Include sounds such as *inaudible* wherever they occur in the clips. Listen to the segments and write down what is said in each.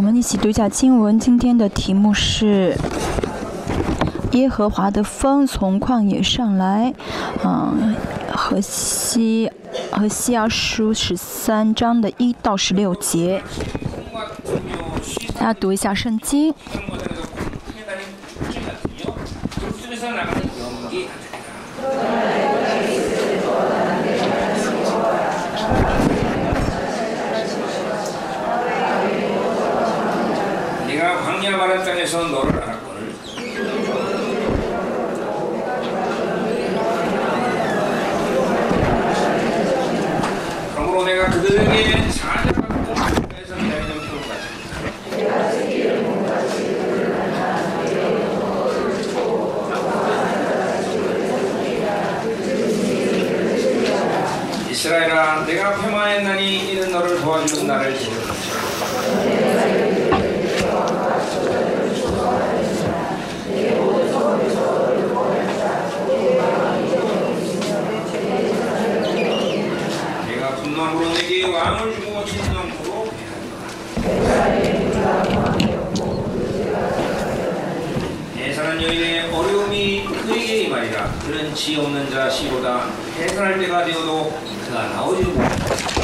我们一起读一下经文。今天的题目是耶和华的风从旷野上来。嗯，和西和西阿书十三章的一到十六节。大家读一下圣经。 광야 바람 땅에서 너를 알았거늘 그러므로 내가 그들에게 사자가 꼭에서 내 영토를 가집니다. 이스라엘아 내가 폐마했나니 이는 너를 도와주는 나를 그는 지 없는 자시로다 해산할 때가 되어도 그가 나오지 못하다.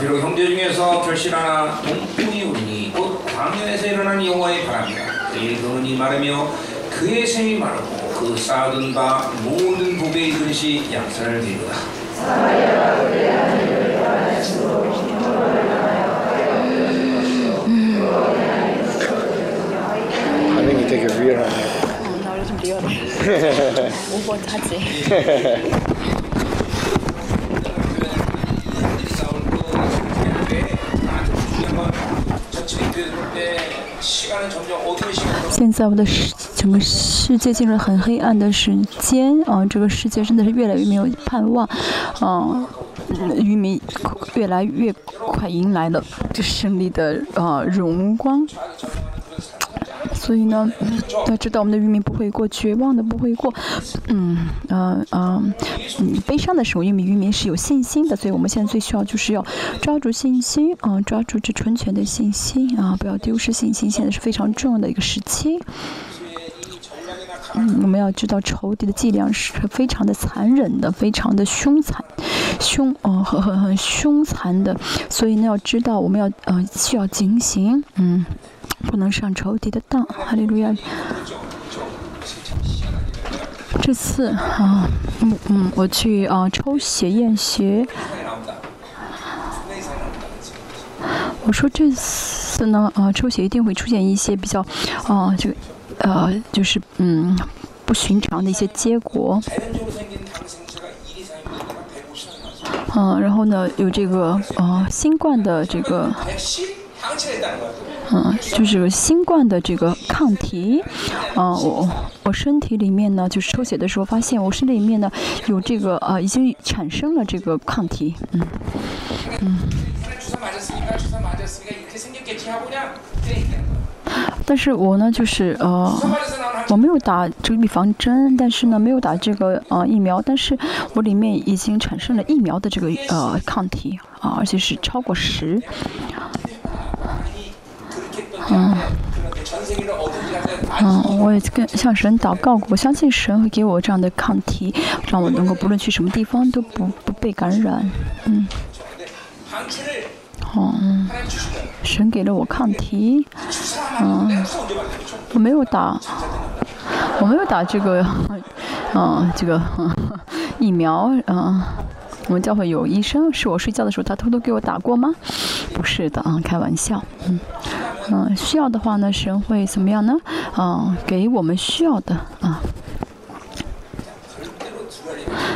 비록 형제 중에서 결실하나 동풍이 오리니 곧 광년에서 일어난 영화의 바람이라 그의 근원이 마르며 그의 샘이 마르고 그 쌓아둔 바 모든 복의 근시 양산을 되리라 嗯现在我们的世整个世界进入了很黑暗的时间啊，这个世界真的是越来越没有盼望，啊，渔民越来越快迎来了这胜利的啊荣光。所以呢，要知道我们的渔民不会过，绝望的不会过，嗯，嗯嗯，悲伤的时候，因为渔民是有信心的，所以我们现在最需要就是要抓住信心，啊，抓住这纯全的信心，啊，不要丢失信心，现在是非常重要的一个时期。嗯，我们要知道仇敌的伎俩是非常的残忍的，非常的凶残，凶，哦，很很很凶残的，所以呢，要知道我们要呃需要警醒，嗯。不能上仇敌的当，哈利路亚。这次啊，嗯嗯，我去啊抽血验血。我说这次呢啊抽血一定会出现一些比较啊这个呃就是嗯不寻常的一些结果。嗯，然后呢有这个呃新冠的这个。嗯，就是新冠的这个抗体，啊，我我身体里面呢，就是抽血的时候发现我身体里面呢有这个啊，已经产生了这个抗体，嗯嗯。但是我呢，就是呃，我没有打这个预防针，但是呢，没有打这个呃疫苗，但是我里面已经产生了疫苗的这个呃抗体啊，而且是超过十。嗯，嗯，我也跟向神祷告过，我相信神会给我这样的抗体，让我能够不论去什么地方都不不被感染。嗯，哦，神给了我抗体，嗯，我没有打，我没有打这个，*laughs* 嗯，这个疫苗，嗯，我们教会有医生，是我睡觉的时候他偷偷给我打过吗？不是的，啊，开玩笑，嗯。嗯，需要的话呢，神会怎么样呢？嗯，给我们需要的啊，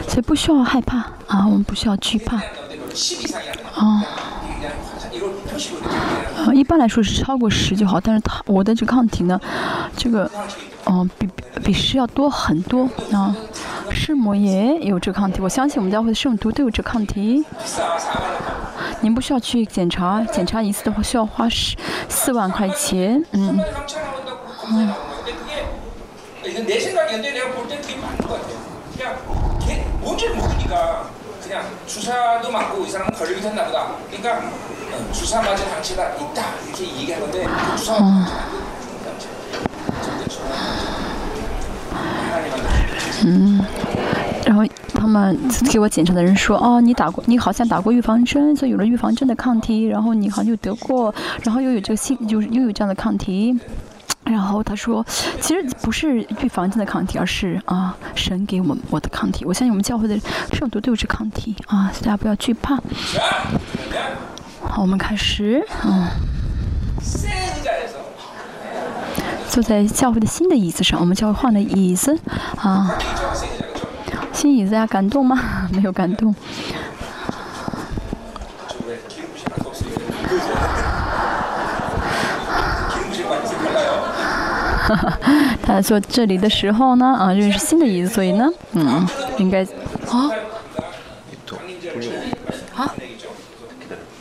所以不需要害怕啊，我们不需要惧怕。啊，啊，一般来说是超过十就好，但是他我的这个抗体呢，这个，嗯，比比十要多很多啊。师母也有这个抗体，我相信我们教会的圣徒都有这个抗体。您不需要去检查，检查一次的话需要花十四万块钱，嗯，嗯，이건 내 생각인데 내가 볼 땐 그게 맞는 것 같아. 그냥 걔 뭔지를 모르니까 그냥 주사도 맞고 이 사람은 걸리게 됐나 보다. 그러니까 어, 주사 맞을 항체가 있다 이렇게 얘기한 건데 그 주사 맞을 항체가 안 돼. 항체. 절대 주사 맞을 항체. 하나님한테 然后他们给我检查的人说，哦，你打过，你好像打过预防针，所以有了预防针的抗体，然后你好像又得过，然后又有这个新，就是又有这样的抗体。然后他说，其实不是预防针的抗体，而是啊，神给我们我的抗体。我相信我们教会的圣徒都有这抗体啊，大家不要惧怕。 好我们开始。嗯。坐在教会的新的椅子上我们教会换了椅子。啊。新椅子啊感动吗？*laughs* 没有感动。*laughs* 他坐这里的时候呢啊认识新的椅子所以呢嗯应该啊？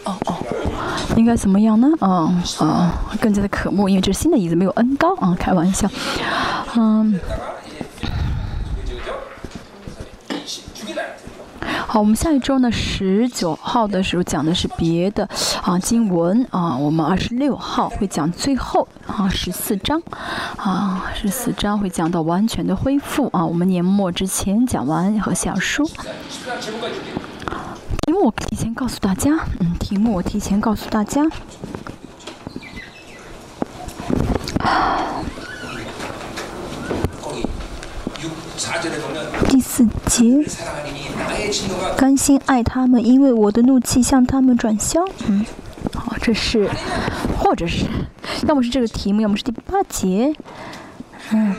哦哦。应该怎么样呢？嗯，更加的可慕。因为这新的椅子没有恩高啊，开玩笑。嗯，好，我们下一周呢，十九号的时候讲的是别的啊，经文啊。我们二十六号会讲最后啊，十四章啊，十四章会讲到完全的恢复啊。我们年末之前讲完和下书。题目我提前告诉大家，嗯，题目我提前告诉大家。第四节，甘心爱他们，因为我的怒气向他们转向。嗯，好，这是，或者是，要么是这个题目，要么是第八节。嗯，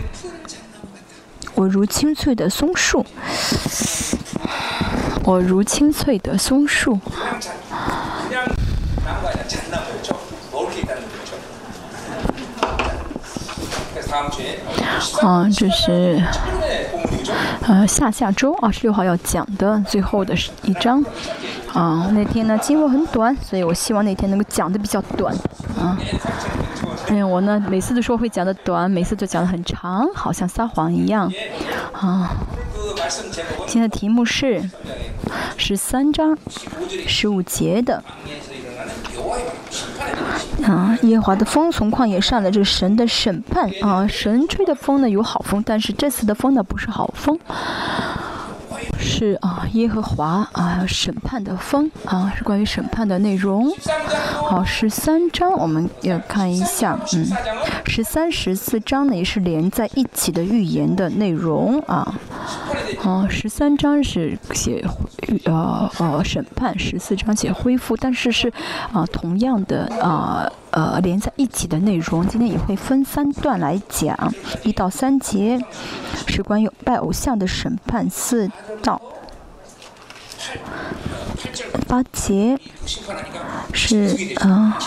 我如清脆的松树。我如青翠的松树。啊，这是呃下下周二十六号要讲的最后的一章。啊，那天呢经过很短，所以我希望那天能够讲的比较短。啊，哎呀，我呢每次都说会讲的短，每次都讲的很长，好像撒谎一样。啊。今天的题目是十三章十五节的啊，耶和华的风从旷野上来，这是神的审判啊。神吹的风呢有好风，但是这次的风呢不是好风。是啊，耶和华啊，审判的风啊，是关于审判的内容。好，十三章我们要看一下，嗯，十三、十四章呢也是连在一起的预言的内容啊。好，十三章是写呃呃审判，十四章写恢复，但是是啊同样的啊呃连在一起的内容。今天也会分三段来讲，一到三节是关于拜偶像的审判，四到。八节是啊，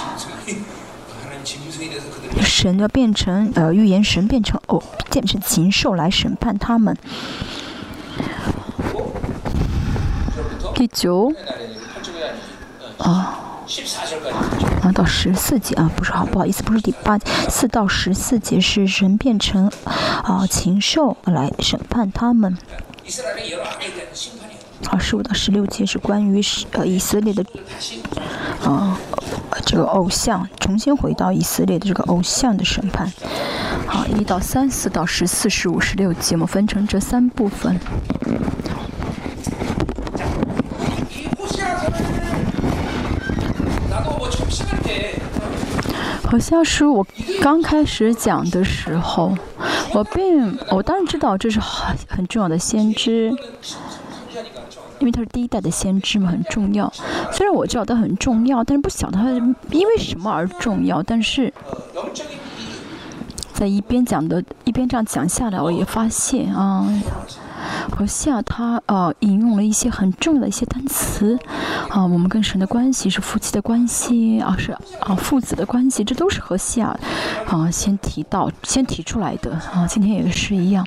神要变成呃预言神，变成哦变成禽兽来审判他们。第九，哦，啊到十四节啊，不是好不好意思，不是第八节，四到十四节是神变成啊禽兽来审判他们。好，十五到十六节是关于是呃以色列的，啊这个偶像，重新回到以色列的这个偶像的审判。好，一到三四到十四、十五、十六节，我们分成这三部分。好像是我刚开始讲的时候，我并我当然知道这是很很重要的先知。因为他是第一代的先知嘛，很重要。虽然我知道他很重要，但是不晓得他因为什么而重要。但是，在一边讲的，一边这样讲下来，我也发现啊，好西亚他呃引用了一些很重要的一些单词啊，我们跟神的关系是夫妻的关系啊，是啊父子的关系，这都是和西亚啊先提到、先提出来的啊。今天也是一样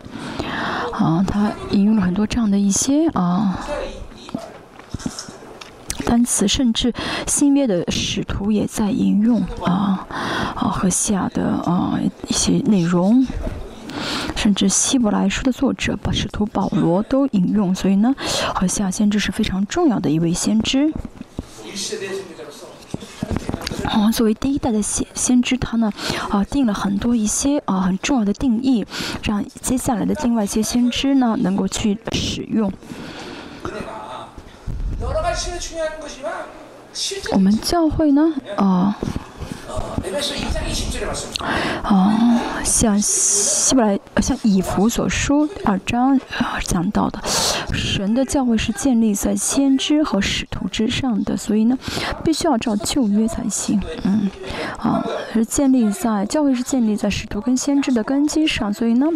啊，他引用了很多这样的一些啊。单词，甚至新约的使徒也在引用啊啊和西亚的啊一些内容，甚至希伯来书的作者把使徒保罗都引用，所以呢和西亚先知是非常重要的一位先知。啊作为第一代的先先知，他呢啊定了很多一些啊很重要的定义，让接下来的另外一些先知呢能够去使用。我们教会呢？哦，哦，像希伯来，像以弗所书二章讲到的，神的教会是建立在先知和使徒之上的，所以呢，必须要照旧约才行。嗯，啊，是建立在教会是建立在使徒跟先知的根基上，所以呢。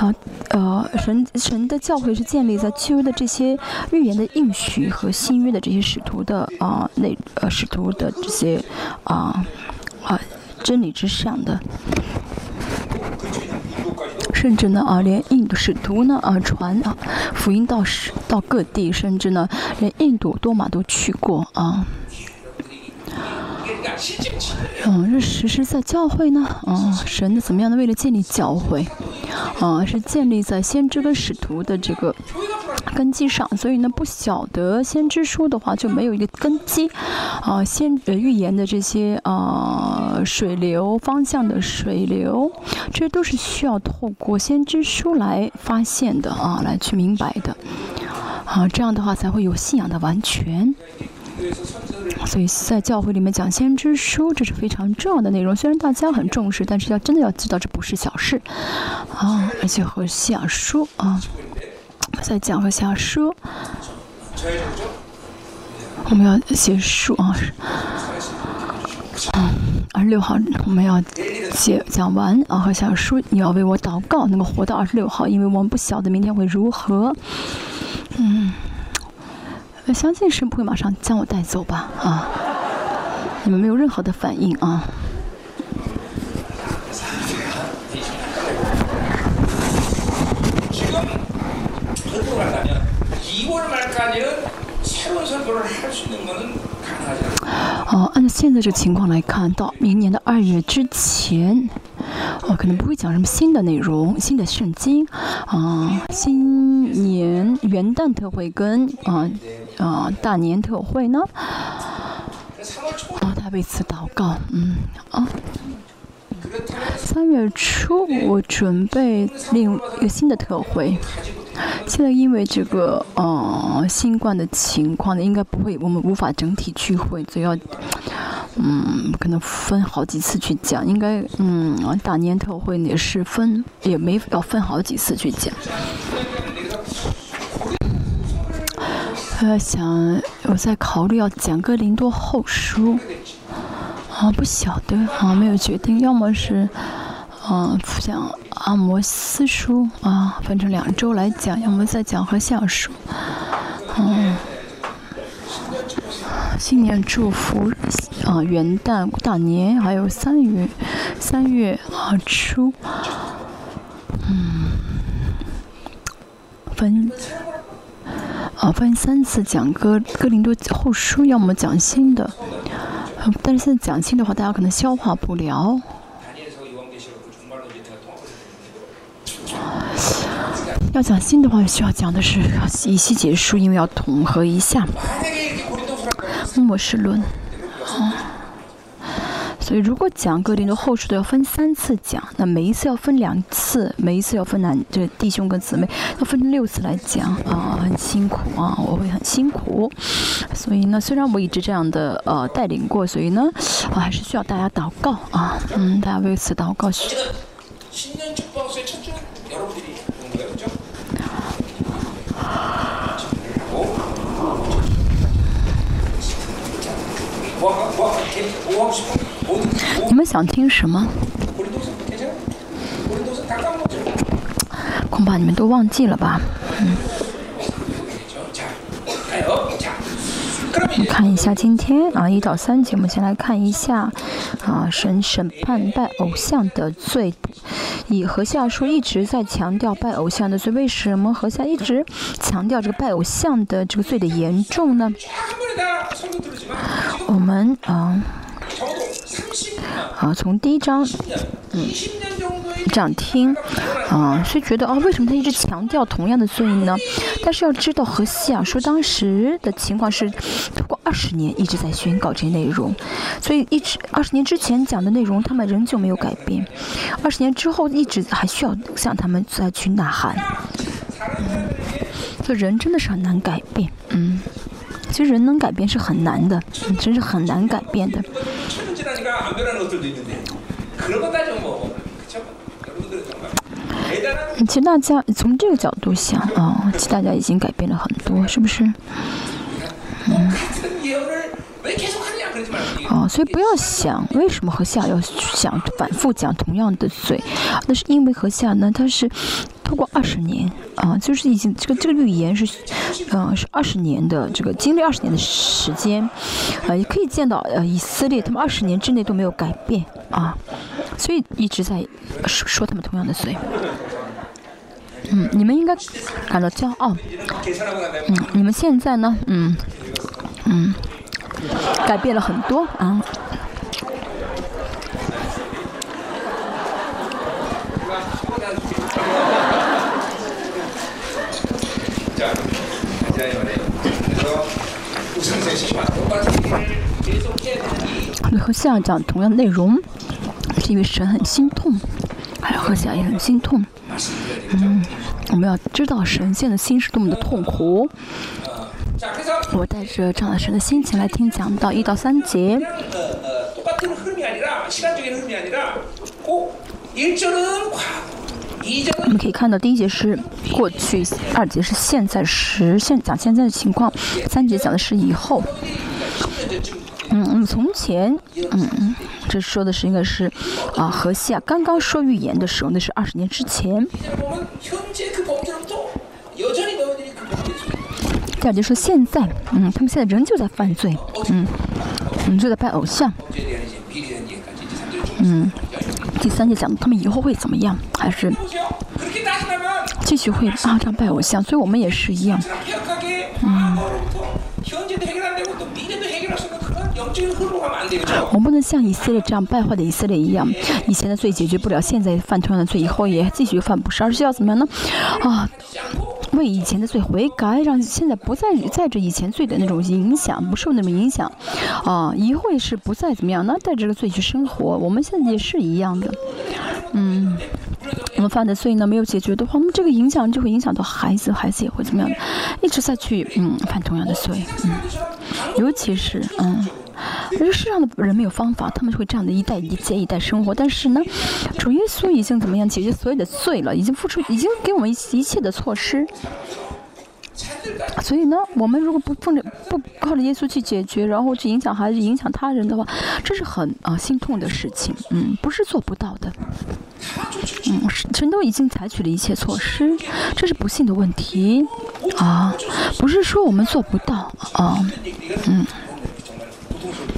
啊呃神神的教诲是建立在契约的这些预言的应许和新约的这些使徒的啊那呃使徒的这些啊啊真理之上的。甚至呢啊连印度使徒呢啊传啊福音到到各地甚至呢连印度多玛都去过啊嗯，是实施在教会呢？哦，神的怎么样呢？为了建立教会，啊，是建立在先知跟使徒的这个根基上。所以呢，不晓得先知书的话，就没有一个根基。啊，先呃预言的这些啊水流方向的水流，这都是需要透过先知书来发现的啊，来去明白的。啊，这样的话才会有信仰的完全。所以在教会里面讲先知书，这是非常重要的内容。虽然大家很重视，但是要真的要知道，这不是小事啊！而且和小书啊，再讲和下书，我们要写书啊。嗯二十六号我们要写讲完啊，和小书，你要为我祷告，能够活到二十六号，因为我们不晓得明天会如何。嗯。我相信神不会马上将我带走吧？啊。你们没有任何的反应啊！哦按照现在这情况来看到明年的二月之前我可能不会讲什么新的内容新的圣经啊新年元旦特会跟啊啊大年特会呢？啊他为此祷告嗯啊。三月初我准备另一个新的特会 *laughs* 现在因为这个呃新冠的情况呢，应该不会，我们无法整体聚会，所以要嗯，可能分好几次去讲。应该嗯，大年头会也是分，也没要分好几次去讲。我在想，我在考虑要讲个林多后书，啊，不晓得，啊，没有决定，要么是。嗯，讲阿摩斯书啊，分成两周来讲，要么再讲和下书。嗯，新年祝福啊，元旦、大年，还有三月三月啊初，嗯，分啊分三次讲哥哥林多后书，要么讲新的。但是现在讲新的话，大家可能消化不了。要讲新的话需要讲的是一期结束因为要统合一下末世论好所以如果讲各林的后事都要分三次讲那每一次要分两次每一次要分男就是弟兄跟姊妹要分成六次来讲啊很辛苦啊我会很辛苦。所以呢虽然我一直这样的呃带领过所以呢啊还是需要大家祷告啊。嗯大家为此祷告。你们想听什么？恐怕你们都忘记了吧。嗯。我们看一下今天啊，一到三节。我们先来看一下啊，审审判拜偶像的罪。以何夏说一直在强调拜偶像的罪，为什么何夏一直强调这个拜偶像的这个罪的严重呢？我们啊，啊，从第一章嗯。这样听，啊，所以觉得啊，为什么他一直强调同样的罪呢？但是要知道，何西啊说当时的情况是，通过二十年一直在宣告这内容，所以一直二十年之前讲的内容，他们仍旧没有改变，二十年之后一直还需要向他们再去呐喊。所以人真的是很难改变，嗯，其实人能改变是很难的，真是很难改变的。其实大家从这个角度想啊其实大家已经改变了很多是不是？嗯。哦所以不要想为什么和夏要想反复讲同样的罪那是因为和夏呢他是透过二十年啊就是已经这个这个语言是嗯是二十年的这个经历二十年的时间啊也可以见到呃以色列他们二十年之内都没有改变啊。所以一直在说说他们同样的罪。嗯，你们应该感到骄傲。嗯，你们现在呢？嗯嗯，改变了很多啊。嗯和下讲同样内容。是因为神很心痛，还有何小也很心痛。嗯，我们要知道神仙的心是多么的痛苦。我带着张老师的心情来听，讲到一到三节。我们可以看到第一节是过去，二节是现在时，现讲现在的情况，三节讲的是以后。嗯从前嗯这说的是应该是啊河西啊刚刚说预言的时候那是二十年之前。第二节说现在嗯他们现在仍旧在犯罪嗯嗯就在拜偶像。嗯第三节讲他们以后会怎么样还是继续会啊这样拜偶像所以我们也是一样。我们不能像以色列这样败坏的以色列一样，以前的罪解决不了，现在犯同样的罪，以后也继续犯不是，而是要怎么样呢？啊，为以前的罪悔改，让现在不再带着以前罪的那种影响，不受那么影响，啊，以后也是不再怎么样呢？带着这个罪去生活，我们现在也是一样的，嗯。我们犯的罪呢没有解决的话，那么这个影响就会影响到孩子，孩子也会怎么样？一直在去嗯犯同样的罪，嗯，尤其是嗯。这世上的人没有方法，他们会这样的一代一接一代生活。但是呢，主耶稣已经怎么样解决所有的罪了，已经付出，已经给我们一一切的措施。所以呢，我们如果不奉着不靠着耶稣去解决，然后去影响孩子、影响他人的话，这是很啊心痛的事情。嗯，不是做不到的。嗯，神都已经采取了一切措施，这是不幸的问题啊，不是说我们做不到啊。嗯。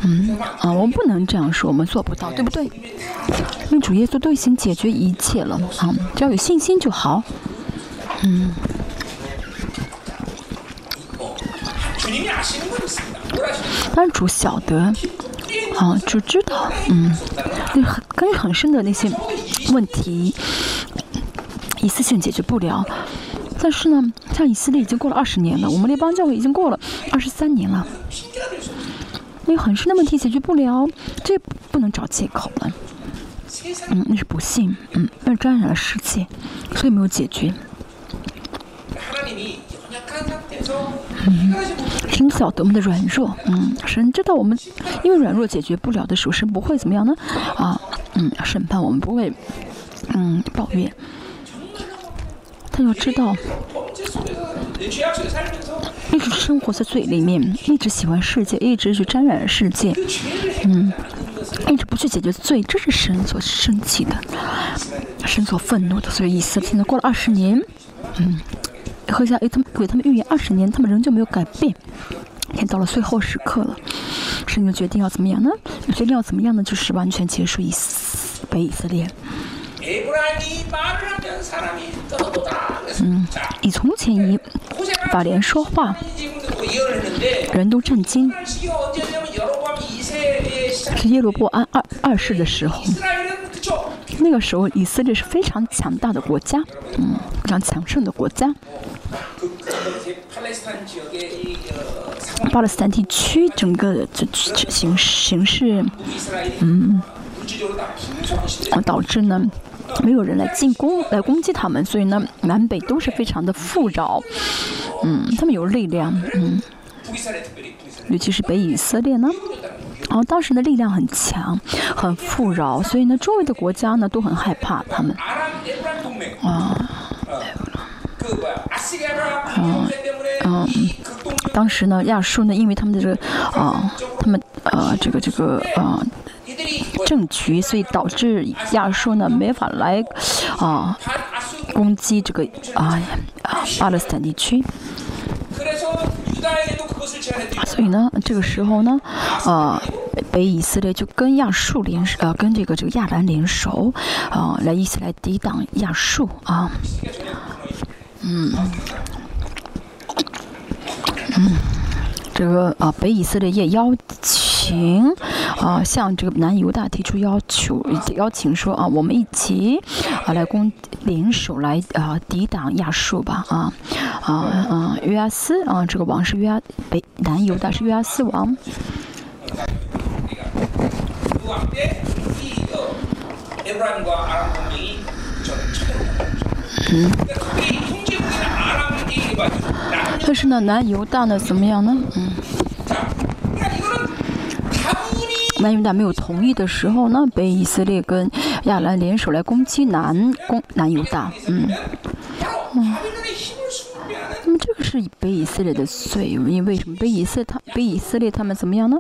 嗯，啊，我们不能这样说，我们做不到，对不对？因为主耶稣都已经解决一切了，啊，只要有信心就好。嗯。但是主晓得，啊，主知道，嗯，那很根很深的那些问题，一次性解决不了。但是呢，像以色列已经过了二十年了，我们列邦教会已经过了二十三年了。因为很深的问题解决不了，这不能找借口了。嗯，那是不幸，嗯，那是沾染了世界，所以没有解决。嗯，神晓得我们的软弱，嗯，神知道我们，因为软弱解决不了的时候，神不会怎么样呢？啊，嗯，审判我们不会，嗯，抱怨。他要知道，一直生活在罪里面，一直喜欢世界，一直去沾染世界，嗯，一直不去解决罪，这是神所生气的，神所愤怒的。所以以色列现在过了二十年，嗯，和下哎，他们给他们预言二十年，他们仍旧没有改变。天到了最后时刻了，神就决定要怎么样呢？决定要怎么样呢？就是完全结束以北以色列。嗯以从前以法连说话人都震惊是耶罗波安二二世的时候那个时候以色列是非常强大的国家嗯非常强盛的国家巴勒斯坦地区整个的这这形形势嗯导致呢没有人来进攻来攻击他们所以呢南北都是非常的富饶。嗯他们有力量嗯。尤其是北以色列呢然后当时的力量很强很富饶所以呢周围的国家呢都很害怕他们。啊。嗯嗯当时呢亚述呢因为他们的这个啊他们啊这个这个啊政局所以导致亚述呢没法来啊攻击这个啊巴勒斯坦地区。所以呢这个时候呢呃北以色列就跟亚述联呃跟这个这个亚兰联手啊来一起来抵挡亚述啊。嗯。嗯这个啊北以色列也要求您啊，向这个南犹大提出要求，以及邀请说啊，我们一起啊，来攻联手来啊，抵挡亚述吧。啊啊啊，约阿斯啊，这个王是约阿北南犹大，是约阿斯王。嗯，但是呢，南犹大呢，怎么样呢？嗯。南犹大没有同意的时候呢，被以色列跟亚兰联手来攻击南攻南犹大，嗯，嗯。那么这个是被以色列的罪，因为什么被以色列他被以色列他们怎么样呢？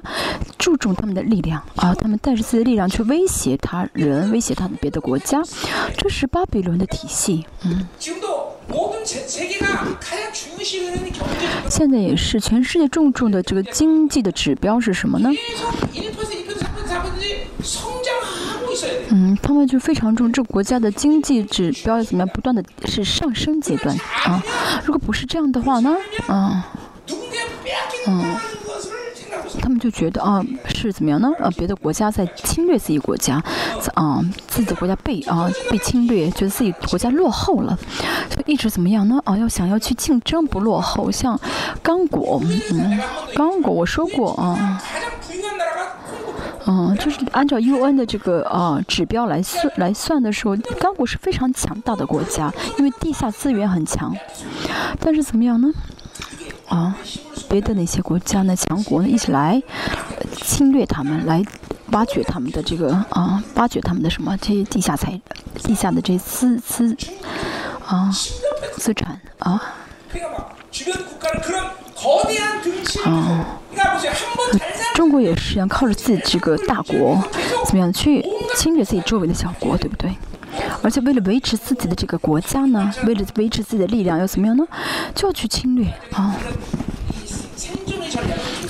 注重他们的力量啊，他们带着自己的力量去威胁他人，威胁他们别的国家，这是巴比伦的体系。嗯。现在也是全世界重重的这个经济的指标是什么呢？嗯，他们就非常重这国家的经济指标怎么样，不断的是上升阶段啊。如果不是这样的话呢？嗯，他们就觉得啊，是怎么样呢？啊，别的国家在侵略自己国家，啊，自己的国家被啊，被侵略，觉得自己国家落后了，就一直怎么样呢？啊，要想要去竞争，不落后。像刚果，嗯，刚果，我说过啊。嗯，就是按照 UN 的这个呃指标来算来算的时候，刚果是非常强大的国家，因为地下资源很强。但是怎么样呢？啊，别的那些国家呢，强国呢一起来侵略他们，来挖掘他们的这个啊，挖掘他们的什么这些地下财、地下的这些资资啊资产啊。哦。中国也是一样靠着自己这个大国怎么样去侵略自己周围的小国对不对？而且为了维持自己的这个国家呢为了维持自己的力量又怎么样呢？就要去侵略啊。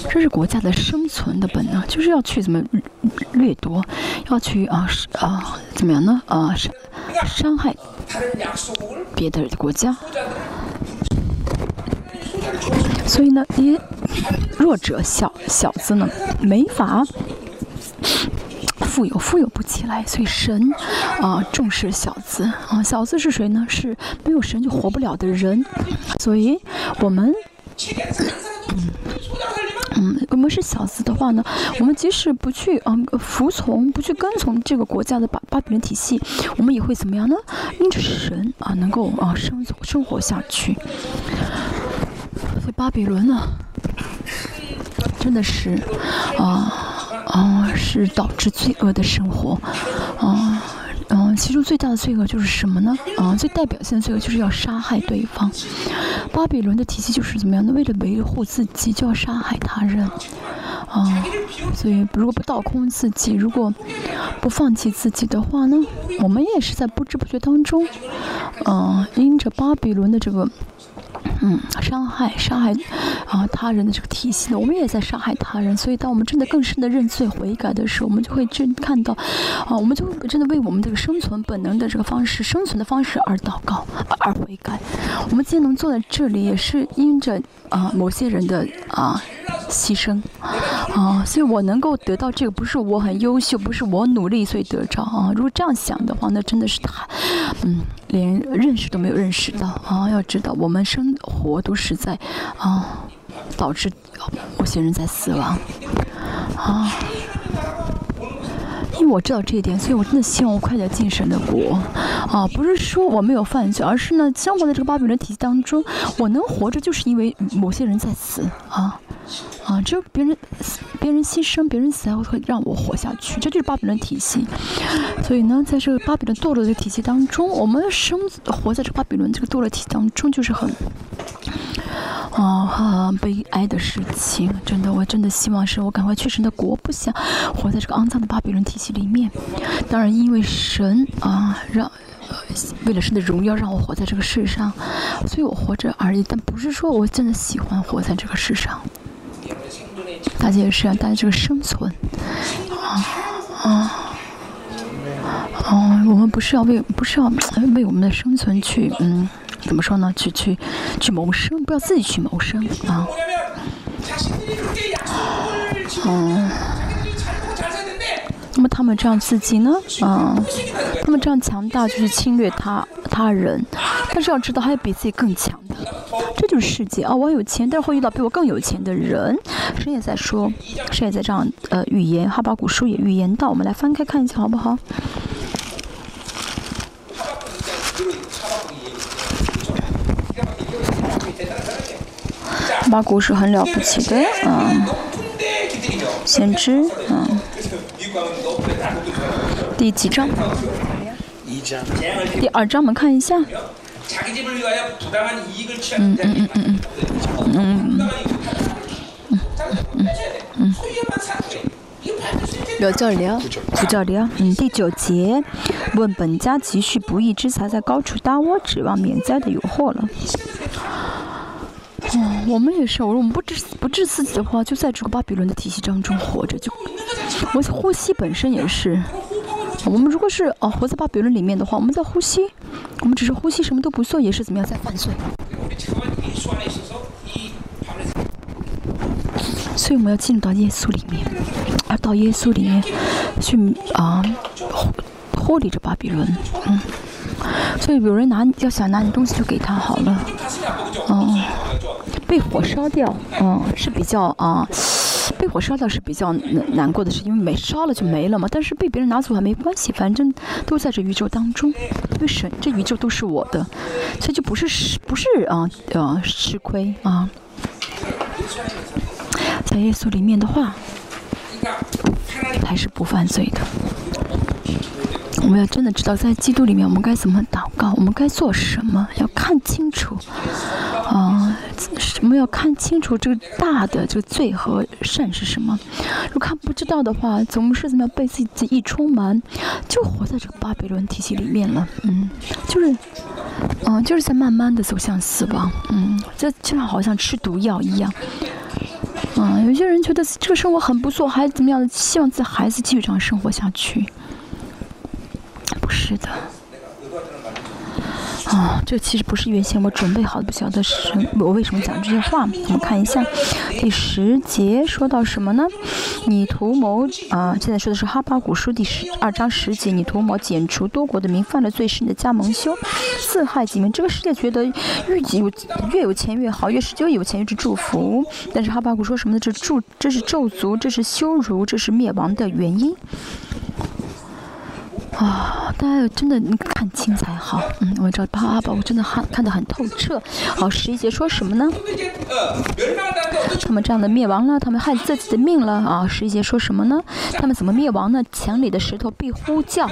这是国家的生存的本能就是要去怎么掠夺要去啊啊怎么样呢？啊伤伤害别的国家。所以呢，因弱者小小子呢，没法富有，富有不起来。所以神啊重视小子啊，小子是谁呢？是没有神就活不了的人。所以我们，嗯，我们是小子的话呢，我们即使不去啊服从，不去跟从这个国家的巴巴比伦体系，我们也会怎么样呢？因着神啊，能够啊生生活下去。所以巴比伦呢，真的是啊啊是导致罪恶的生活啊。嗯，其中最大的罪恶就是什么呢？啊，最代表性的罪恶就是要杀害对方。巴比伦的体系就是怎么样呢？为了维护自己，就要杀害他人。啊，所以如果不倒空自己，如果不放弃自己的话呢，我们也是在不知不觉当中，嗯、因着巴比伦的这个嗯，伤害伤害啊他人的这个体系呢，我们也在伤害他人。所以，当我们真的更深的认罪悔改的时候，我们就会真看到，啊，我们就真的为我们这个生存本能的这个方式、生存的方式而祷告、而悔改。我们今天能坐在这里，也是因着啊某些人的啊牺牲啊，所以我能够得到这个，不是我很优秀，不是我努力所以得着啊。如果这样想的话，那真的是他，嗯，连认识都没有认识到啊。要知道，我们生活都是在啊导致某些人在死亡啊。因为我知道这一点，所以我真的希望我快点进神的国，啊，不是说我没有犯罪，而是呢，生活在这个巴比伦体系当中，我能活着就是因为某些人在死，啊，啊，只有别人别人牺牲，别人死才会让我活下去，这就是巴比伦体系。所以呢，在这个巴比伦堕落的体系当中，我们生活在这巴比伦这个堕落体当中，就是很。啊，很悲哀的事情，真的，我真的希望是我赶快去神的国，不想活在这个肮脏的巴比伦体系里面。当然，因为神啊，让 *laughs* 为了神的荣耀让我活在这个世上，所以我活着而已。但不是说我真的喜欢活在这个世上。大家也是啊，大家这个生存，啊啊啊，我们不是要为，不是要为我们的生存去，嗯。怎么说呢？去去去谋生，不要自己去谋生啊！嗯，那么他们这样自己呢？嗯，他们这样强大就是侵略他他人，但是要知道还有比自己更强的，这就是世界啊！我有钱，但是会遇到比我更有钱的人。谁也在说，谁也在这样呃预言，哈巴古书也预言到，我们来翻开看一下好不好？哈巴古是很了不起的，嗯，先知，嗯，第几章？第二章，我们看一下。嗯嗯嗯嗯嗯嗯嗯嗯嗯。有教理啊，有教理啊。嗯，第九节，问本家积蓄不义之财，在高处搭窝，指望免灾的有祸了。哦，我们也是。我说我们不治不治自己的话，就在这个巴比伦的体系当中活着。就我呼吸本身也是。我们如果是哦活在巴比伦里面的话，我们在呼吸，我们只是呼吸，什么都不做，也是怎么样在犯罪。所以我们要进入到耶稣里面，而到耶稣里面去啊脱离这巴比伦。嗯。所以有人拿要想拿你东西就给他好了。嗯。被火烧掉，嗯，是比较啊，被火烧掉是比较难难过的事，因为没烧了就没了嘛。但是被别人拿走还没关系，反正都在这宇宙当中，因为神这宇宙都是我的，所以就不是不是啊呃吃亏啊。在耶稣里面的话，还是不犯罪的。我们要真的知道，在基督里面我们该怎么祷告，我们该做什么，要看清楚啊。我们要看清楚这个大的这个罪和善是什么。如果看不知道的话，总是怎么样被自己一充满，就活在这个巴比伦体系里面了。嗯，就是，嗯，就是在慢慢的走向死亡。嗯，这就像好像吃毒药一样。嗯，有些人觉得这个生活很不错，还怎么样，希望自己孩子继续这样生活下去。不是的。啊，这其实不是原先我准备好的，不晓得是我为什么讲这些话。我们看一下第十节说到什么呢？你图谋啊，现在说的是哈巴古书第十二章十节，你图谋剪除多国的民，犯了罪是你的加盟修，四害己民。这个世界觉得越有越有钱越好，越是就有钱越是祝福。但是哈巴古说什么呢？这祝这是咒诅，这是羞辱，这是灭亡的原因。啊，大家真的看清才好。嗯，我知道巴阿宝真的看看得很透彻。好，十一节说什么呢？他们这样的灭亡了，他们害自己的命了啊！十一节说什么呢？他们怎么灭亡呢？墙里的石头必呼叫。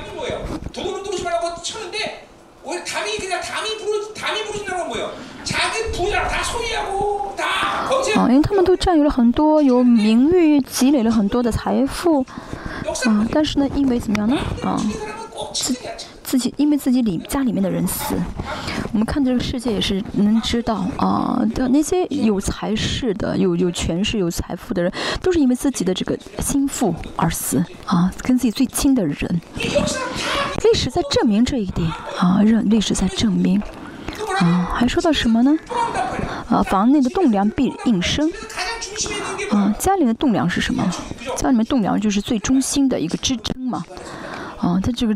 啊，因为他们都占有了很多有名誉，积累了很多的财富。啊，但是呢，因为怎么样呢？啊。自自己因为自己里家里面的人死。我们看这个世界也是能知道啊，的那些有才势的、有有权势、有财富的人，都是因为自己的这个心腹而死啊，跟自己最亲的人。历史在证明这一点啊，认历史在证明啊，还说到什么呢？啊，房内的栋梁必应声。啊，家里的栋梁是什么？家里面栋梁就是最中心的一个支撑嘛。啊，它这个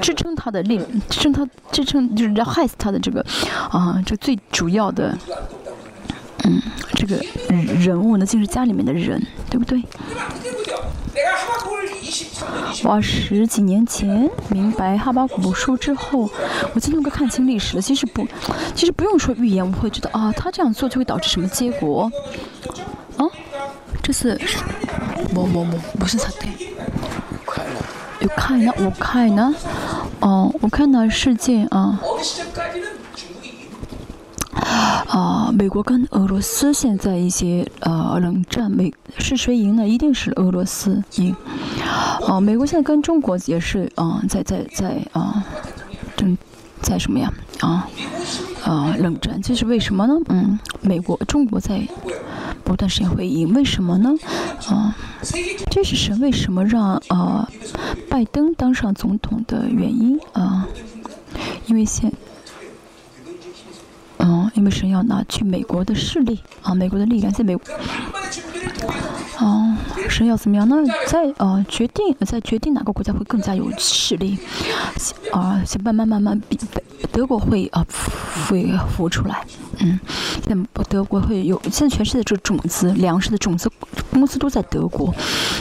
支撑它的力，支撑它支撑就是要害死它的这个啊，这最主要的，嗯，这个人物呢，就是家里面的人，对不对？我十几年前明白哈巴古书之后，我就能够看清历史了。其实不，其实不用说预言，我会知道啊，他这样做就会导致什么结果。啊，这是某某某，不是他对。有看呢，我看呢，哦，我看到事件啊。啊，美国跟俄罗斯现在一些呃冷战，美是谁赢呢？一定是俄罗斯赢。啊，美国现在跟中国也是啊，在在在啊，正在什么呀？啊啊，冷战，这是为什么呢？嗯，美国中国在不断时间会赢，为什么呢？啊，这是神为什么让啊拜登当上总统的原因啊？因为现因为神要拿去美国的势力啊，美国的力量在美，哦，神要怎么样呢？在啊决定，在决定哪个国家会更加有势力，啊，先慢慢慢慢比德国会啊会浮出来，嗯，现在德国会有，现在全世界这种子粮食的种子公司都在德国，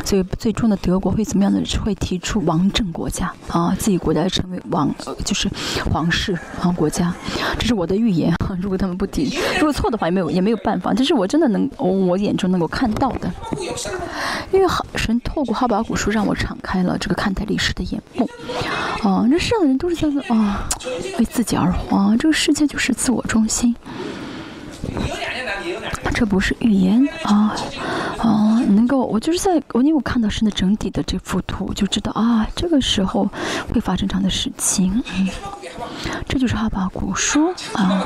所以最终的德国会怎么样的？会提出王政国家啊，自己国家成为王，就是皇室啊国家，这是我的预言。如果他们不提，如果错的话也没有也没有办法。这是我真的能我眼中能够看到的，因为好神透过哈巴古书让我敞开了这个看待历史的眼目。啊，这世上的人都是在啊自己而活，这个世界就是自我中心。这不是预言啊啊！能够我就是在我因为我看到神的整体的这幅图，就知道啊这个时候会发生这样的事情。嗯，这就是哈巴古书啊。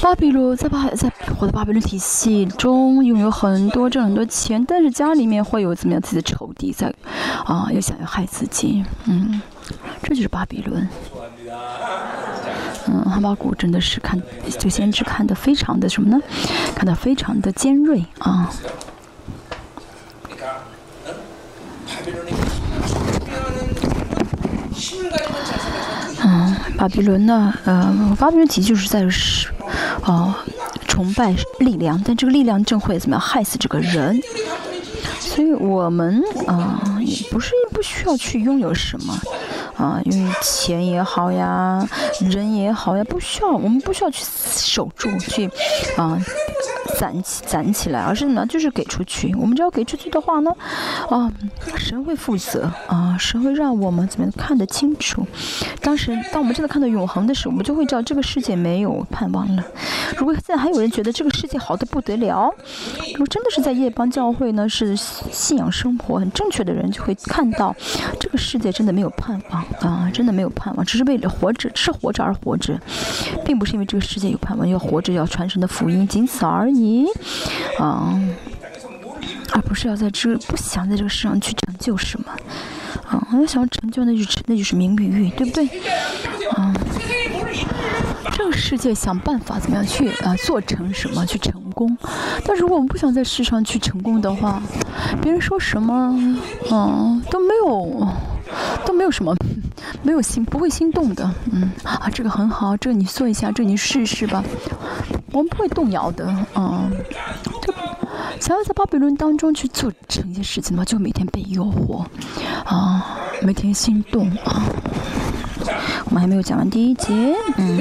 巴比伦在巴在我的巴比伦体系中拥有很多挣很多钱，但是家里面会有怎么样自己的仇敌在啊，又想要害自己。嗯，这就是巴比伦。嗯，哈巴谷真的是看，就先知看的非常的什么呢？看的非常的尖锐啊。嗯，巴比伦呢？呃，巴比伦体就是在是，哦，崇拜力量，但这个力量正会怎么样害死这个人？所以我们啊，也不是不需要去拥有什么。啊，因为钱也好呀，人也好呀，不需要，我们不需要去守住，去啊攒起攒起来，而是呢，就是给出去。我们只要给出去的话呢，啊，神会负责啊，神会让我们怎么看得清楚。当时，当我们真的看到永恒的时候，我们就会知道这个世界没有盼望了。如果现在还有人觉得这个世界好的不得了，如果真的是在夜邦教会呢，是信仰生活很正确的人，就会看到这个世界真的没有盼望。啊，真的没有盼望，只是为了活着，是活着而活着，并不是因为这个世界有盼望，要活着要传神的福音，仅此而已。啊，而不是要在这不想在这个世上去成就什么。啊，要想要成就，那就是那就是名与欲，对不对？啊，这个世界想办法怎么样去啊做成什么去成功？但如果我们不想在世上去成功的话，别人说什么，嗯，都没有。都没有什么，没有心，不会心动的。嗯，啊，这个很好，这个你做一下，这你试试吧。我们不会动摇的。嗯，就想要在巴比伦当中去做成一些事情的话，就每天被诱惑，啊，每天心动啊。我们还没有讲完第一节。嗯，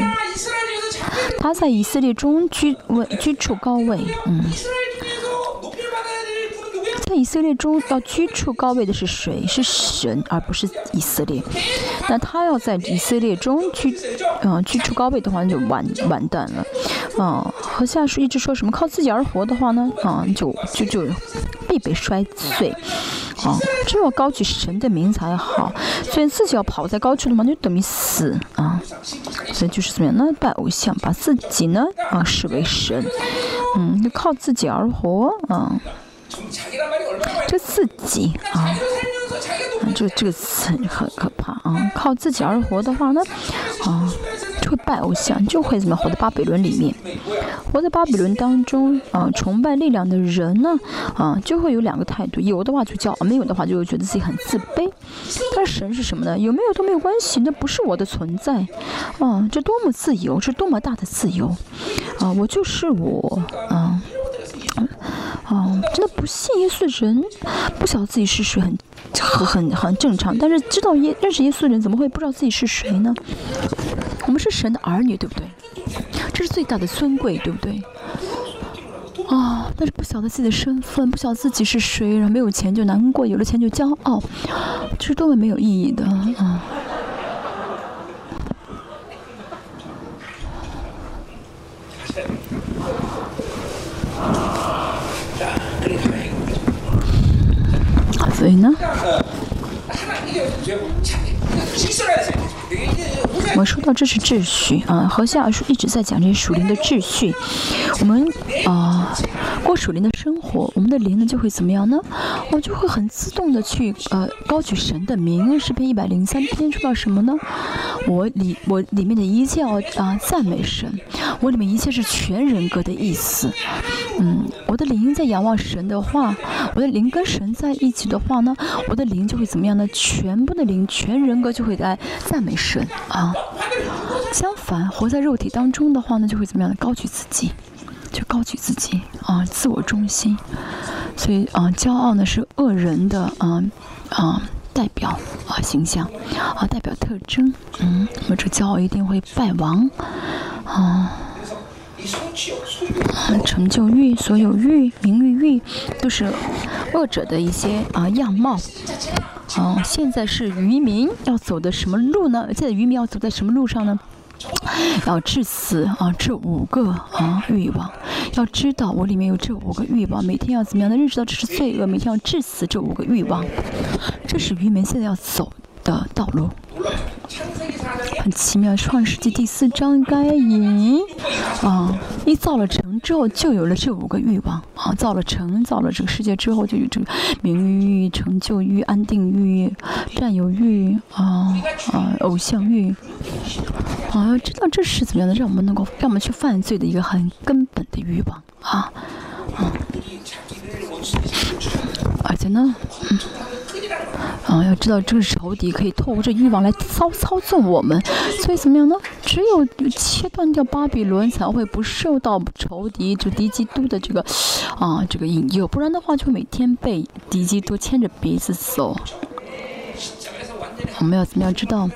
他在以色列中居位居处高位。嗯。在以色列中要居处高位的是谁？是神，而不是以色列。那他要在以色列中居，嗯，居处高位的话，就完完蛋了。啊，和下属一直说什么靠自己而活的话呢？啊，就就就必被摔碎。啊，只有高举神的名才好。所以自己要跑在高处的话，就等于死啊。所以就是怎么样呢？拜偶像，把自己呢啊视为神，嗯，就靠自己而活啊。这自己啊，啊这这个词很可怕啊！靠自己而活的话那，啊。就会拜偶像，就会怎么活在巴比伦里面？活在巴比伦当中啊，崇拜力量的人呢啊，就会有两个态度：有的话就叫，没有的话就会觉得自己很自卑。但神是什么呢？有没有都没有关系，那不是我的存在啊！这多么自由，这多么大的自由啊！我就是我啊啊！真的不信耶稣的人，不晓得自己是谁，很很很正常。但是知道耶认识耶稣的人，怎么会不知道自己是谁呢？我们是神的儿女，对不对？这是最大的尊贵，对不对？啊！但是不晓得自己的身份，不晓得自己是谁，然后没有钱就难过，有了钱就骄傲，这是多么没有意义的啊！所以呢？我说到这是秩序啊，和下书一直在讲这些属灵的秩序。我们啊过属灵的生活，我们的灵呢就会怎么样呢？我就会很自动的去呃高举神的名。诗篇一百零三篇说到什么呢？我里我里面的一切要啊赞美神，我里面一切是全人格的意思。嗯，我的灵在仰望神的话，我的灵跟神在一起的话呢，我的灵就会怎么样呢？全部的灵全人格就会来赞美神啊。相反，活在肉体当中的话呢，就会怎么样的高举自己，就高举自己啊，自我中心。所以啊，骄傲呢是恶人的啊啊代表啊形象啊代表特征。嗯，那么这骄傲一定会败亡啊。成就欲、所有欲、名誉欲，都是恶者的一些啊样貌。哦，现在是渔民要走的什么路呢？现在渔民要走在什么路上呢？要致死啊，这五个啊欲望，要知道我里面有这五个欲望，每天要怎么样的认识到这是罪恶，每天要致死这五个欲望，这是渔民现在要走的道路。很奇妙，《创世纪》第四章，该隐啊，一造了城之后，就有了这五个欲望啊。造了城，造了这个世界之后，就有这个名誉欲、成就欲、安定欲、占有欲啊啊，偶像欲啊。要知道这是怎么样的，让我们能够让我们去犯罪的一个很根本的欲望啊啊。而且呢，嗯。啊，要知道这个仇敌可以透过这欲望来操操纵我们，所以怎么样呢？只有切断掉巴比伦，才会不受到仇敌就敌基督的这个啊这个引诱，不然的话就每天被敌基督牵着鼻子走。我们要怎么样知道？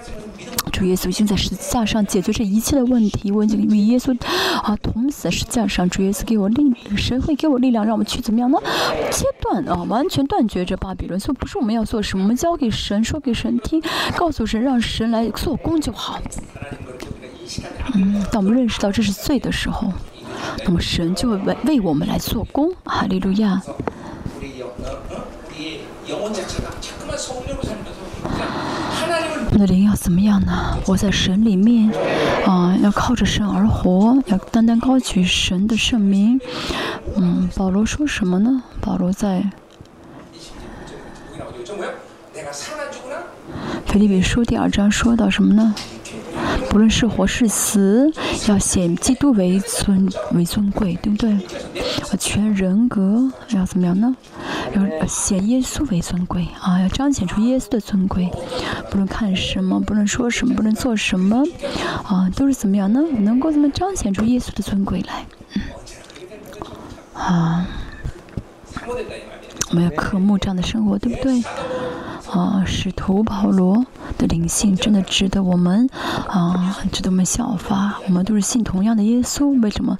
主耶稣已经在十字架上解决这一切的问题，我已经与耶稣啊同死在十字架上。主耶稣给我力，神会给我力量，让我们去怎么样呢？切断啊，完全断绝这巴比伦。所以不是我们要做什么，我们交给神，说给神听，告诉神，让神来做工就好。嗯，当我们认识到这是罪的时候，那么神就会为为我们来做工。哈利路亚。我的灵要怎么样呢？活在神里面，啊，要靠着神而活，要单单高举神的圣名。嗯，保罗说什么呢？保罗在腓立比书第二章说到什么呢？不论是活是死，要显基督为尊为尊贵，对不对？全人格要怎么样呢？要显耶稣为尊贵啊！要彰显出耶稣的尊贵。不论看什么，不论说什么，不论做什么，啊，都是怎么样呢？能够怎么彰显出耶稣的尊贵来？啊，我们要渴慕这样的生活，对不对？啊，使徒保罗的灵性真的值得我们啊，值得我们效法。我们都是信同样的耶稣，为什么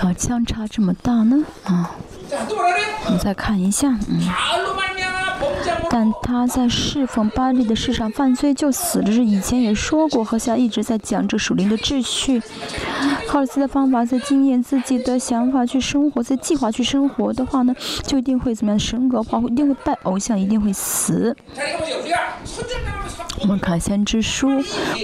啊相差这么大呢？啊，我们再看一下，嗯。但他在侍奉巴利的世上犯罪就死了。是以前也说过，和下一直在讲这属灵的秩序，靠着自己的方法，在经验自己的想法去生活，在计划去生活的话呢，就一定会怎么样？神格化，一定会拜偶像，一定会死。我们看先知书，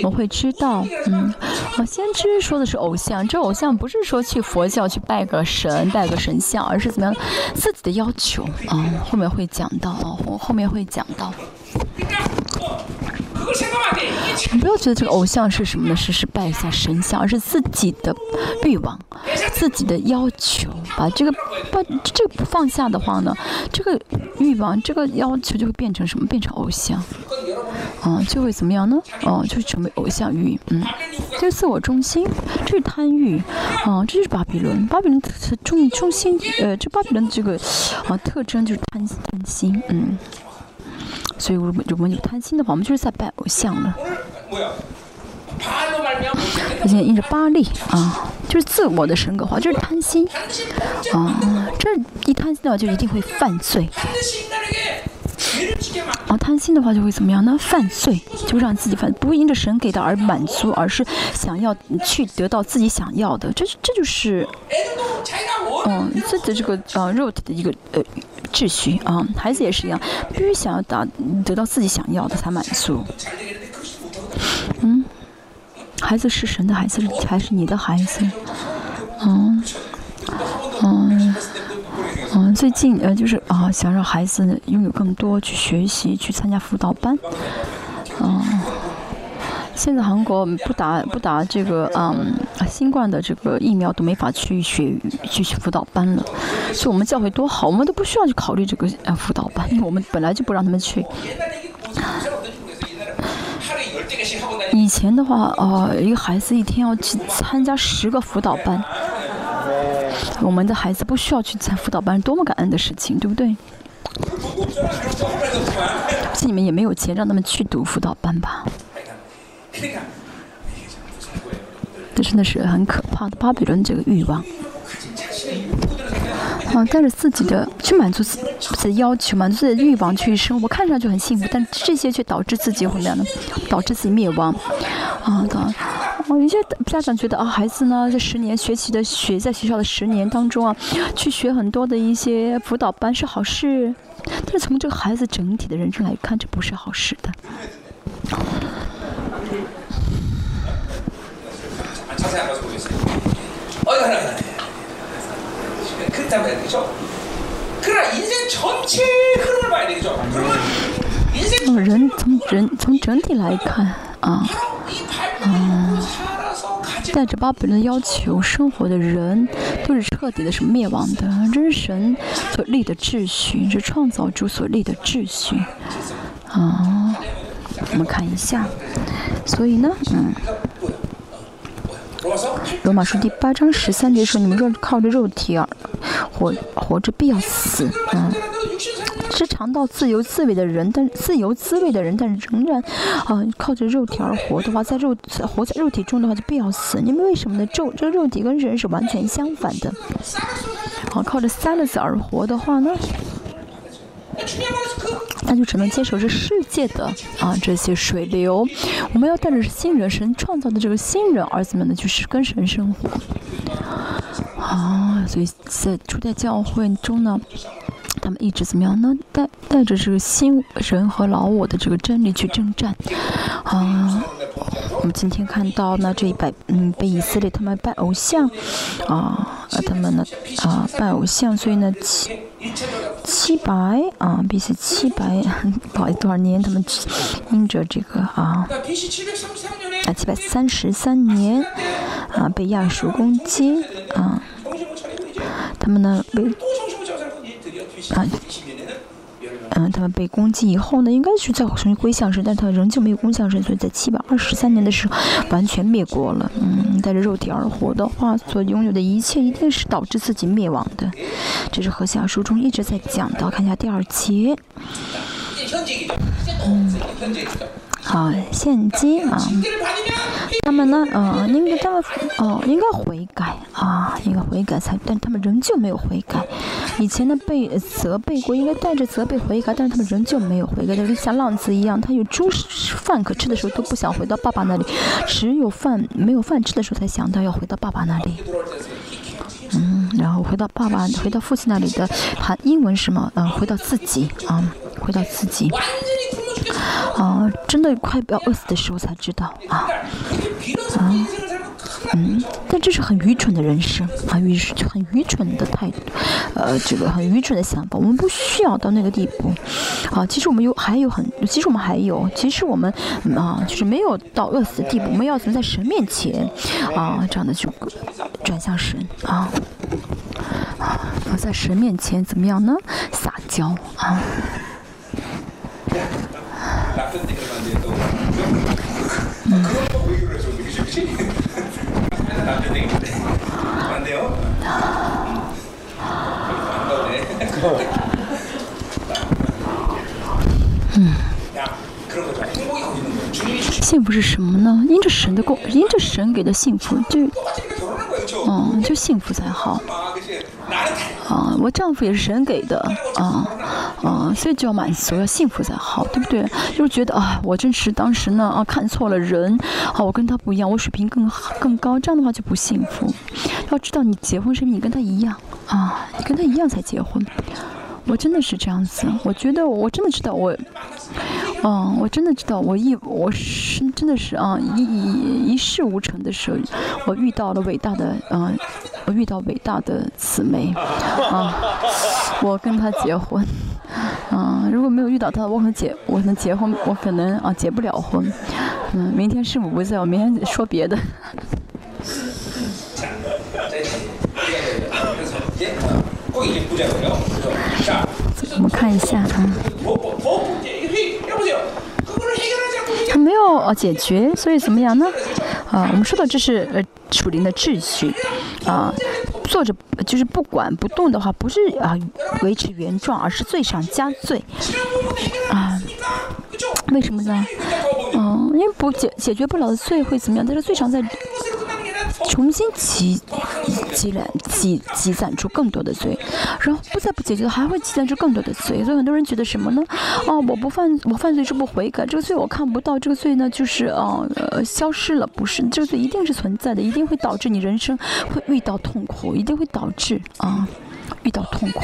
我们会知道，嗯，啊，先知说的是偶像，这偶像不是说去佛教去拜个神、拜个神像，而是怎么样自己的要求啊。后面会讲到啊，后后面会讲到。你不要觉得这个偶像是什么呢？是是拜一下神像，而是自己的欲望、自己的要求。把这个把这个不放下的话呢，这个欲望、这个要求就会变成什么？变成偶像，啊，就会怎么样呢？哦，就成为偶像欲。嗯，这是自我中心，这是贪欲，啊，这就是巴比伦。巴比伦中心，呃，这巴比伦这个啊特征就是贪贪心，嗯。所以，如果如果有贪心的话，我们就是在拜偶像了。他现在印着巴利啊，就是自我的神格化，就是贪心啊。这一贪心的话，就一定会犯罪。啊，贪心的话就会怎么样呢？犯罪，就让自己犯，不会因着神给的而满足，而是想要去得到自己想要的。这这就是，嗯，自己的这个呃肉体的一个呃。秩序啊，孩子也是一样，必须想要达得到自己想要的才满足。嗯，孩子是神的孩子还是你的孩子？嗯，嗯，嗯，最近呃就是啊，想让孩子拥有更多去学习，去参加辅导班，嗯。现在韩国不打不打这个嗯新冠的这个疫苗都没法去学去辅导班了，所以我们教会多好，我们都不需要去考虑这个呃辅导班，我们本来就不让他们去。以前的话，呃，一个孩子一天要去参加十个辅导班，我们的孩子不需要去参辅导班，多么感恩的事情，对不对？这你们也没有钱让他们去读辅导班吧？这真的是很可怕的巴比伦这个欲望，啊，带着自己的去满足自己的要求，满足自己的欲望去生活，看上去很幸福，但这些却导致自己怎么样呢？导致自己灭亡，啊的，啊，有些家长觉得啊，孩子呢，这十年学习的学在学校的十年当中啊，去学很多的一些辅导班是好事，但是从这个孩子整体的人生来看，这不是好事的。人从人从整体来看啊，嗯，带着巴比伦的要求生活的人，都是彻底的是灭亡的。这是神所立的秩序，是创造主所立的秩序。啊，我们看一下，所以呢，嗯。罗马书第八章十三节说：“你们若靠着肉体而活活着，必要死。”嗯，是尝到自由滋味的人，但自由滋味的人，但仍然啊靠着肉体而活的话，在肉活在肉体中的话，就必要死。你们为什么呢？肉这个肉体跟人是完全相反的。好，靠着三个字而活的话呢？那就只能接受这世界的啊这些水流，我们要带着新人神创造的这个新人儿子们呢，就是跟神生活。啊，所以在初代教会中呢，他们一直怎么样呢？带带着这个新人和老我的这个真理去征战。啊，我们今天看到呢这一百嗯被以色列他们拜偶像，啊，他们呢啊拜偶像，所以呢七。七百啊，B.C. 七百，*laughs* 不好意思，多少年？他们因着这个啊，啊，七百三十三年啊，被亚述攻击啊，他们呢被啊。嗯，他们被攻击以后呢，应该是再重新归向神，但他仍旧没有攻向神，所以在七百二十三年的时候完全灭国了。嗯，带着肉体而活的话，所拥有的一切一定是导致自己灭亡的。这是和下书中一直在讲的。看一下第二节。嗯，啊现金啊，他们呢，呃，应该他们哦，应该悔改啊，应该悔改才，但他们仍旧没有悔改。以前呢被责备过，应该带着责备悔改，但是他们仍旧没有悔改，就是像浪子一样，他有猪饭可吃的时候都不想回到爸爸那里，只有饭没有饭吃的时候才想到要回到爸爸那里。嗯，然后回到爸爸，回到父亲那里的喊英文是吗？嗯，回到自己啊，回到自己。啊，*laughs* 真的快要饿死的时候才知道啊啊，嗯，但这是很愚蠢的人生很，愚很愚蠢的态度，呃，这个很愚蠢的想法。我们不需要到那个地步啊。其实我们有还有很，其实我们还有，其实我们啊，就是没有到饿死的地步。我们要存在神面前啊，这样的就转向神啊啊，在神面前怎么样呢？撒娇啊。嗯。幸福是什么呢？因着神的供，因着神给的幸福，就，嗯，就幸福才好。啊，我丈夫也是神给的，啊，啊，所以就要满足，要幸福才好，对不对？就是觉得啊，我真是当时呢啊看错了人，啊，我跟他不一样，我水平更更高，这样的话就不幸福。要知道，你结婚是你跟他一样，啊，你跟他一样才结婚。我真的是这样子，我觉得我真的知道我，嗯，我真的知道我一我是真的是啊一一一事无成的时候，我遇到了伟大的嗯，我遇到伟大的姊妹，啊，我跟她结婚，嗯，如果没有遇到她，我可能结我可能结婚，我可能啊结不了婚，嗯，明天师傅不在，我明天说别的。*laughs* 我们看一下啊，他没有呃解决，所以怎么样呢？啊，我们说的这是呃属灵的秩序啊，坐着就是不管不动的话，不是啊维持原状，而是罪上加罪啊。为什么呢？嗯，因为不解解决不了的罪会怎么样？但是罪上在。重新积积累积积攒出更多的罪，然后不再不解决还会积攒出更多的罪，所以很多人觉得什么呢？哦，我不犯我犯罪是不悔改，这个罪我看不到，这个罪呢就是呃消失了，不是这个罪一定是存在的，一定会导致你人生会遇到痛苦，一定会导致啊。遇到痛苦，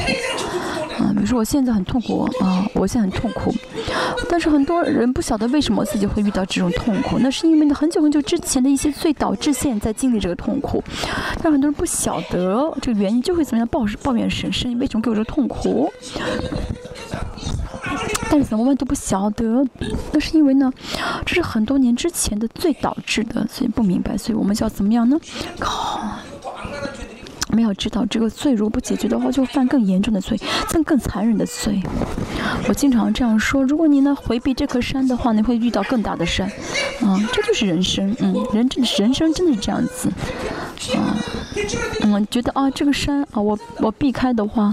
啊，比如说我现在很痛苦啊，我现在很痛苦，但是很多人不晓得为什么自己会遇到这种痛苦，那是因为呢很久很久之前的一些罪导致现在经历这个痛苦，但很多人不晓得这个原因，就会怎么样抱抱怨神，神你为什么给我这痛苦？但是怎么问都不晓得，那是因为呢，这是很多年之前的罪导致的，所以不明白，所以我们就要怎么样呢？靠！我们要知道，这个罪如果不解决的话，就犯更严重的罪，更更残忍的罪。我经常这样说：如果你能回避这颗山的话，你会遇到更大的山。嗯，这就是人生。嗯，人真人生真的是这样子。嗯，嗯，觉得啊，这个山啊，我我避开的话，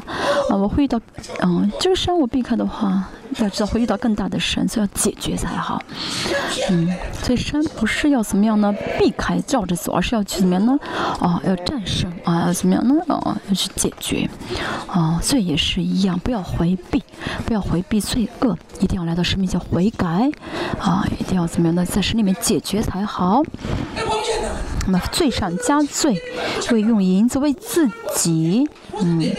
啊，我会遇到，嗯，这个山我避开的话。要知道会遇到更大的山，所以要解决才好。嗯，所以山不是要怎么样呢？避开绕着走，而是要去怎么样呢？哦，要战胜啊，要怎么样呢？哦，要去解决。哦，罪也是一样，不要回避，不要回避罪恶，一定要来到神面前悔改。啊，一定要怎么样呢？在神里面解决才好。那么罪上加罪，为用银子为自己，嗯。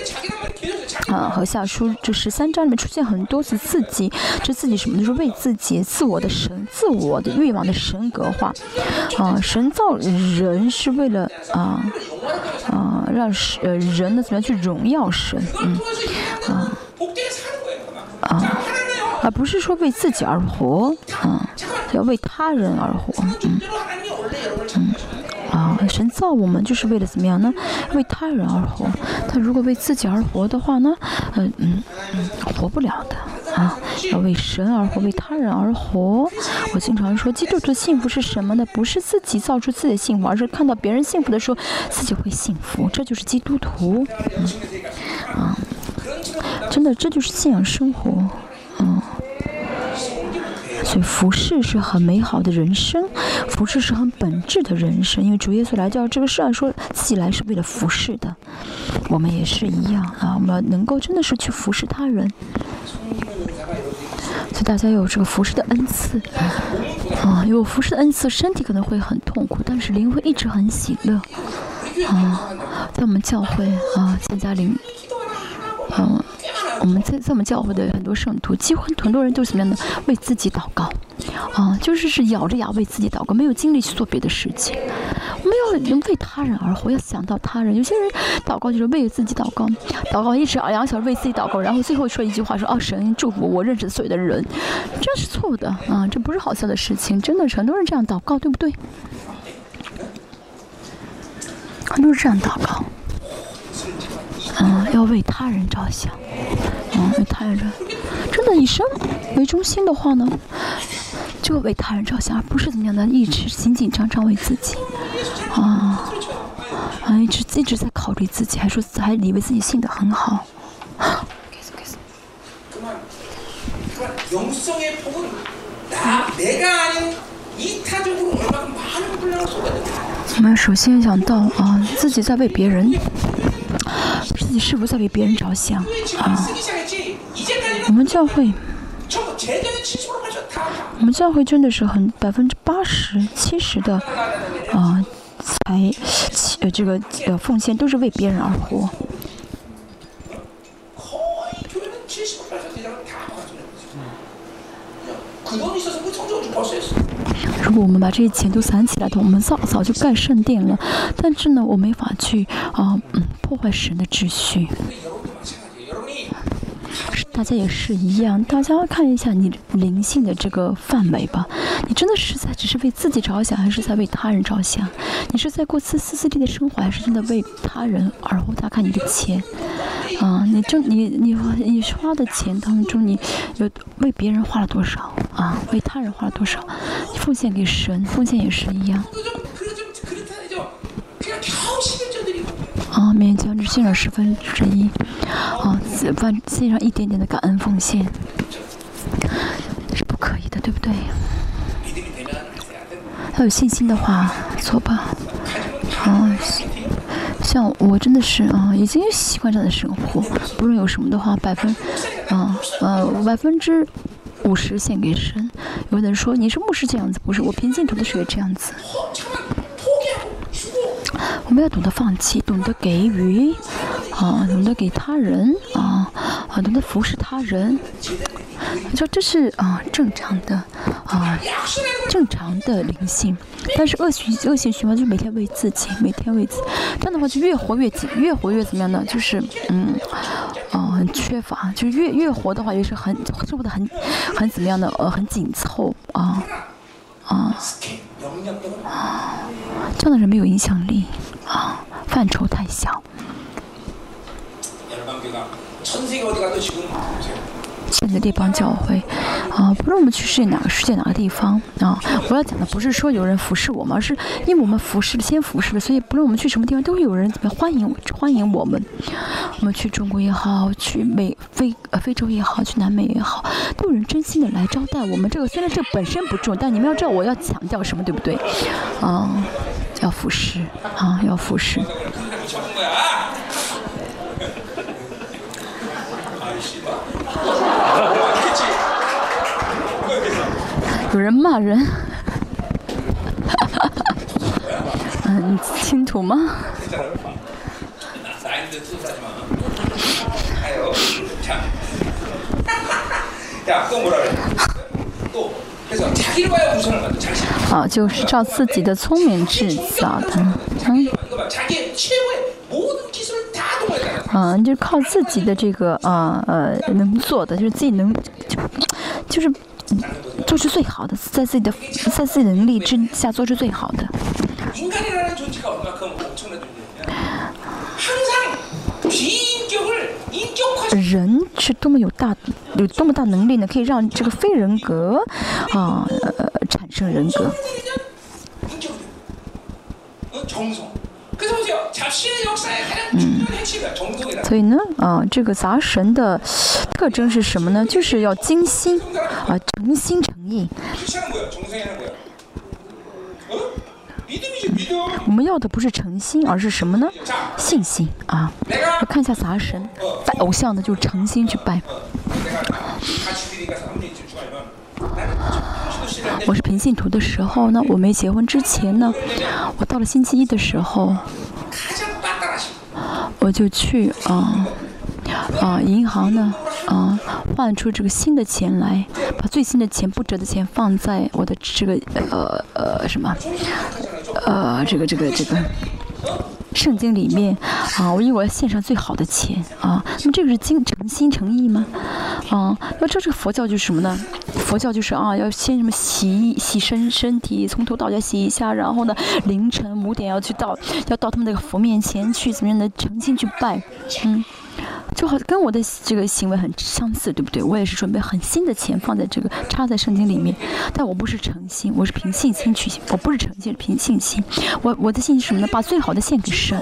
啊，和下书这十三章里面出现很多次自己，这自己什么？就是为自己自我的神、自我的欲望的神格化。啊，神造人是为了啊啊让呃人呢怎么样去荣耀神？嗯啊啊，而不是说为自己而活，啊，要为他人而活，嗯嗯。啊，神造我们就是为了怎么样呢？为他人而活。他如果为自己而活的话呢？嗯嗯嗯，活不了的啊！要为神而活，为他人而活。我经常说，基督徒幸福是什么呢？不是自己造出自己的幸福，而是看到别人幸福的时候，自己会幸福。这就是基督徒。嗯啊，真的，这就是信仰生活。嗯。所以服饰是很美好的人生，服饰是很本质的人生。因为主耶稣来到这个世上，说自己来是为了服饰的，我们也是一样啊。我们能够真的是去服侍他人，所以大家有这个服侍的恩赐啊，有服侍的恩赐，身体可能会很痛苦，但是灵会一直很喜乐啊。在我们教会啊，参加灵，嗯。我们在在我们教会的很多圣徒，几乎很多人都是什么样的？为自己祷告，啊，就是是咬着牙为自己祷告，没有精力去做别的事情。我们要为他人而活，要想到他人。有些人祷告就是为自己祷告，祷告一直两个小时为自己祷告，然后最后说一句话说：“哦，神祝福我认识所有的人。”这是错的啊，这不是好笑的事情。真的是很多人这样祷告，对不对？很多人这样祷告。嗯，要为他人着想，嗯，为他人着，真的以生为中心的话呢，就为他人着想，而不是怎么样的一直紧紧张张为自己，啊，啊，一直一直在考虑自己，还说还以为自己信的很好。我们首先想到啊，自己在为别人。自己是不是在为别人着想啊？我们教会，我们教会真的是很百分之八十、七十的啊，才呃这个呃奉献都是为别人而活。如果我们把这些钱都攒起来的，我们早早就盖圣殿了。但是呢，我没法去啊，破坏神的秩序。大家也是一样，大家看一下你灵性的这个范围吧。你真的是在只是为自己着想，还是在为他人着想？你是在过自私自利的生活，还是真的为他人而活？大家看你的钱，啊，你挣你你你花的钱当中，你有为别人花了多少？啊，为他人花了多少？奉献给神，奉献也是一样。啊，勉强只献了十分之一，啊，万献上一点点的感恩奉献是不可以的，对不对？要有信心的话，做吧。啊，像我真的是啊，已经习惯这样的生活，不论有什么的话，百分，啊呃，百分之五十献给神。有的人说你是牧师这样子，不是我凭净土的水这样子。我们要懂得放弃，懂得给予，啊，懂得给他人，啊，啊，懂得服侍他人。你说这是啊正常的，啊正常的灵性。但是恶循恶性循环就每天为自己，每天为自己，这样的话就越活越紧，越活越怎么样呢？就是嗯，啊很缺乏，就越越活的话也是很生活的很很怎么样的呃很紧凑啊啊啊。这样的人没有影响力，啊，范畴太小。现在这帮教会，啊，不论我们去世界哪个世界哪个地方，啊，我要讲的不是说有人服侍我们，而是因为我们服侍了，先服侍了，所以不论我们去什么地方，都会有人怎么欢迎欢迎我们。我们去中国也好，去美非呃非洲也好，去南美也好，都有人真心的来招待我们。这个虽然这本身不重，但你们要知道我要强调什么，对不对？啊，要服侍，啊，要服侍。有人骂人，嗯，清楚吗？啊，就是照自己的聪明制造的，嗯。嗯，就是靠自己的这个啊呃能做的，就是自己能就就是做出最好的，在自己的在自己能力之下做出最好的。人是多么有大有多么大能力呢？可以让这个非人格啊呃产生人格。嗯，所以呢，啊，这个杂神的特征是什么呢？就是要精心啊，诚心诚意。我们要的不是诚心，而是什么呢？信心啊！我看一下杂神拜偶像的，就诚心去拜。我是平信徒的时候呢我没结婚之前呢我到了星期一的时候我就去啊啊银行呢啊换出这个新的钱来把最新的钱不折的钱放在我的这个呃呃什么？呃这个这个这个圣经里面啊，我以为我要献上最好的钱啊，那么这个是精诚心诚意吗？啊，那这是佛教就是什么呢？佛教就是啊，要先什么洗洗身身体，从头到脚洗一下，然后呢，凌晨五点要去到要到他们那个佛面前去，怎么样的诚心去拜，嗯。就好跟我的这个行为很相似，对不对？我也是准备很新的钱放在这个插在圣经里面，但我不是诚心，我是凭信心去，我不是诚心，是凭信心。我我的信心是什么呢？把最好的献给神。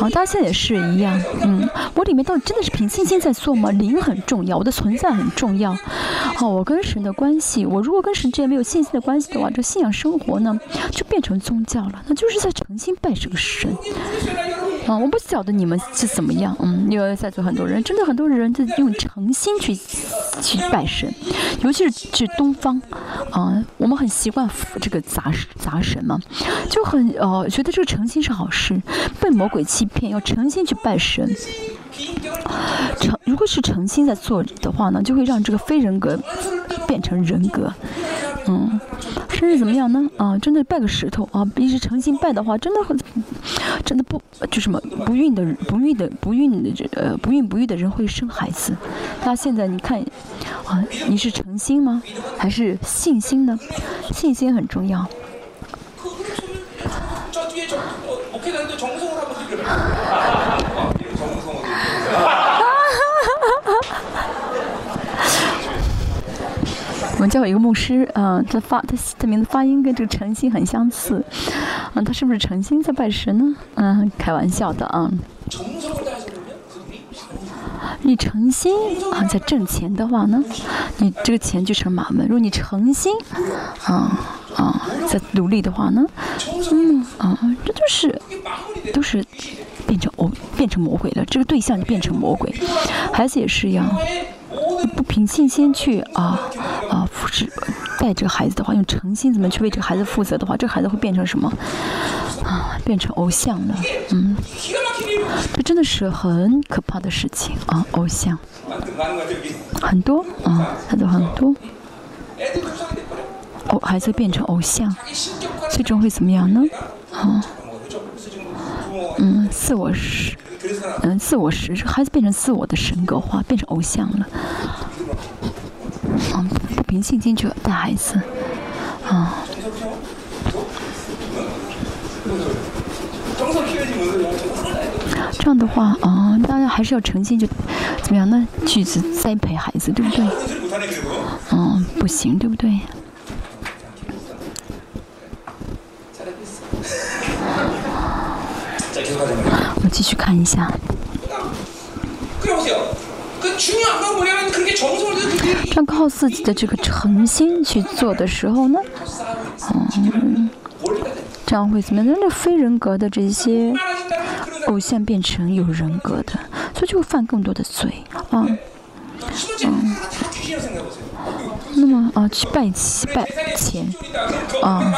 好，大家现在也是一样，嗯，我里面到底真的是凭信心在做吗？灵很重要，我的存在很重要。好，我跟神的关系，我如果跟神之间没有信心的关系的话，这信仰生活呢就变成宗教了，那就是在诚心拜这个神。啊，我不晓得你们是怎么样，嗯，因为在座很多人，真的很多人就用诚心去去拜神，尤其是去东方，啊，我们很习惯这个杂杂神嘛，就很呃觉得这个诚心是好事，被魔鬼欺骗，要诚心去拜神。诚如果是诚心在做的话呢，就会让这个非人格变成人格，嗯，甚至怎么样呢？啊，真的拜个石头啊，一直诚心拜的话，真的很，真的不就什么不孕的不孕的不孕的这呃不孕不育的人会生孩子。那现在你看啊，你是诚心吗？还是信心呢？信心很重要。*laughs* 我们家有一个牧师，嗯，他发他他名字发音跟这个诚心很相似，嗯，他是不是诚心在拜神呢？嗯，开玩笑的啊。你诚心啊在挣钱的话呢，你这个钱就成马门；如果你诚心啊啊在努力的话呢，嗯啊这就是都是。变成偶变成魔鬼了，这个对象就变成魔鬼。孩子也是一样，不凭信心去啊啊扶持带这个孩子的话，用诚心怎么去为这个孩子负责的话，这个孩子会变成什么啊？变成偶像了，嗯，这真的是很可怕的事情啊！偶像很多啊，孩子很多。哦，孩子变成偶像，最终会怎么样呢？啊、嗯自我实嗯自我实孩子变成自我的神格化变成偶像了。嗯不平静进去带孩子。啊这样的话啊大家还是要诚信去怎么样呢句子栽培孩子对不对？嗯不行对不对？我继续看一下，这样靠自己的这个诚心去做的时候呢？嗯，这样会怎么样？那非人格的这些偶像变成有人格的，所以就会犯更多的罪啊。嗯。那么啊，去拜七拜钱，啊，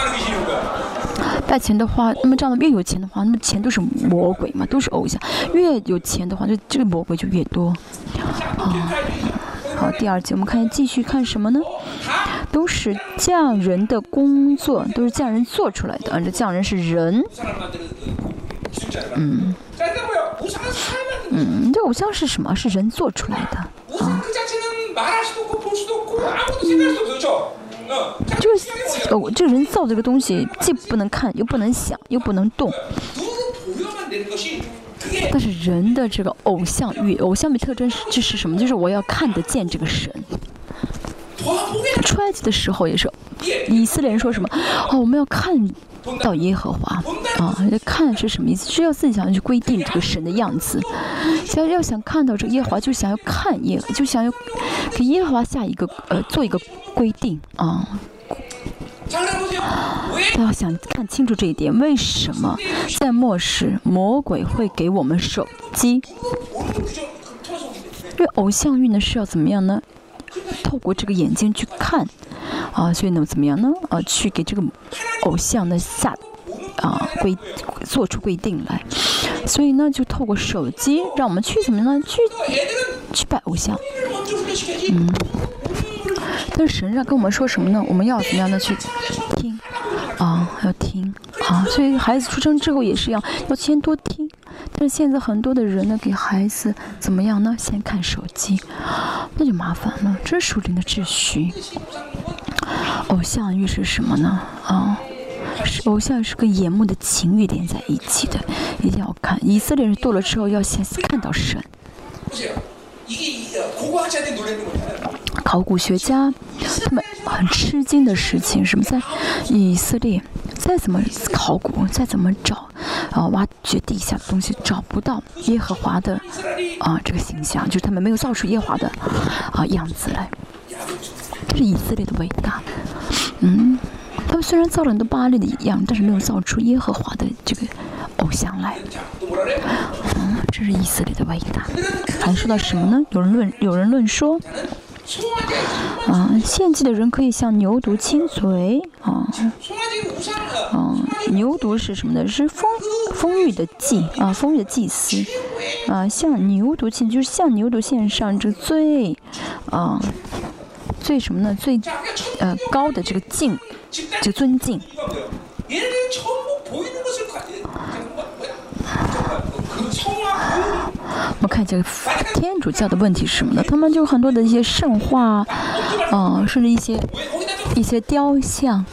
拜钱的话，那么这样的越有钱的话，那么钱都是魔鬼嘛，都是偶像。越有钱的话，就这个魔鬼就越多。啊，好，第二节我们看继续看什么呢？都是匠人的工作，都是匠人做出来的。啊，这匠人是人。嗯。嗯，这偶像是什么？是人做出来的。啊。啊就是我这人造这个东西既不能看又不能想又不能动。但是人的这个偶像与偶像的特征是就是什么？就是我要看得见这个神。揣测的时候也是以色列人说什么哦我们要看到耶和华啊，看是什么意思？是要自己想要去规定这个神的样子，要要想看到这耶和华，就想要看耶，就想要给耶和华下一个呃做一个规定啊。大家想看清楚这一点，为什么在末世魔鬼会给我们手机？因为偶像运呢是要怎么样呢？透过这个眼睛去看啊，所以呢怎么样呢？啊，去给这个偶像呢下啊规做出规定来，所以呢就透过手机让我们去怎么样呢？去去拜偶像，嗯。但是神让跟我们说什么呢？我们要怎么样的去听啊？要听啊！所以孩子出生之后也是一样，要先多听。但是现在很多的人呢，给孩子怎么样呢？先看手机，那就麻烦了。这是属灵的秩序。偶像欲是什么呢？啊，是偶像是跟眼目的情欲连在一起的，一定要看。以色列人堕了之后，要先看到神。考古学家他们很吃惊的事情，什么在以色列再怎么考古，再怎么找，啊，挖掘地下的东西，找不到耶和华的啊这个形象，就是他们没有造出耶和华的啊样子来。这是以色列的伟大，嗯，他们虽然造了很多巴黎的样，但是没有造出耶和华的这个偶像来。嗯，这是以色列的伟大。还说到什么呢？有人论，有人论说。啊，献祭的人可以向牛犊亲嘴啊。啊，牛犊是什么呢？是丰丰裕的祭啊，丰裕的祭司啊，向牛犊亲，就是向牛犊献上这最啊最什么呢？最呃高的这个敬，这个尊敬。我们看这个天主教的问题是什么呢？他们就很多的一些圣画，嗯，甚至一些一些雕像，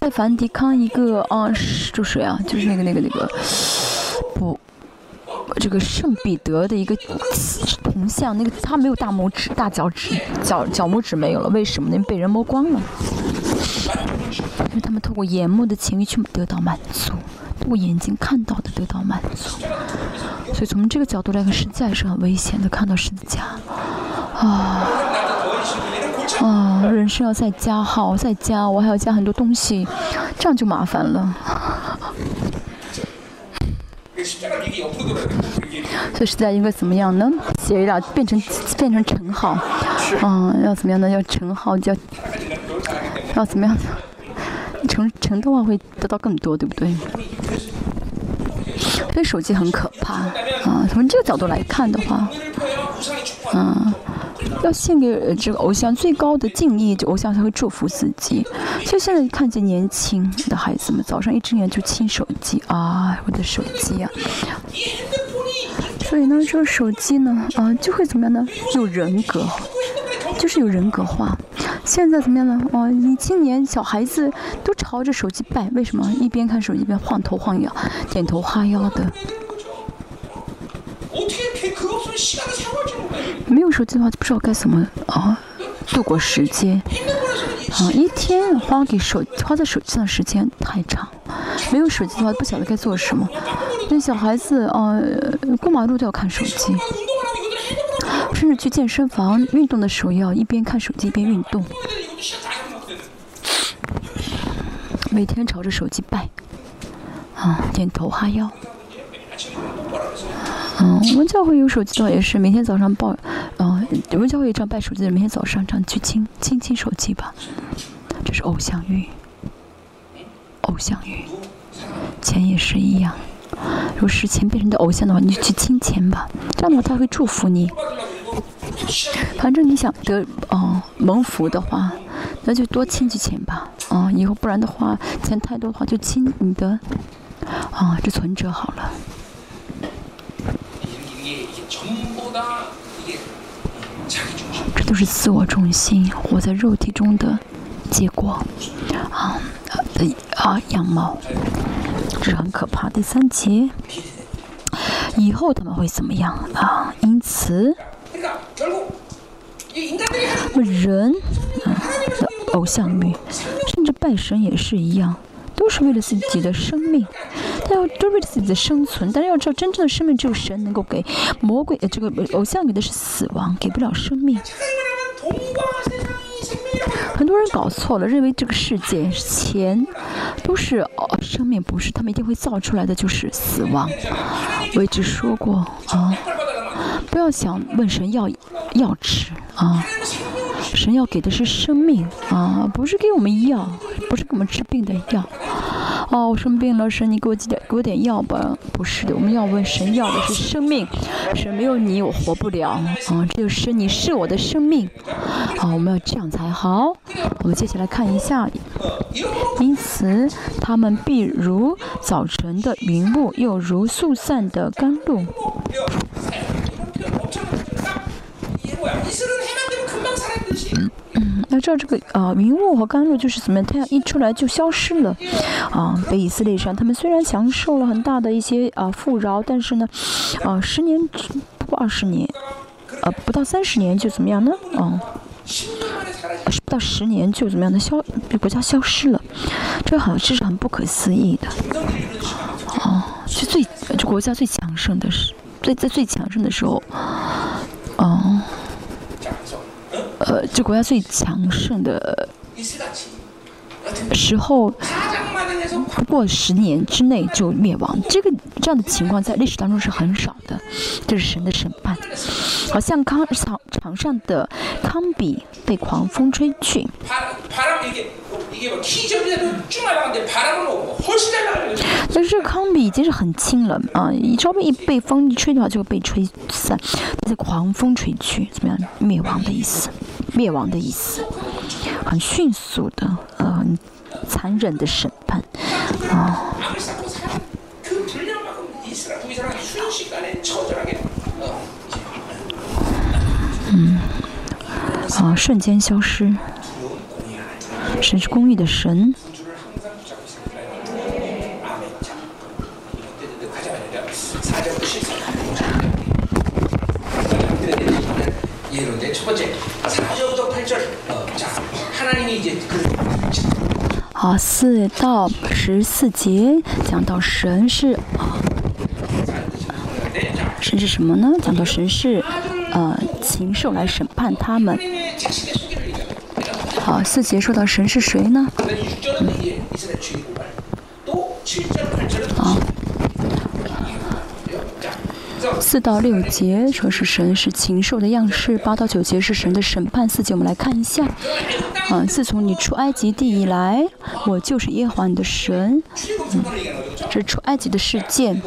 在梵蒂冈一个啊，就是啊，就是那个那个那个不，这个圣彼得的一个铜像，那个他没有大拇指、大脚趾、脚脚拇指没有了，为什么呢？被人摸光了，因为他们透过眼目的情欲去得到满足。通过眼睛看到的得到满足，所以从这个角度来看，实在是很危险的。看到十字架，啊啊，人生要再加号，再加，我还要加很多东西，这样就麻烦了。所以实在应该怎么样呢？写了变成变成乘号，嗯，要怎么样呢？要乘号，叫要怎么样？成成的话会得到更多，对不对？所以手机很可怕啊！从这个角度来看的话，嗯，要献给这个偶像最高的敬意，这偶像才会祝福自己。所以现在看见年轻的孩子们早上一睁眼就亲手机啊，我的手机啊！所以呢，这个手机呢，啊，就会怎么样呢？有人格，就是有人格化。现在怎么样呢？哦，你今年小孩子都朝着手机拜，为什么？一边看手机一边晃头晃腰、点头哈腰的。没有手机的话，就不知道该怎么啊度过时间。啊，一天花给手花在手机上时间太长，没有手机的话，不晓得该做什么。那小孩子啊，过马路都要看手机。甚至去健身房运动的时候，要一边看手机一边运动。每天朝着手机拜，啊，点头哈腰。嗯，我们教会有手机的话，也是每天早上抱，嗯，我们教会这样拜手机的，每天早上这样去亲亲亲手机吧。这是偶像欲，偶像欲，钱也是一样。如果是钱变成你的偶像的话，你就去亲钱吧，这样的话他会祝福你。反正你想得哦蒙福的话，那就多亲几钱吧。啊，以后不然的话，钱太多的话就亲你的啊这存折好了。这都是自我中心，活在肉体中的结果啊啊样貌，这是很可怕。第三节，以后他们会怎么样啊？因此。那么人啊的偶像女，甚至拜神也是一样，都是为了自己的生命，他要都为了自己的生存。但是要知道，真正的生命只有神能够给，魔鬼呃这个偶像给的是死亡，给不了生命。很多人搞错了，认为这个世界钱都是哦生命，不是，他们一定会造出来的就是死亡。我一直说过啊，不要想问神要药吃啊，神要给的是生命啊，不是给我们药，不是给我们治病的药。哦，我生病了，神，你给我寄点给我点药吧。不是的，我们要问神要的是生命。神没有你，我活不了。啊，这就是你是我的生命。好，我们要这样才好。我们接下来看一下，因此他们必如早晨的云雾，又如速散的甘露。嗯那照这个啊，云雾和甘露就是怎么样？太阳一出来就消失了，啊，被以色列上，他们虽然享受了很大的一些啊富饶，但是呢，啊，十年不过二十年，呃，不到三十年就怎么样呢？啊，不到十年就怎么样的消被，国家消失了，这好，这是很不可思议的，啊，是最这国家最强盛的时，最在最强盛的时候，啊。呃，这国家最强盛的时候，不过十年之内就灭亡。这个这样的情况在历史当中是很少的，这是神的审判。好像康场场上的康比被狂风吹去。但是康比已经是很轻了啊，一稍微一被风一吹的话就会被吹散，被狂风吹去，怎么样？灭亡的意思，灭亡的意思，很迅速的，呃，很残忍的审判啊。嗯，啊，瞬间消失。神是公义的神。好，四到十四节讲到神是啊神是什么呢？讲到神是呃禽兽来审判他们。好，四节说到神是谁呢？好，四到六节说是神是禽兽的样式，八到九节是神的审判。四节我们来看一下。啊，自从你出埃及地以来，我就是耶和华你的神。嗯，这是出埃及的事件。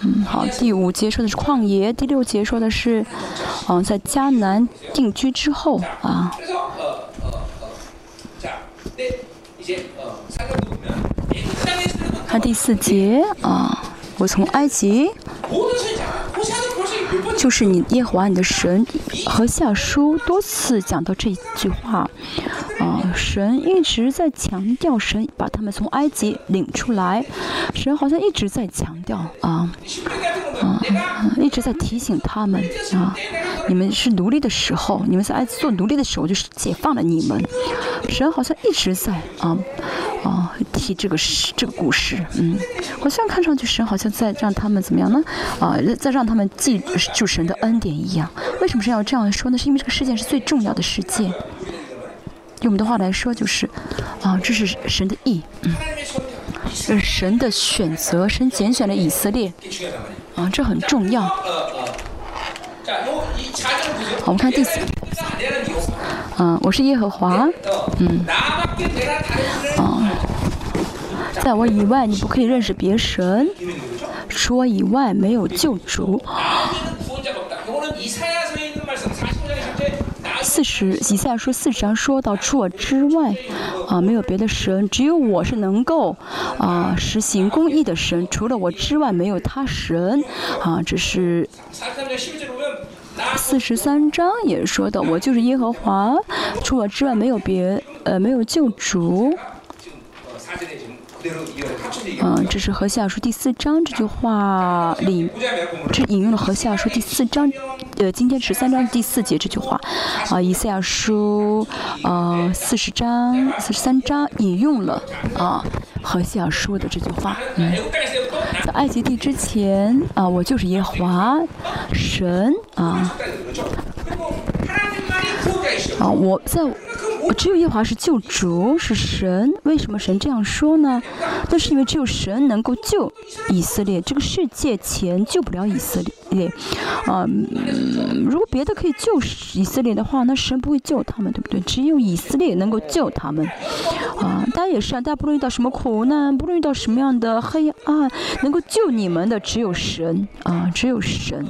嗯，好，第五节说的是旷野，第六节说的是，嗯，在迦南定居之后啊。看第四节啊，我从埃及，就是你耶和华你的神和下书多次讲到这句话，啊，神一直在强调神把他们从埃及领出来，神好像一直在强调啊，啊，一直在提醒他们啊，你们是奴隶的时候，你们在埃及做奴隶的时候，就是解放了你们。神好像一直在啊啊提这个事这个故事，嗯，好像看上去神好像在让他们怎么样呢？啊，在让他们记住神的恩典一样。为什么是要这样说呢？是因为这个事件是最重要的事件。用我们的话来说，就是啊，这是神的意，嗯，这是神的选择，神拣选了以色列，啊，这很重要。好，我们看第四。嗯，我是耶和华。嗯，啊，在我以外你不可以认识别神，除我以外没有救主。四十以赛亚书四十章说到，除我之外，啊，没有别的神，只有我是能够啊实行公义的神，除了我之外没有他神。啊，这是。四十三章也说的，我就是耶和华，除我之外没有别，呃，没有救主。嗯，这是何西亚书第四章这句话里，这引用了何西亚书第四章，呃，今天十三章第四节这句话，啊，以西亚书，呃，四十章四十三章引用了啊何西亚书的这句话。嗯，在埃及地之前啊，我就是耶和华神啊。啊，我在。只有耶和华是救主，是神。为什么神这样说呢？那是因为只有神能够救以色列，这个世界钱救不了以色列。啊、嗯，如果别的可以救以色列的话，那神不会救他们，对不对？只有以色列能够救他们。啊，大家也是啊，大家不论遇到什么苦难，不论遇到什么样的黑暗，能够救你们的只有神啊，只有神。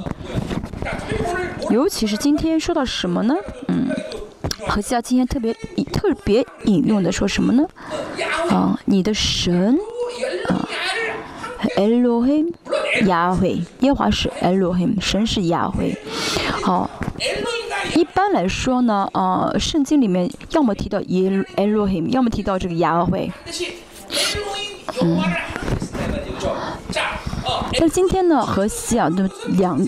尤其是今天说到什么呢？嗯，何西今天特别特别引用的说什么呢？啊，你的神啊，Elohim，亚惠耶华是 Elohim，神是亚惠。好，一般来说呢，啊，圣经里面要么提到 El Elohim，要么提到这个亚惠。嗯。那今天呢，和西啊，就两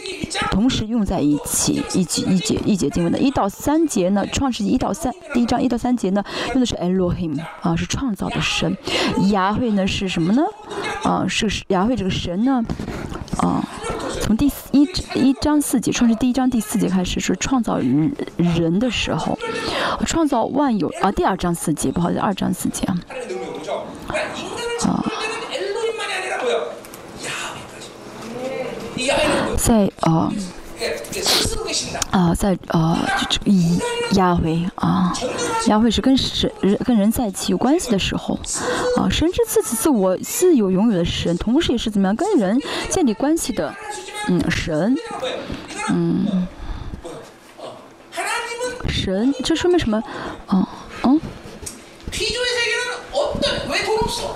同时用在一起，一节一节一节经文的，一到三节呢，创世纪一到三第一章一到三节呢，用的是 Elohim 啊，是创造的神，雅会呢是什么呢？啊，是雅会这个神呢，啊，从第一一章四节，创世第一章第四节开始是创造人人的时候，创造万有啊，第二章四节，不好意思，二章四节啊。啊在呃啊，在呃，以亚维啊，亚维是跟神、跟人在一起有关系的时候，啊，神是自己自我自有永远的神，同时也是怎么样跟人建立关系的，嗯，神，嗯，神，这说明什么？嗯、嗯。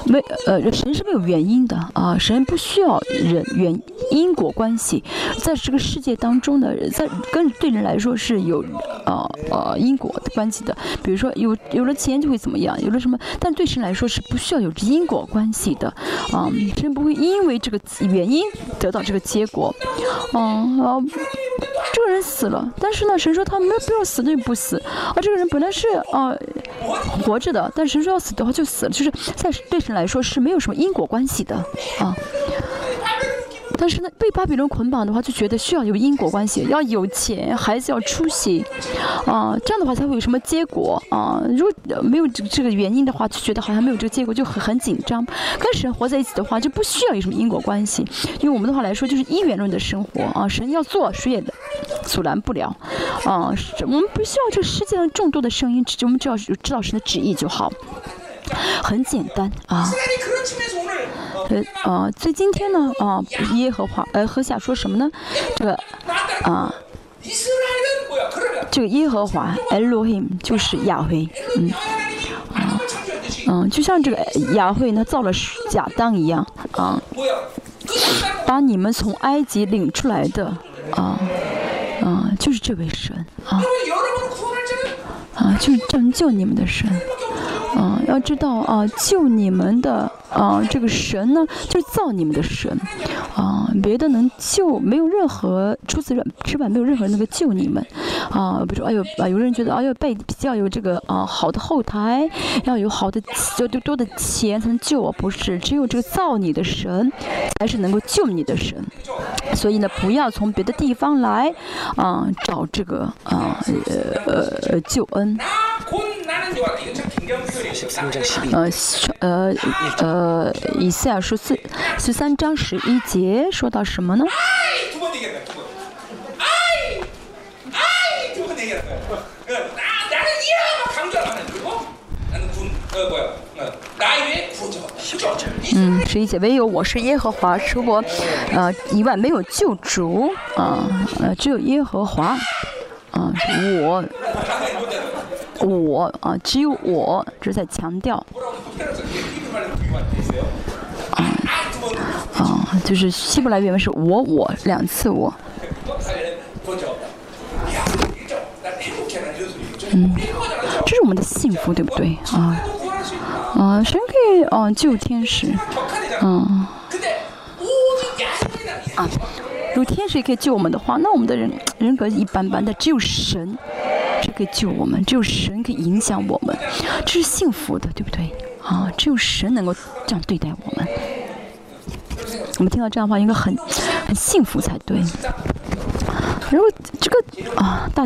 没呃，神是没有原因的啊，神不需要人原因果关系，在这个世界当中呢，在跟对人来说是有呃呃因果关系的。比如说有有了钱就会怎么样，有了什么，但对神来说是不需要有因果关系的啊，神不会因为这个原因得到这个结果，嗯啊。这个人死了，但是呢，神说他没有必要死，那就不死。啊，这个人本来是啊、活着的，但神说要死的话就死了，就是在对神来说是没有什么因果关系的啊。但是呢，被巴比伦捆绑的话，就觉得需要有因果关系，要有钱，孩子要出息，啊，这样的话才会有什么结果啊。如果没有这这个原因的话，就觉得好像没有这个结果，就很很紧张。跟神活在一起的话，就不需要有什么因果关系，因为我们的话来说就是一元论的生活啊，神要做，谁也阻拦不了啊。我们不需要这世界上众多的声音，只我们只要知道神的旨意就好，很简单啊，呃啊，所以今天呢，啊，耶和华，呃，和夏说什么呢？这个啊，这个耶和华，Elohim，就是亚惠，嗯，啊，嗯，就像这个亚慧呢，造了假当一样啊，把你们从埃及领出来的啊，啊，就是这位神啊，啊，就是拯救你们的神。啊，要知道啊，救你们的啊，这个神呢，就是造你们的神，啊，别的能救，没有任何除此之外，没有任何人能够救你们，啊，比如说，哎呦啊，有人觉得，哎呦，被比较有这个啊好的后台，要有好的就多多的钱才能救我，不是，只有这个造你的神才是能够救你的神，所以呢，不要从别的地方来啊找这个啊呃呃救恩。呃，呃，呃，以下十四十三章十一节说到什么呢？嗯，十一节唯有，我是耶和华，除我呃以外没有救主啊，呃，只有耶和华啊，我。我啊，只有我。这是在强调啊，啊，就是希伯来原文是我，我两次，我嗯，这是我们的幸福，对不对啊？啊，shank，啊，旧天使，嗯，啊。如果天使可以救我们的话，那我们的人人格一般般的，只有神，这可以救我们，只有神可以影响我们，这是幸福的，对不对？啊，只有神能够这样对待我们。我们听到这样的话，应该很很幸福才对。如果这个啊大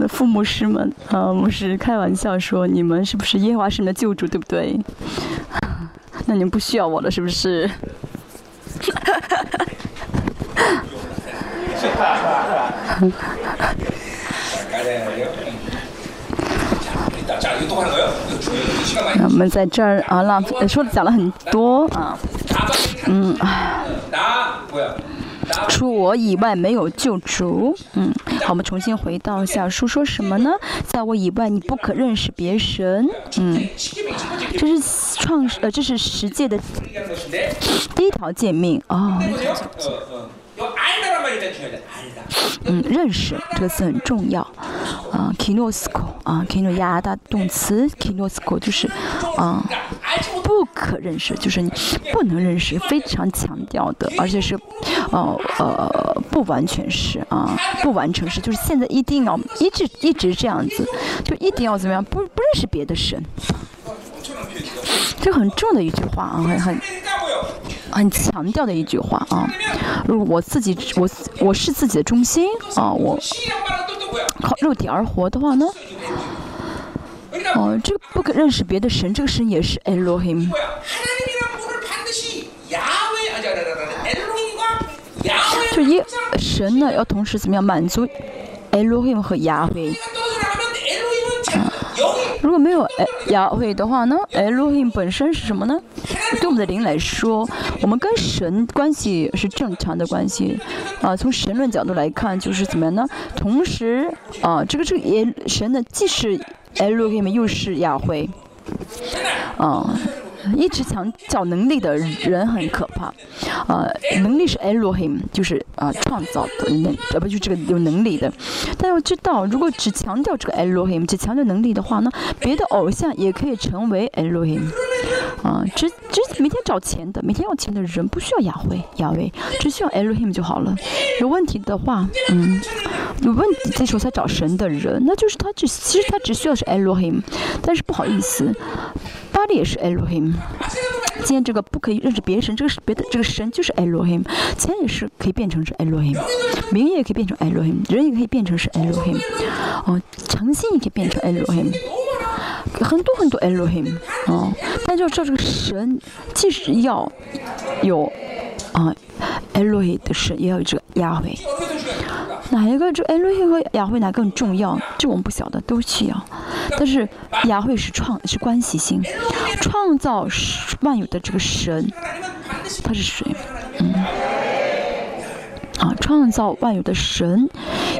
的副牧师们，啊，牧师开玩笑说，你们是不是耶和华神的救主，对不对？*laughs* 那你们不需要我了，是不是？*laughs* 我们在这儿啊，浪费说讲了很多啊，嗯。除我以外没有救主。嗯，好，我们重新回到下书说什么呢？在我以外，你不可认识别神。嗯，这是创呃，这是十诫的第一条诫命哦。嗯，认识这个词很重要。啊 k i n o s k o 啊 k i n o 亚达动词 k i n o s k o 就是，啊，不可认识，就是你不能认识，非常强调的，而且是，呃呃，不完全是啊，不完成是，就是现在一定要一直一直这样子，就一定要怎么样，不不认识别的神。这很重的一句话啊，很很很强调的一句话啊。如果我自己，我我是自己的中心啊，我靠肉体而活的话呢？哦、这不可认识别的神，这个神也是 Elohim。就一神呢，要同时怎么样满足 Elohim 和 Yahweh？、如果没有哎雅会的话呢，哎路宾本身是什么呢？对我们的灵来说，我们跟神关系是正常的关系，啊，从神论角度来看就是怎么样呢？同时啊，这个这个耶神呢，既是哎罗宾，又是雅会，啊。一直强调能力的人很可怕，啊，能力是 Elohim，就是啊创造的能，呃不就这个有能力的。但要知道，如果只强调这个 Elohim，只强调能力的话呢，别的偶像也可以成为 Elohim，啊，只只每天找钱的，每天要钱的人不需要雅慧雅威，只需要 Elohim 就好了。有问题的话，嗯，有问题这时候才找神的人，那就是他只其实他只需要是 Elohim，但是不好意思，巴利也是 Elohim。今天这个不可以认识别的神，这个是别的这个神就是 Elohim，钱也是可以变成是 Elohim，名也可以变成 Elohim，人也可以变成是 Elohim，哦，诚信也可以变成 Elohim，很多很多 Elohim，哦，但就是说这个神即使要有啊，Elue 的神也有这个雅惠。哪一个这 Elue 和雅惠哪更重要？这我们不晓得，都需要。但是雅惠是创，是关系性创造，是万有的这个神。他是谁？嗯，啊，创造万有的神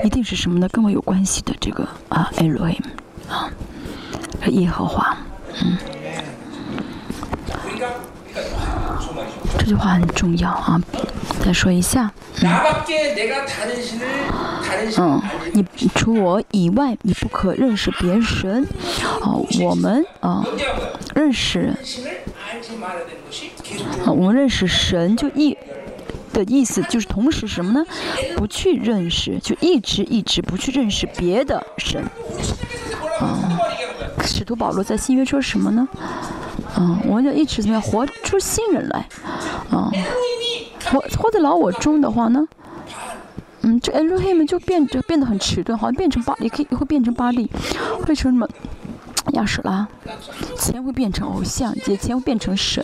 一定是什么呢？跟我有关系的这个啊，Elue 啊，是耶和华。嗯。这句话很重要啊，再说一下。嗯，嗯你除我以外，你不可认识别神。啊，我们啊，认识。啊，我们认识神就一。的意思就是同时什么呢？不去认识，就一直一直不去认识别的神。啊，使徒保罗在新约说什么呢？嗯，我就一直怎么样活出新人来，啊，活活在老我中的话呢，嗯，这 Nuke 们就变就变得很迟钝，好像变成巴也可以会变成巴黎，会成什么亚瑟啦，钱会变成偶像，也钱会变成神。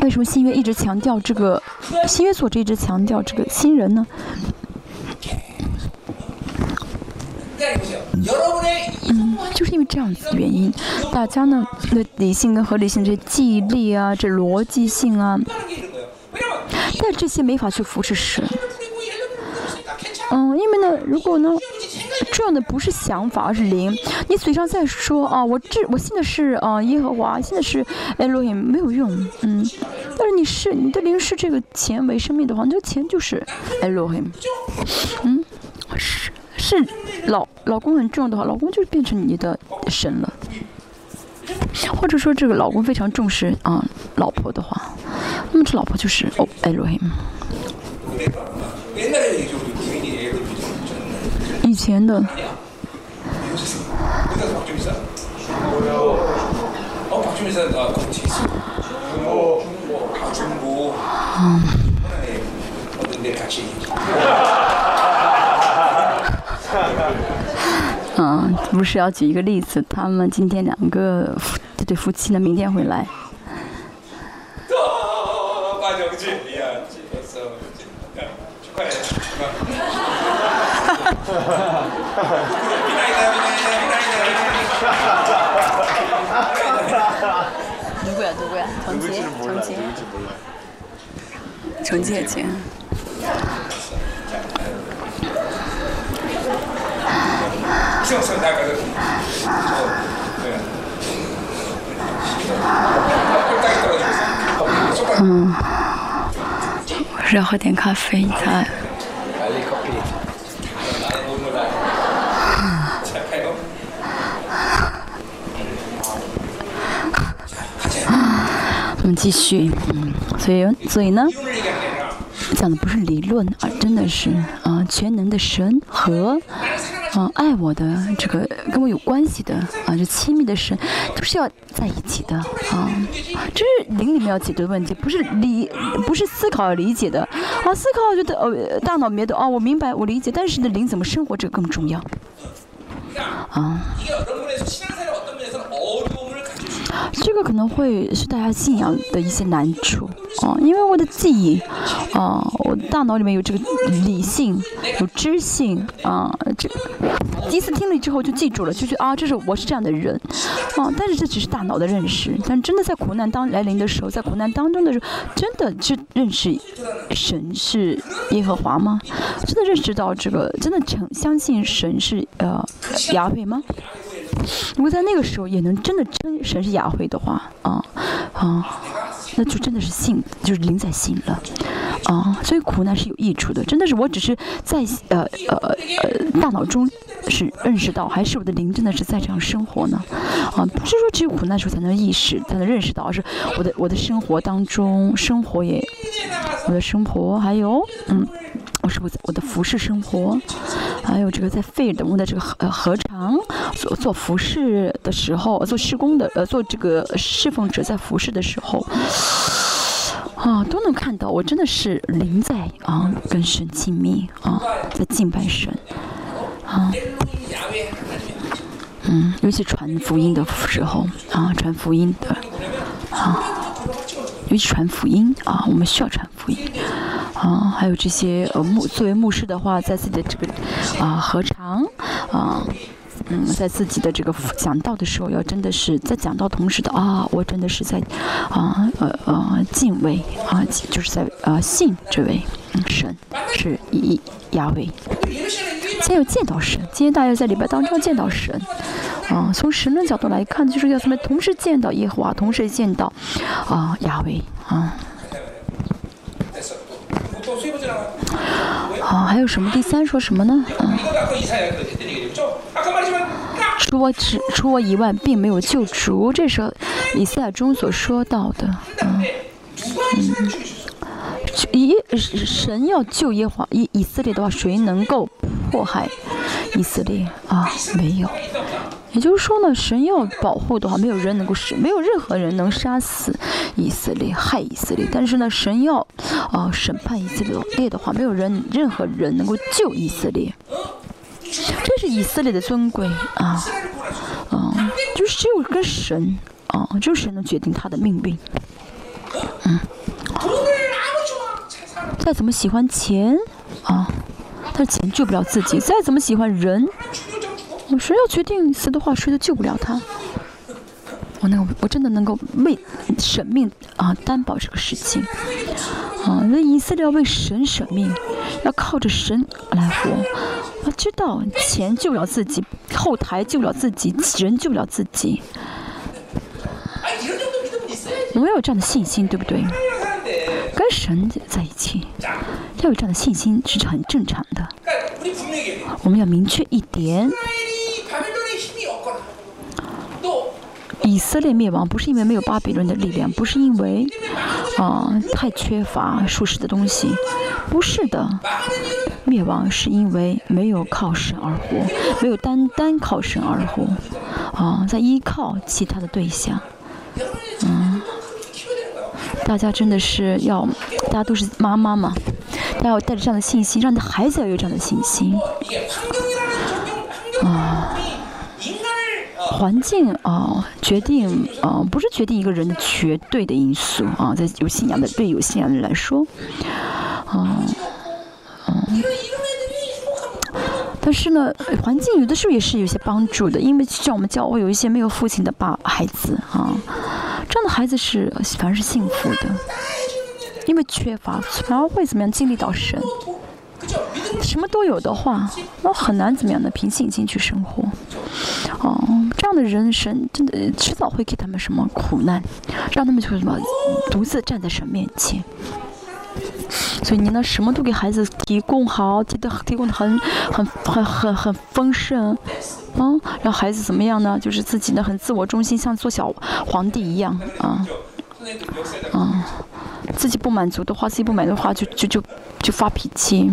为什么新约一直强调这个？新约所一直强调这个新人呢？嗯，就是因为这样子的原因，大家呢的理性跟合理性这些记忆力啊，这逻辑性啊，但这些没法去扶持神。嗯，因为呢，如果呢，重要的不是想法，而是灵。你嘴上在说啊，我这我信的是啊耶和华，信的是哎罗隐，没有用。嗯，但是你是你的灵是这个钱为生命的话，你这个钱就是哎罗隐。嗯，是。是老老公很重要的话，老公就变成你的神了。或者说这个老公非常重视啊老婆的话，那么这老婆就是哦 Elohim。以前的。嗯，*laughs* *laughs* 不是要举一个例子，他们今天两个这对夫妻呢，明天会来。누구야누구야정지정지정지 *laughs* 했지嗯，要喝点咖啡，再。*laughs* 我们继续，嗯，所以，所以呢，讲的不是理论啊，真的是啊，全能的神和啊爱我的这个跟我有关系的啊，这亲密的神都是要在一起的啊，这是灵里面要解决的问题，不是理，不是思考理解的啊，思考觉得呃大脑里面的哦，我明白，我理解，但是呢，灵怎么生活这个更重要啊。这个可能会是大家信仰的一些难处啊，因为我的记忆啊，我大脑里面有这个理性，有知性啊，这第一次听了之后就记住了，就觉得啊，这是我是这样的人啊，但是这只是大脑的认识，但真的在苦难当来临的时候，在苦难当中的时候，真的去认识神是耶和华吗？真的认识到这个，真的诚相信神是呃亚伟吗？如果在那个时候也能真的真神是雅慧的话，啊啊，那就真的是信，就是灵在信了，啊，所以苦难是有益处的，真的是我只是在呃呃呃大脑中是认识到，还是我的灵真的是在这样生活呢？啊，不是说只有苦难的时候才能意识才能认识到，而是我的我的生活当中生活也，我的生活还有嗯。我是我在我的服饰生活，还有这个在费尔德姆的这个合合场做做服饰的时候，做施工的呃做这个侍奉者在服饰的时候，啊都能看到我真的是灵在啊跟神亲密啊在敬拜神啊，嗯尤其传福音的时候啊传福音的啊尤其传福音啊我们需要传福音。啊，还有这些呃牧作为牧师的话，在自己的这个啊合唱啊，嗯，在自己的这个讲道的时候，要真的是在讲道同时的啊，我真的是在啊呃呃敬畏啊，就是在呃信这位神是以亚伟，先有见到神，今天大家在礼拜当中见到神啊，从神论角度来看，就是要怎么同时见到耶和华，同时见到啊亚维啊。好，还有什么？第三说什么呢？嗯，除我只除我以外，并没有救主。这是以赛亚中所说到的。嗯嗯，以神要救耶华以以色列的话，谁能够迫害以色列啊？没有。也就是说呢，神要保护的话，没有人能够杀，没有任何人能杀死以色列，害以色列。但是呢，神要啊审判以色列的话，没有人任何人能够救以色列。这是以色列的尊贵啊，啊，就是只有跟神啊，只有神能决定他的命运。嗯，再怎么喜欢钱啊，但是钱救不了自己；再怎么喜欢人。我谁要决定死的话，谁都救不了他。我那个，我真的能够为舍命啊担保这个事情啊！那以色列要为神舍命，要靠着神来活。我知道钱救不了自己，后台救不了自己，人救不了自己。我要有这样的信心，对不对？跟神在一起，要有这样的信心是很正常的。我们要明确一点。以色列灭亡不是因为没有巴比伦的力量不是因为啊太缺乏舒适的东西不是的灭亡是因为没有靠神而活没有单单靠神而活啊在依靠其他的对象嗯。大家真的是要大家都是妈妈嘛大家要带着这样的信心让你的孩子要有这样的信心。啊。环境啊决定啊不是决定一个人的绝对的因素啊在有信仰的对有信仰的人来说啊嗯。但是呢环境有的时候也是有些帮助的因为像我们教会有一些没有父亲的爸孩子啊这样的孩子是反而是幸福的因为缺乏然后会怎么样经力到神什么都有的话，那很难怎么样呢？平静心去生活，哦，这样的人生真的迟早会给他们什么苦难，让他们就什么独自站在神面前。所以你呢，什么都给孩子提供好，提的提供的很很很很很丰盛，嗯，让孩子怎么样呢？就是自己呢很自我中心，像做小皇帝一样啊。嗯，自己不满足的话，自己不满的话，就就就就发脾气。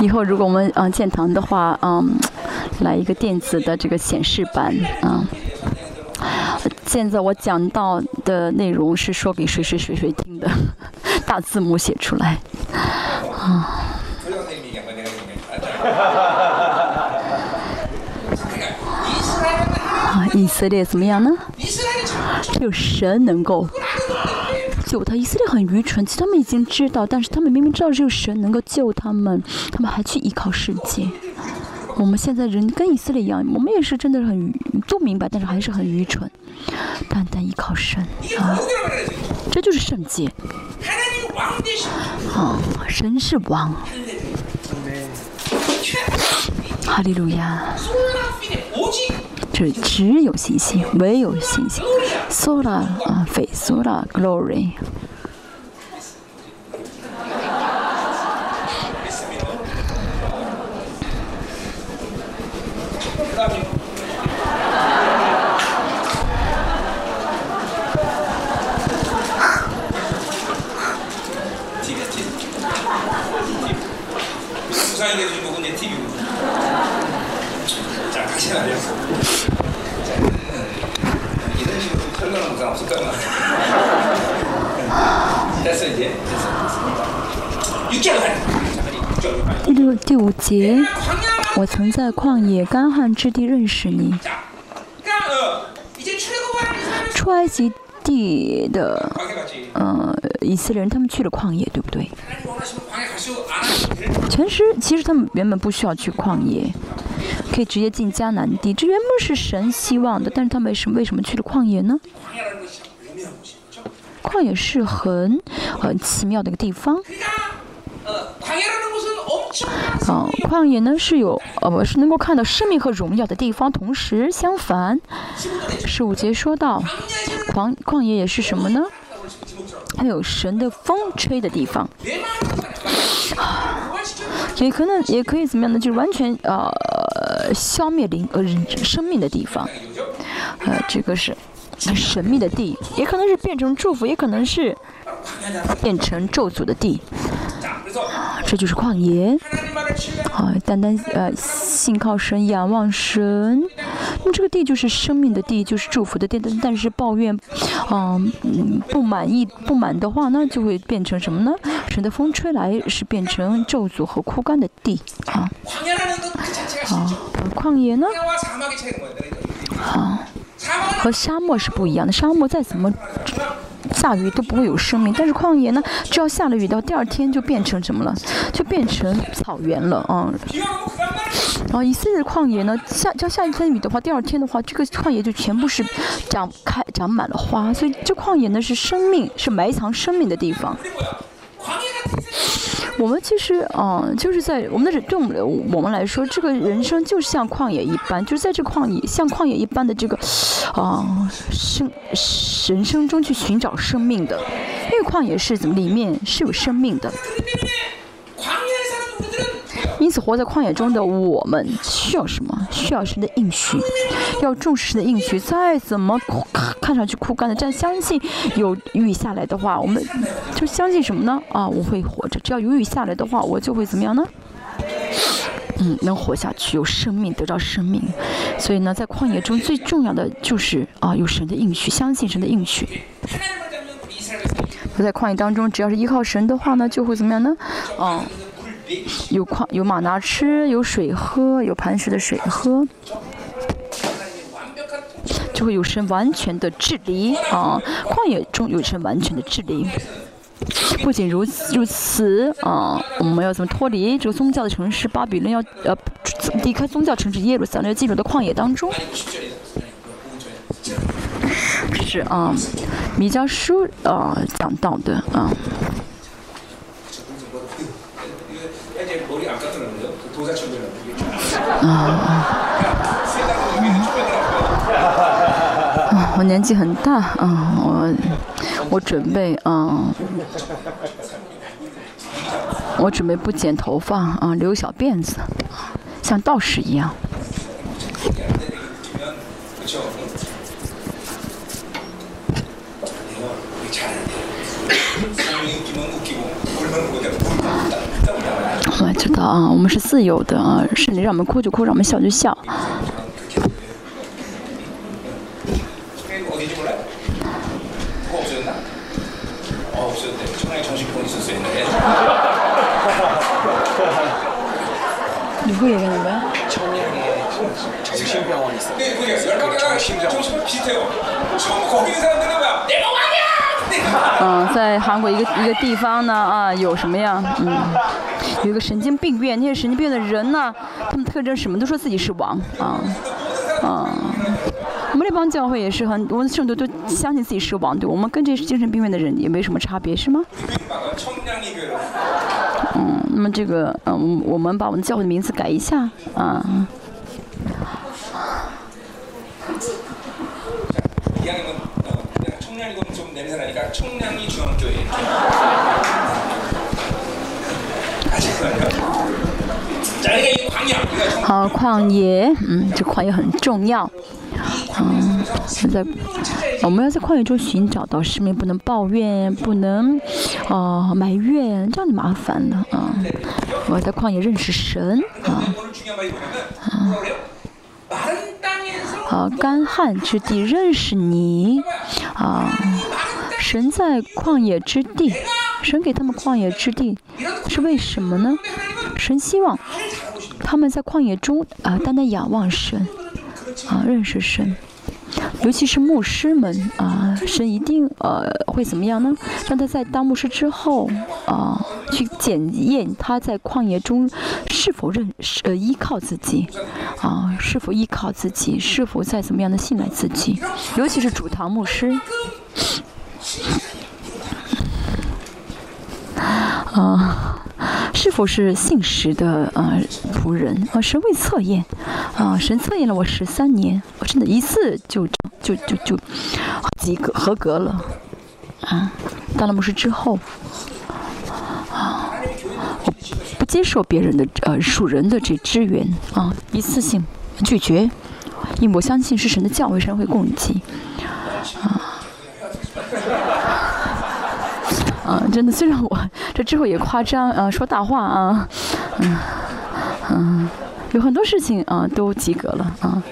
以后如果我们嗯建堂的话，嗯，来一个电子的这个显示板，嗯。*laughs* 现在我讲到的内容是说给谁谁谁谁听的，*laughs* 大字母写出来。啊，以色列怎么样呢？只有神能够。救他，以色列很愚蠢，其实他们已经知道，但是他们明明知道只有神能够救他们，他们还去依靠世界。我们现在人跟以色列一样，我们也是真的很不明白，但是还是很愚蠢，单单依靠神啊，这就是圣洁。啊，神是王。哈利路亚。这只有信心，唯有信心。Sola 啊，非 Sola Glory。부상이 돼서 누군 내 TV고 자 다시 말이야 자 이런 식으로 설명하는 부상 없을까 됐어 이제 됐어 됐어 6절 가자 자 6절 第六第五节， 광야 我曾在旷野干旱之地认识你。 자 그러니까 어, 이제 출애굽하는 이스라엘 出埃及地的 광야 같이 呃以色列人，他们去了旷野，对不对？ 全是其实他们原本不需要去旷野可以直接进迦南地这原本是神希望的但是他们为什么为什么去了旷野呢？旷野是很很奇妙的一个地方。嗯旷野呢是有呃我是能够看到生命和荣耀的地方。同时相反十五节说到狂旷野也是什么呢？还有神的风吹的地方。也可能也可以怎么样呢？就是完全呃消灭灵呃人生命的地方，呃，这个是神秘的地，也可能是变成祝福，也可能是变成咒诅的地。这就是旷野，好、啊，单单呃，信靠神，仰望神，那么这个地就是生命的地就是祝福的地。但是抱怨嗯嗯不满意不满的话呢就会变成什么呢？神的风吹来是变成咒诅和枯干的地啊。好而旷野呢？好和沙漠是不一样的沙漠再怎么下雨都不会有生命。但是旷野呢，只要下了雨，到第二天就变成什么了？就变成草原了啊。啊，以色列旷野呢，下只要下一天雨的话，第二天的话，这个旷野就全部是长开长满了花。所以这旷野呢是生命，是埋藏生命的地方。我们其实，嗯，就是在我们的人，对我们我们来说，这个人生就是像旷野一般，就是在这旷野，像旷野一般的这个，啊，生人生中去寻找生命的，因为旷野是怎么，里面是有生命的。因此，活在旷野中的我们需要什么？需要神的应许，要重视神的应许。再怎么看上去枯干的，但相信有雨下来的话，我们就相信什么呢？啊，我会活着。只要有雨下来的话，我就会怎么样呢？嗯，能活下去，有生命，得到生命。所以呢，在旷野中最重要的就是啊，有神的应许，相信神的应许。我在旷野当中，只要是依靠神的话呢，就会怎么样呢？嗯。有矿有马拿吃，有水喝，有磐石的水喝，就会有神完全的治理啊！旷野中有神完全的治理。不仅如此如此啊，我们要怎么脱离这个宗教的城市巴比伦？要呃离开宗教城市耶路撒冷，要进入到旷野当中。是啊，米迦书啊讲到的啊。啊啊，我年纪很大啊，我我准备啊，我准备不剪头发啊，留小辫子，像道士一样。*laughs* 我知道啊，我们是自由的啊，是你让我们哭就哭，让我们笑就笑。嗯，在韩国一个一个地方呢啊，有什么呀？嗯，有一个神经病院，那些神经病的人呢，他们特征什么都说自己是王啊啊。我们那帮教会也是很，我们圣徒都相信自己是王，对我们跟这些精神病院的人也没什么差别，是吗？嗯，那么这个嗯，我们把我们教会的名字改一下啊。好，旷野，嗯，这旷野很重要。嗯，现在我们要在旷野中寻找到生命，不能抱怨，不能哦埋怨，这样就麻烦了啊。我要在旷野认识神啊啊。好，干旱之地认识你啊。神在旷野之地，神给他们旷野之地是为什么呢？神希望他们在旷野中啊，单单仰望神，啊，认识神。尤其是牧师们啊，神一定呃会怎么样呢？让他在当牧师之后啊，去检验他在旷野中是否认呃依靠自己啊，是否依靠自己，是否在怎么样的信赖自己。尤其是主堂牧师。啊，是否是信实的啊仆人啊？神未测验啊，神测验了我十三年，我真的一次就就就就及格合格了啊！当了牧师之后啊，我不接受别人的呃属人的这支援啊，一次性拒绝，因为我相信是神的教会，神会供给啊。啊，真的，虽然我这之后也夸张啊，说大话啊，嗯嗯，有很多事情啊都及格了啊。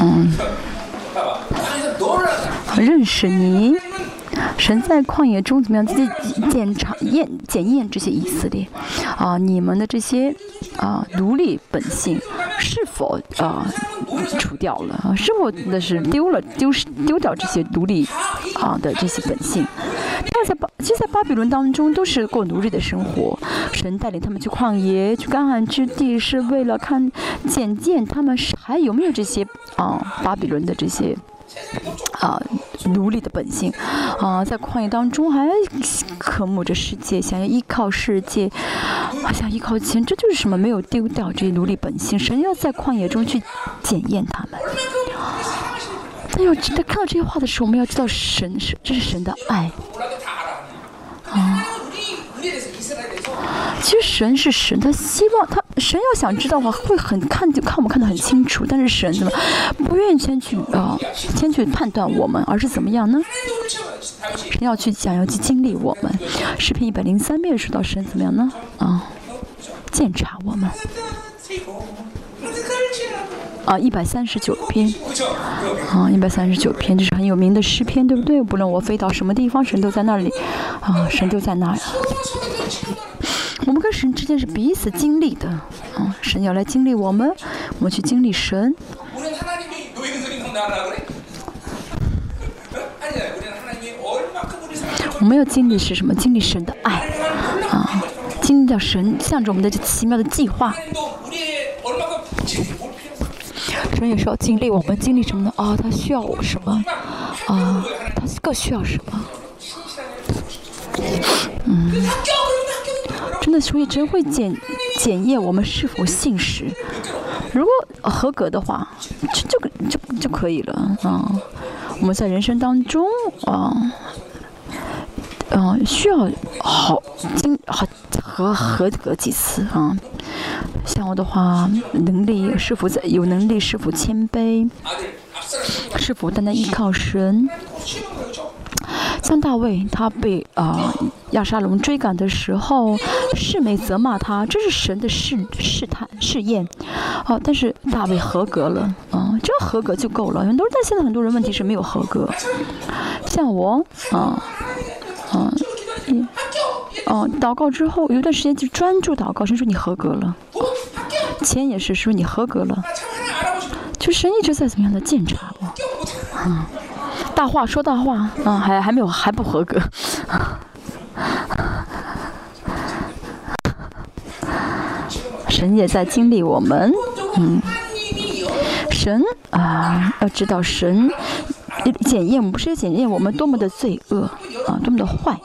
嗯，认识你。神在旷野中怎么样？自己检查验检验这些以色列啊，你们的这些啊奴隶本性是否啊除掉了啊？是否那是丢了丢失丢掉这些奴隶啊的这些本性？他在巴，其实，在巴比伦当中都是过奴隶的生活。神带领他们去旷野，去干旱之地，是为了看检验他们是还有没有这些啊巴比伦的这些。啊，奴隶的本性，啊，在旷野当中还渴慕着世界，想要依靠世界，想依靠钱，这就是什么？没有丢掉这些奴隶本性。神要在旷野中去检验他们。但要在看到这些话的时候，我们要知道神是这是神的爱。啊。其实神是神，他希望他神要想知道的话，会很看就看我们看得很清楚。但是神怎么不愿意先去啊，先去判断我们，而是怎么样呢？神要去想要去经历我们。视频一百零三面说到神怎么样呢？啊，检查我们。啊，一百三十九篇。啊，一百三十九篇，这是很有名的诗篇，对不对？不论我飞到什么地方，神都在那里。啊，神就在那儿。我们跟神之间是彼此经历的，啊，神要来经历我们，我们去经历神。我们要经历是什么？经历神的爱，啊，经历到神向着我们的奇妙的计划。神也是要经历我们经历什么呢？啊，他需要我什么？啊，他更需要什么？嗯。真的，所以真会检检验我们是否信实。如果合格的话，就就就就可以了啊。我们在人生当中啊，嗯，需要好经好合合格几次啊。像我的话，能力是否在有能力，是否谦卑，是否单单依靠神。像大卫，他被啊亚沙龙追赶的时候，世美责骂他，这是神的试试探试验，哦，但是大卫合格了，啊，只要合格就够了。很多人，但现在很多人问题是没有合格。像我，啊，嗯，哦，祷告之后有一段时间就专注祷告，神说你合格了，钱也是说你合格了，就神一直在怎么样的检查我，啊。大话说大话，嗯，还还没有还不合格。神也在经历我们，嗯，神啊，要知道神检验，不是检验我们多么的罪恶啊，多么的坏，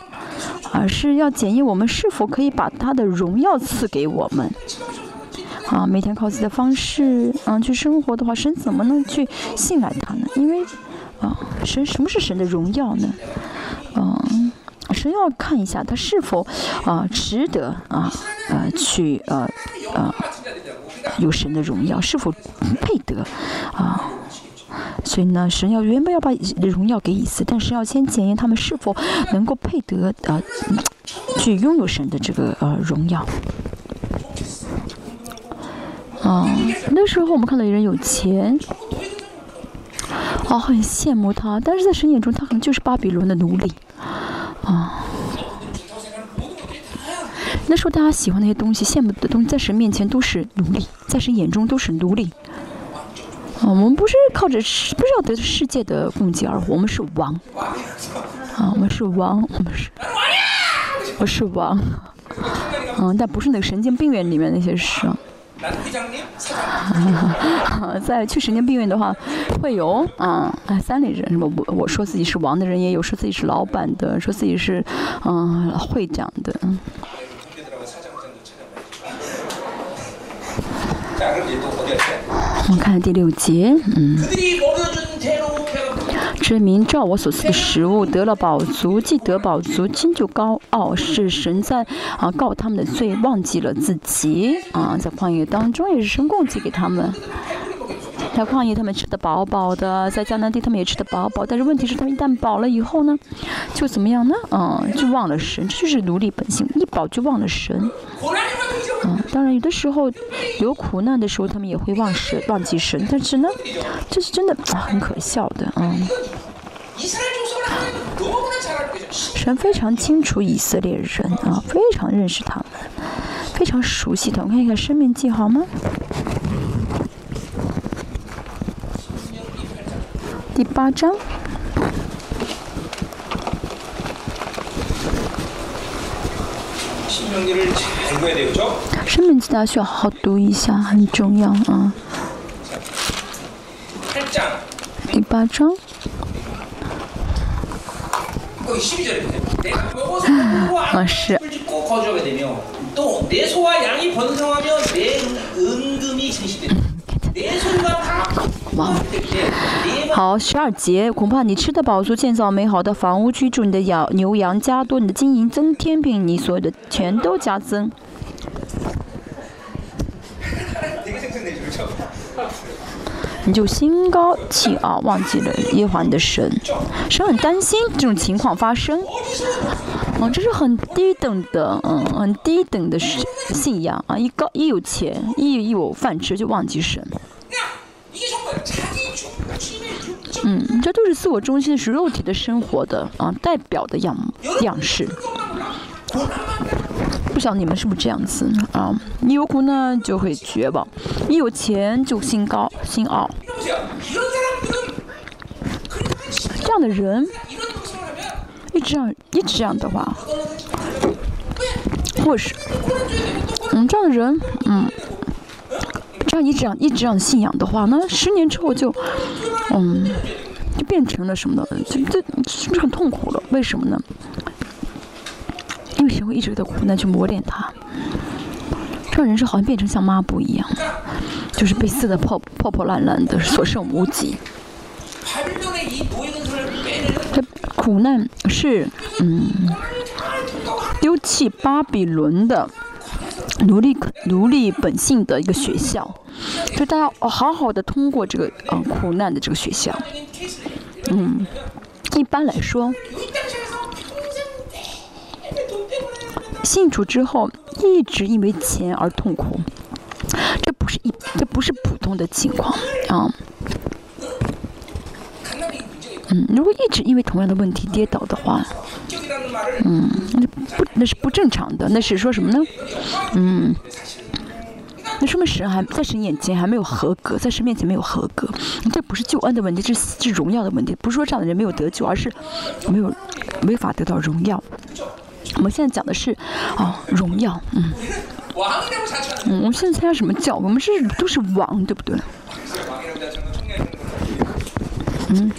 而是要检验我们是否可以把他的荣耀赐给我们。啊，每天靠自己的方式，嗯，去生活的话，神怎么能去信赖他呢？因为。啊，神什么是神的荣耀呢？嗯，神要看一下他是否啊值得啊呃去呃呃有神的荣耀，是否配得啊？所以呢，神要原本要把荣耀给以色列，但是要先检验他们是否能够配得啊去拥有神的这个呃荣耀。啊，那时候我们看到有人有钱。哦，很羡慕他，但是在神眼中，他可能就是巴比伦的奴隶，啊。那时候大家喜欢那些东西、羡慕的东西，在神面前都是奴隶，在神眼中都是奴隶。我们不是靠着世，不是要得世界的供给而活，我们是王。啊，我们是王，我们是，我是王。嗯，但不是那个神经病院里面那些事。*laughs* 在去神经病院的话，会有啊，哎，三里人什么？我我说自己是王的人也有，说自己是老板的，说自己是嗯会长的。我们看第六节，嗯。知名照我所赐的食物得了饱足，既得饱足，今就高傲，是神在啊告他们的罪，忘记了自己啊，在旷野当中也是神供给给他们，在旷野他们吃的饱饱的，在迦南地他们也吃的饱饱，但是问题是他们一旦饱了以后呢，就怎么样呢？嗯，就忘了神，这就是奴隶本性，一饱就忘了神。嗯，当然有的时候有苦难的时候，他们也会忘神、忘记神，但是呢，这是真的很可笑的，嗯。神非常清楚以色列人啊，非常认识他们，非常熟悉他们。看一看《生命记》好吗？第八章。生命记大家需要好好读一下，很重要啊。第八章。啊是。哇，好，十二节，恐怕你吃的饱足，建造美好的房屋，居住你的羊牛羊加多，你的金银增添，并你所有的全都加增。*laughs* 你就心高气傲，忘记了耶和华你的神，神很担心这种情况发生。嗯，这是很低等的，嗯，很低等的信仰啊！一高一有钱，一有饭吃就忘记神。嗯，这都是自我中心，是肉体的生活的啊，代表的样样式。不晓你们是不是这样子啊？一有苦呢就会绝望，一有钱就心高心傲。这样的人，一直这样一直这样的话，或是嗯这样的人，嗯，这样一直这样一直这样信仰的话，那十年之后就嗯就变成了什么呢？就这是不是很痛苦了？为什么呢？因为神会一直的苦难去磨练他，这人生好像变成像抹布一样，就是被撕的破破破烂烂的，所剩无几。这苦难是嗯丢弃巴比伦的奴隶奴隶本性的一个学校，就大家哦好好的通过这个嗯苦难的这个学校，嗯，一般来说。信主之后，一直因为钱而痛苦，这不是一，这不是普通的情况啊。嗯，如果一直因为同样的问题跌倒的话，嗯，那不那是不正常的，那是说什么呢？嗯，那说明神还在神眼前还没有合格，在神面前没有合格，这不是救恩的问题，这是是荣耀的问题，不是说这样的人没有得救，而是没有没法得到荣耀。我们现在讲的是，哦，荣耀，嗯，嗯，我们现在参加什么教？我们是都是王，对不对？嗯，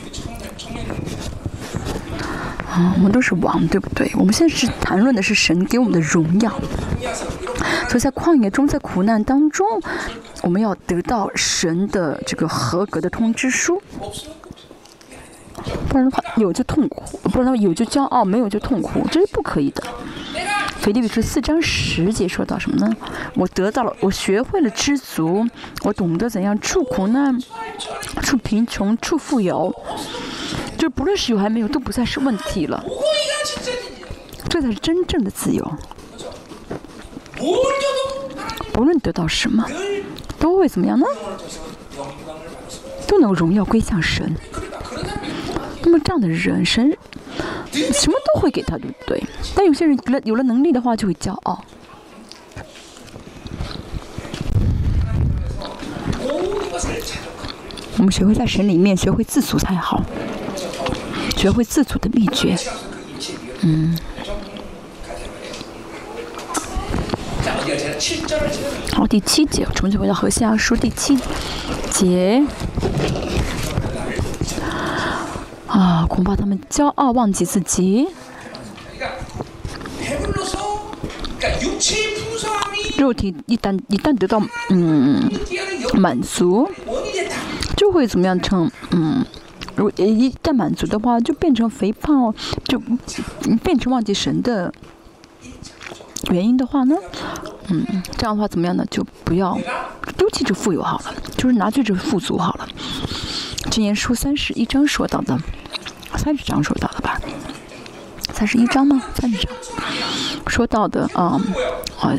啊，我们都是王，对不对？我们现在是谈论的是神给我们的荣耀，所以在旷野中，在苦难当中，我们要得到神的这个合格的通知书。不然的话，有就痛苦；不然的话，有就骄傲，没有就痛苦，这是不可以的。腓立比书四章十节说到什么呢？我得到了，我学会了知足，我懂得怎样处苦难、处贫穷、处富有，就不论是有还没有，都不再是问题了。这才是真正的自由。不论得到什么，都会怎么样呢？都能荣耀归向神。那么这样的人，神什么都会给他，对不对？但有些人有了有了能力的话，就会骄傲。我们学会在神里面学会自足才好，学会自足的秘诀。嗯。好，第七节，重新回到何西阿书第七节。啊，恐怕他们骄傲，忘记自己。肉体一旦一旦得到嗯满足，就会怎么样成嗯，如一旦满足的话，就变成肥胖，就变成忘记神的原因的话呢，嗯，这样的话怎么样呢？就不要丢弃这富有好了，就是拿去这富足好了。年书三十一章说到的。三十章说到的吧？三十一章吗？三十章说到的啊啊！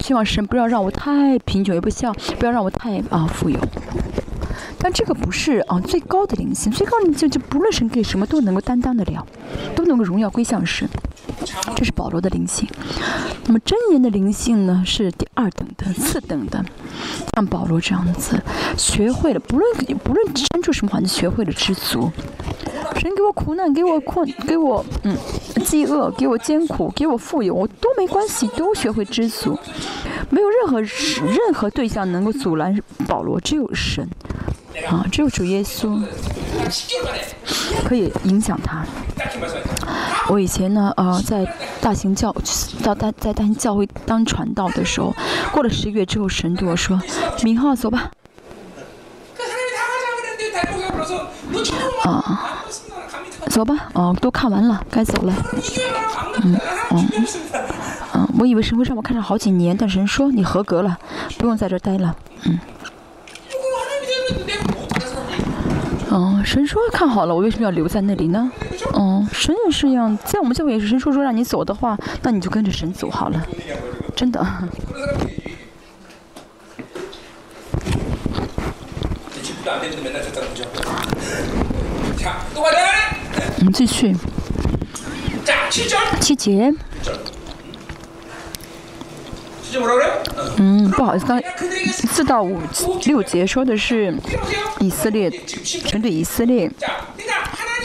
希望神不要让我太贫穷，也不希望不要让我太啊富有。但这个不是啊最高的灵性，最高灵性就不论神给什么都能够担当得了，都能够荣耀归向神。这是保罗的灵性。那么真言的灵性呢，是第二等的、次等的。像保罗这样子，学会了不论不论身处什么环境，学会了知足。神给我苦难，给我困，给我嗯饥饿，给我艰苦，给我富有，我都没关系，都学会知足。没有任何任何对象能够阻拦保罗，只有神啊，只有主耶稣可以影响他。我以前呢，呃，在大型教到大在大型教会当传道的时候，过了十月之后，神对我说：“明浩，走吧。”啊，走吧，哦，都看完了，该走了。嗯嗯嗯，我以为神会让我看上好几年，但神说你合格了，不用在这待了。嗯。嗯，神说看好了，我为什么要留在那里呢？嗯，神也是一样，在我们教会也是，神说说让你走的话，那你就跟着神走好了，真的。我们继续。七节。嗯，不好意思，刚四到五六节说的是以色列针对以色列，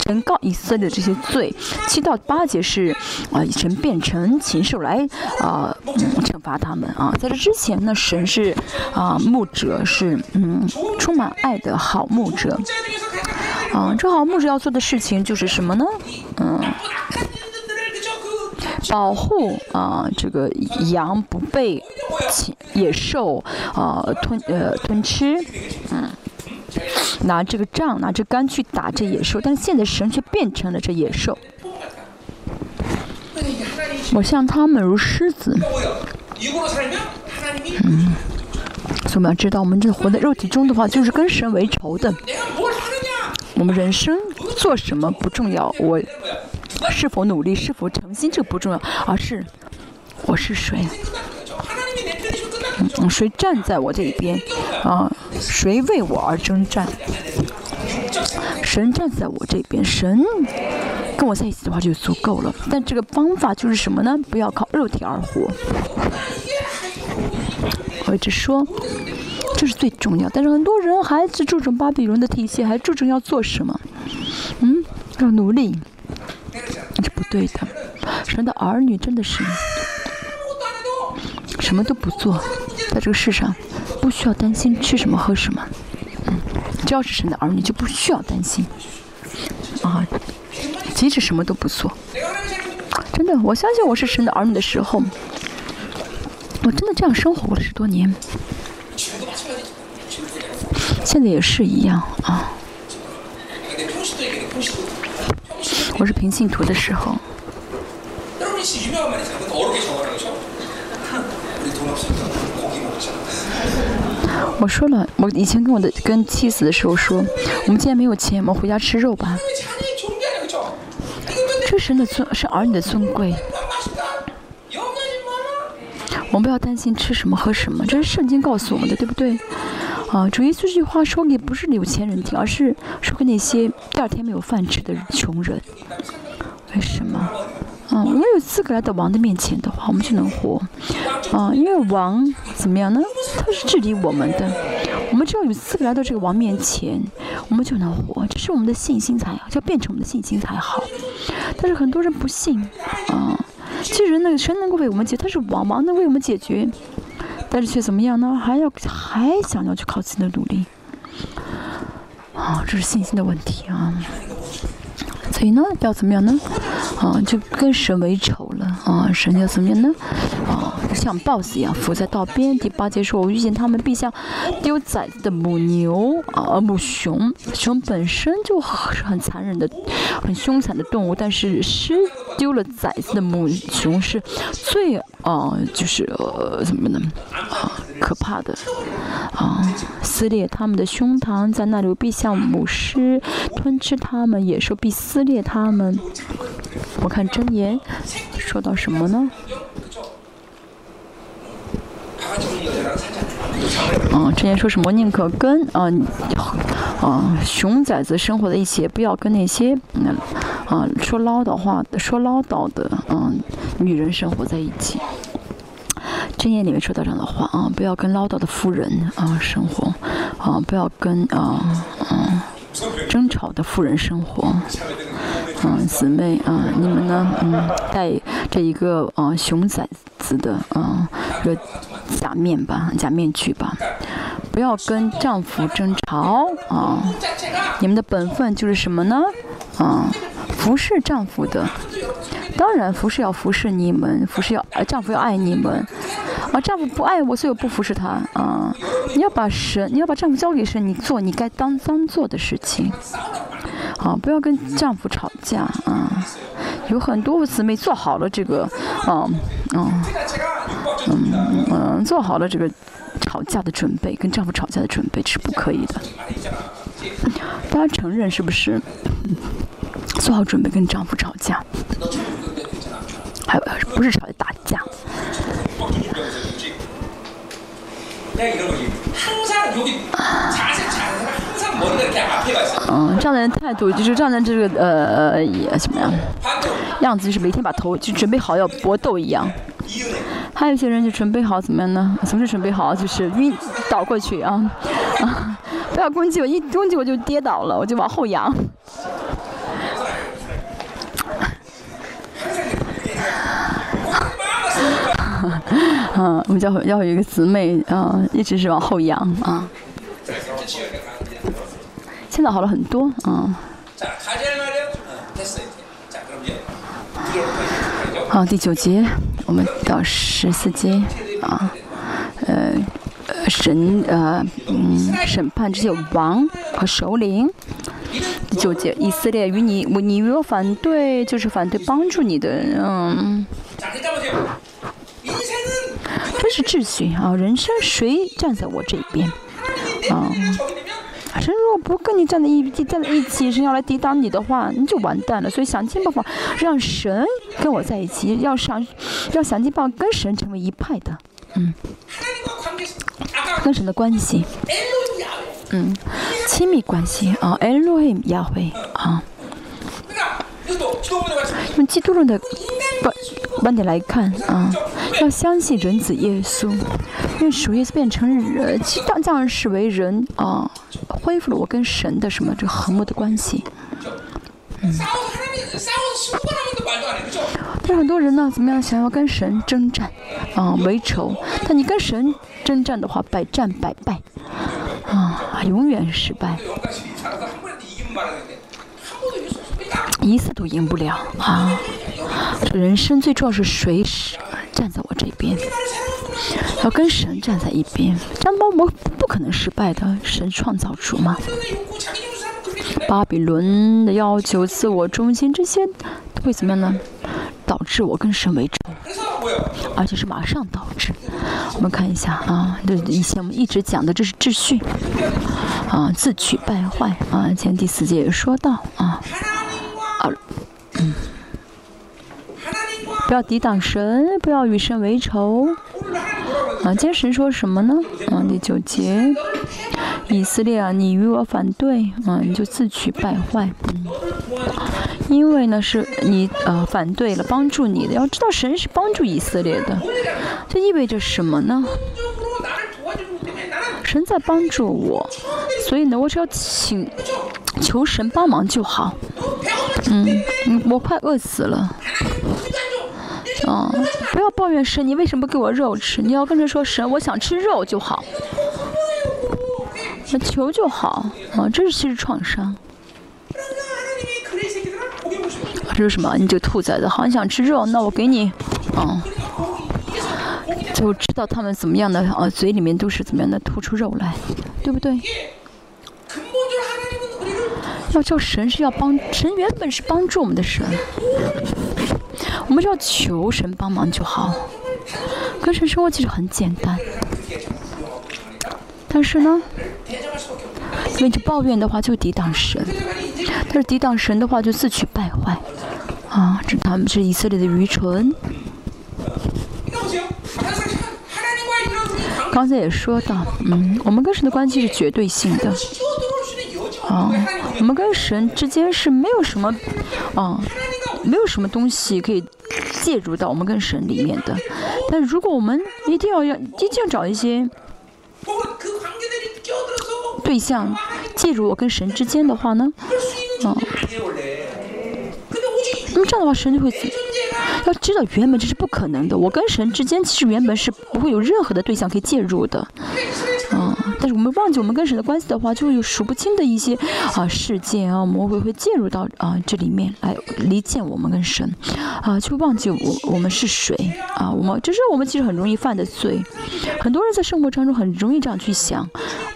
神告以色列这些罪。七到八节是啊，神变成禽兽来啊嗯惩罚他们啊。在这之前呢，神是啊牧者，是嗯充满爱的好牧者。啊，这好牧者要做的事情就是什么呢？嗯。保护啊，这个羊不被野兽啊吞呃吞吃，嗯，拿这个杖拿着杆去打这野兽，但现在神却变成了这野兽。我像他们如狮子，嗯，所以我们要知道，我们这活在肉体中的话，就是跟神为仇的。我们人生做什么不重要，我。是否努力，是否诚心，这不重要，而是我是谁，嗯，谁站在我这一边，啊，谁为我而征战？神站在我这边，神跟我在一起的话就足够了。但这个方法就是什么呢？不要靠肉体而活。我一直说，这是最重要。但是很多人还是注重巴比伦的体系，还注重要做什么？嗯，要努力。是不对的，神的儿女真的是什么都不做，在这个世上不需要担心吃什么喝什么，嗯，只要是神的儿女就不需要担心，啊，即使什么都不做，真的，我相信我是神的儿女的时候，我真的这样生活过了十多年，现在也是一样啊。我是平信徒的时候，我说了，我以前跟我的跟妻子的时候说，我们既然没有钱，我们回家吃肉吧。这神的尊是儿女的尊贵，我们不要担心吃什么喝什么，这是圣经告诉我们的，对不对？啊，主耶稣这句话说给不是有钱人听，而是说给那些第二天没有饭吃的穷人。为什么？啊，我们有资格来到王的面前的话，我们就能活。啊，因为王怎么样呢？他是治理我们的。我们只要有资格来到这个王面前，我们就能活。这是我们的信心才好，就要变成我们的信心才好。但是很多人不信。啊，其实那个神能够为我们解，他是往往能为我们解决。但是却怎么样呢？还要还想要去靠自己的努力，啊，这是信心的问题啊。所以呢，要怎么样呢？啊，就跟神为仇了啊！神要怎么样呢？啊，像豹子一样伏在道边。第八节说：“我遇见他们，必像丢崽子的母牛啊，母熊。熊本身就是很残忍的、很凶残的动物，但是失丢了崽子的母熊是最啊，就是呃，怎么呢？可怕的啊，撕裂他们的胸膛，在那里必向母狮吞吃他们，野兽必撕裂他们。我看箴言说到什么呢？嗯，之前说什么宁可跟啊啊熊崽子生活在一起，不要跟那些嗯啊说唠叨话，说唠叨的嗯女人生活在一起。箴言里面说到这样的话啊，不要跟唠叨的妇人啊生活，啊不要跟啊嗯争吵的妇人生活，嗯姊妹啊你们呢？嗯带着一个啊熊崽子的啊个假面吧假面具吧，不要跟丈夫争吵啊，你们的本分就是什么呢？啊服侍丈夫的。当然服侍要服侍你们服侍要丈夫要爱你们。啊丈夫不爱我所以我不服侍他。啊你要把神你要把丈夫交给神你做你该当当做的事情。啊不要跟丈夫吵架。啊有很多姊妹做好了这个啊嗯嗯嗯做好了这个吵架的准备跟丈夫吵架的准备是不可以的。大家承认是不是？做好准备跟丈夫吵架。还有不是吵架打架。嗯这样的人态度就是这样的这个呃呃也什么样样子就是每天把头就准备好要搏斗一样。还有一些人就准备好怎么样呢？总是准备好就是晕倒过去啊。啊不要攻击我一攻击我就跌倒了我就往后仰。嗯，我们要要有一个姊妹，嗯，一直是往后仰啊。现在好了很多，嗯。好，第九集，我们到十四集啊，呃，审呃，嗯，审判这些王和首领。第九节，以色列与你，我你没有反对，就是反对帮助你的，嗯。*laughs* 这是秩序啊，人生谁站在我这边啊？神如果不跟你站在一起站在一起，是要来抵挡你的话，你就完蛋了。所以想尽办法让神跟我在一起，要想要想尽办法跟神成为一派的，嗯，跟神的关系，嗯，亲密关系啊，Elohim 啊。用基督论的观观点来看啊，要相信人子耶稣，因为属耶稣变成呃降降世为人啊，恢复了我跟神的什么这和睦的关系。嗯。但很多人呢，怎么样想要跟神征战啊为仇？但你跟神征战的话，百战百败啊，永远失败。一次都赢不了啊！这人生最重要是谁是站在我这边，要跟神站在一边。张包魔不可能失败的，神创造主嘛。巴比伦的要求、自我中心这些会怎么样呢？导致我跟神为仇，而且是马上导致。我们看一下啊，这以前我们一直讲的，这是秩序啊，自取败坏啊。前第四节也说到啊。啊 *coughs* 嗯不要抵挡神不要与神为仇。啊今天神说什么呢？啊第九节。以色列啊你与我反对啊你就自取败坏。嗯因为呢是你啊反对了帮助你的。要知道神是帮助以色列的。这意味着什么呢？神在帮助我所以呢我只要请求神帮忙就好。嗯我快饿死了。哦不要抱怨神你为什么不给我肉吃？你要跟着说神我想吃肉就好。那求就好。啊这是其实创伤。这是什么？你这兔崽子好想吃肉那我给你。嗯 *laughs* 就知道他们怎么样的啊，嘴里面都是怎么样的吐出肉来，对不对？要叫神是要帮神，原本是帮助我们的神，我们只要求神帮忙就好。跟神生活其实很简单，但是呢，因为就抱怨的话就抵挡神，但是抵挡神的话就自取败坏啊！这他们是以色列的愚蠢。刚才也说到，嗯，我们跟神的关系是绝对性的。啊，我们跟神之间是没有什么，啊，没有什么东西可以介入到我们跟神里面的。但如果我们一定要要一定要找一些对象介入我跟神之间的话呢，啊，那么这样的话神就会。要知道，原本这是不可能的。我跟神之间其实原本是不会有任何的对象可以介入的，我们忘记我们跟神的关系的话，就会有数不清的一些啊事件啊魔鬼会介入到啊这里面来离间我们跟神，啊，就忘记我我们是谁啊！我们这是我们其实很容易犯的罪。很多人在生活当中很容易这样去想，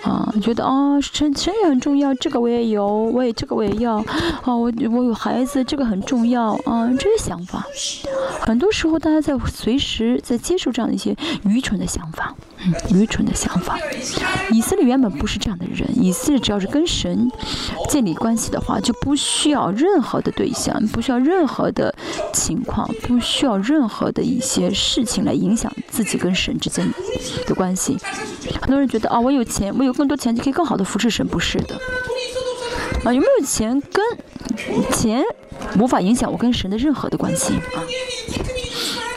啊，觉得啊神神也很重要，这个我也有，我也这个我也要，啊，我我有孩子，这个很重要，啊，这些想法。很多时候，大家在随时在接受这样的一些愚蠢的想法，愚蠢的想法。以色列原本不是这样的人，以色列只要是跟神建立关系的话，就不需要任何的对象，不需要任何的情况，不需要任何的一些事情来影响自己跟神之间的关系。很多人觉得啊，我有钱，我有更多钱就可以更好的服侍神，不是的。啊，有没有钱跟钱无法影响我跟神的任何的关系啊？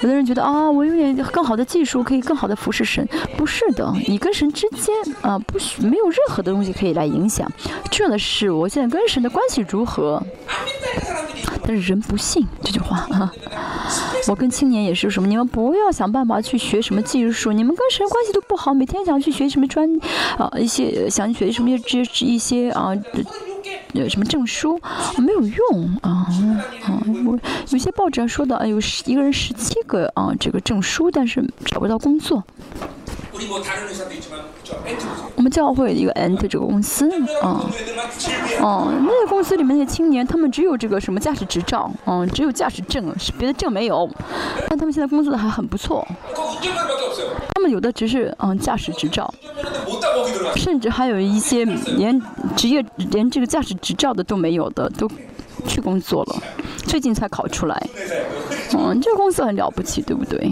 有的人觉得啊，我有点更好的技术可以更好的服侍神，不是的，你跟神之间啊，不许没有任何的东西可以来影响。重要的是我现在跟神的关系如何。但是人不信这句话啊！我跟青年也是什么，你们不要想办法去学什么技术，你们跟神关系都不好，每天想去学什么专啊一些想学什么这一些啊。有什么证书没有用啊啊！我有些报纸上说的，有十一个人十七个啊，这个证书，但是找不到工作。我们教会有一个 Ant 这个公司啊，哦，那个公司里面那些青年，他们只有这个什么驾驶执照，嗯，只有驾驶证，别的证没有，但他们现在工作的还很不错。他们有的只是嗯驾驶执照，甚至还有一些连职业连这个驾驶执照的都没有的，都去工作了，最近才考出来。嗯，这个公司很了不起，对不对？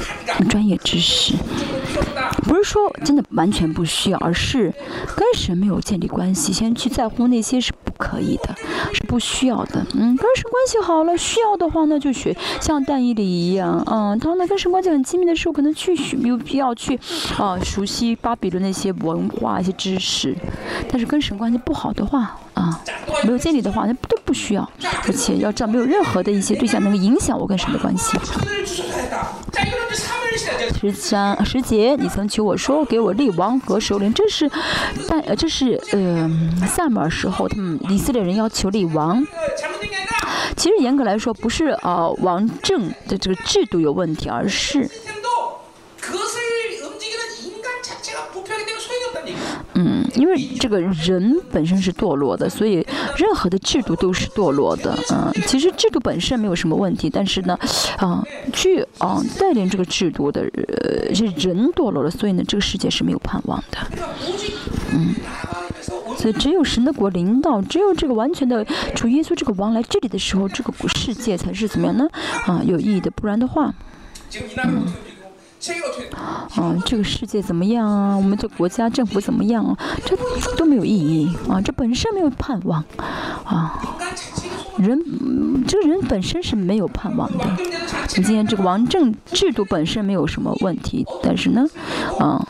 *laughs* 专业知识？不是说真的完全不需要，而是跟神没有建立关系，先去在乎那些是不可以的，是不需要的。嗯，跟神关系好了，需要的话呢就学，像但以理一样。嗯，当呢跟神关系很亲密的时候，可能去学，有必要去啊熟悉巴比伦那些文化、一些知识。但是跟神关系不好的话，啊，没有建立的话，那都不需要。而且要知道，没有任何的一些对象能够影响我跟神的关系。十三十节，你曾求我说给我立王和首领，这是，但呃这是呃萨姆尔时候，他们以色列人要求立王。其实严格来说，不是啊王政的这个制度有问题，而是。嗯，因为这个人本身是堕落的，所以任何的制度都是堕落的。嗯，其实制度本身没有什么问题，但是呢，啊，去啊带领这个制度的呃是人堕落了，所以呢，这个世界是没有盼望的。嗯，所以只有神的国领导，只有这个完全的主耶稣这个王来这里的时候，这个世界才是怎么样呢？啊，有意义的，不然的话，嗯。啊，这个世界怎么样啊？我们这国家政府怎么样啊？这都没有意义啊！这本身没有盼望啊！人，这个人本身是没有盼望的。你今天这个王政制度本身没有什么问题，但是呢，啊。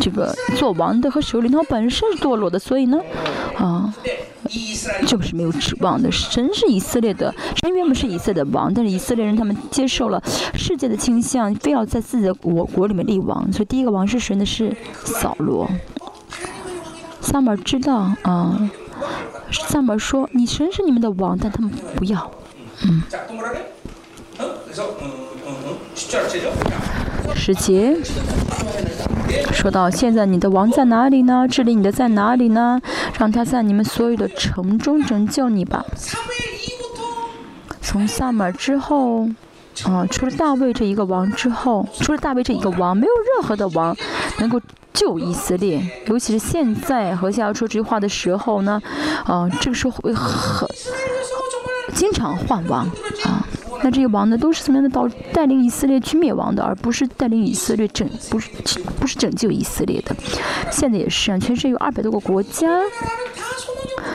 这个做王的和首领，他本身是堕落的，所以呢，啊，*laughs* 就是没有指望的。神是以色列的，神原本是以色列的王，但是以色列人他们接受了世界的倾向，非要在自己的国国里面立王，所以第一个王是谁呢？是扫罗。萨母知道啊，萨母说：“你神是你们的王，但他们不要。”嗯。十节说到现在，你的王在哪里呢？治理你的在哪里呢？让他在你们所有的城中拯救你吧。从萨满之后，啊，除了大卫这一个王之后，除了大卫这一个王，没有任何的王能够救以色列。尤其是现在和下要说这句话的时候呢，啊，这个时候会很经常换王啊。那这些王呢，都是什么样的导带领以色列去灭亡的，而不是带领以色列拯，不是不是拯救以色列的。现在也是啊，全世界有二百多个国家，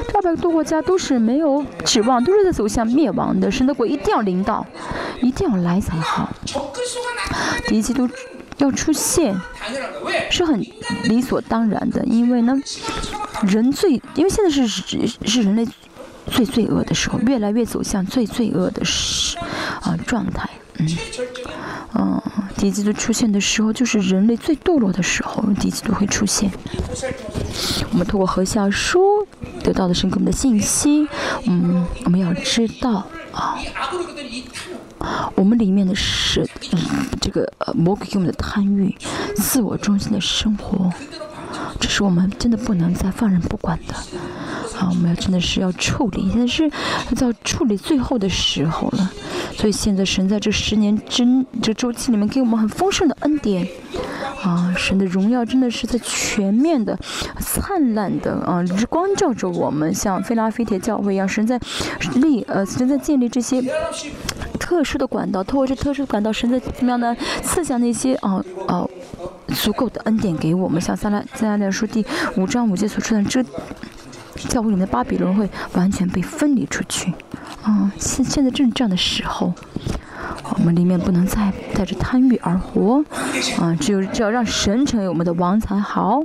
这二百多个国家都是没有指望，都是在走向灭亡的。神的国一定要领导，一定要来才好。敌基督要出现，是很理所当然的，因为呢，人最，因为现在是是人类。最罪恶的时候，越来越走向最罪恶的时啊状态，嗯，嗯，敌基督出现的时候，就是人类最堕落的时候，敌基督会出现。我们通过和下书得到的是给我们的信息，嗯，我们要知道啊，我们里面的是嗯这个呃魔鬼给我们的贪欲、自我中心的生活，这是我们真的不能再放任不管的。啊，我们要真的是要处理，现在是到处理最后的时候了。所以现在神在这十年之这周期里面给我们很丰盛的恩典，啊，神的荣耀真的是在全面的、灿烂的啊，日光照着我们，像菲拉菲铁教会一样，神在立呃，神在建立这些特殊的管道，透过这特殊的管道，神在怎么样呢？赐下那些啊啊足够的恩典给我们，像撒拉撒拉利亚书第五章五节所说的这。教会里面的巴比伦会完全被分离出去，啊，现现在正是这样的时候，我们里面不能再带着贪欲而活，啊，只有只要让神成为我们的王才好。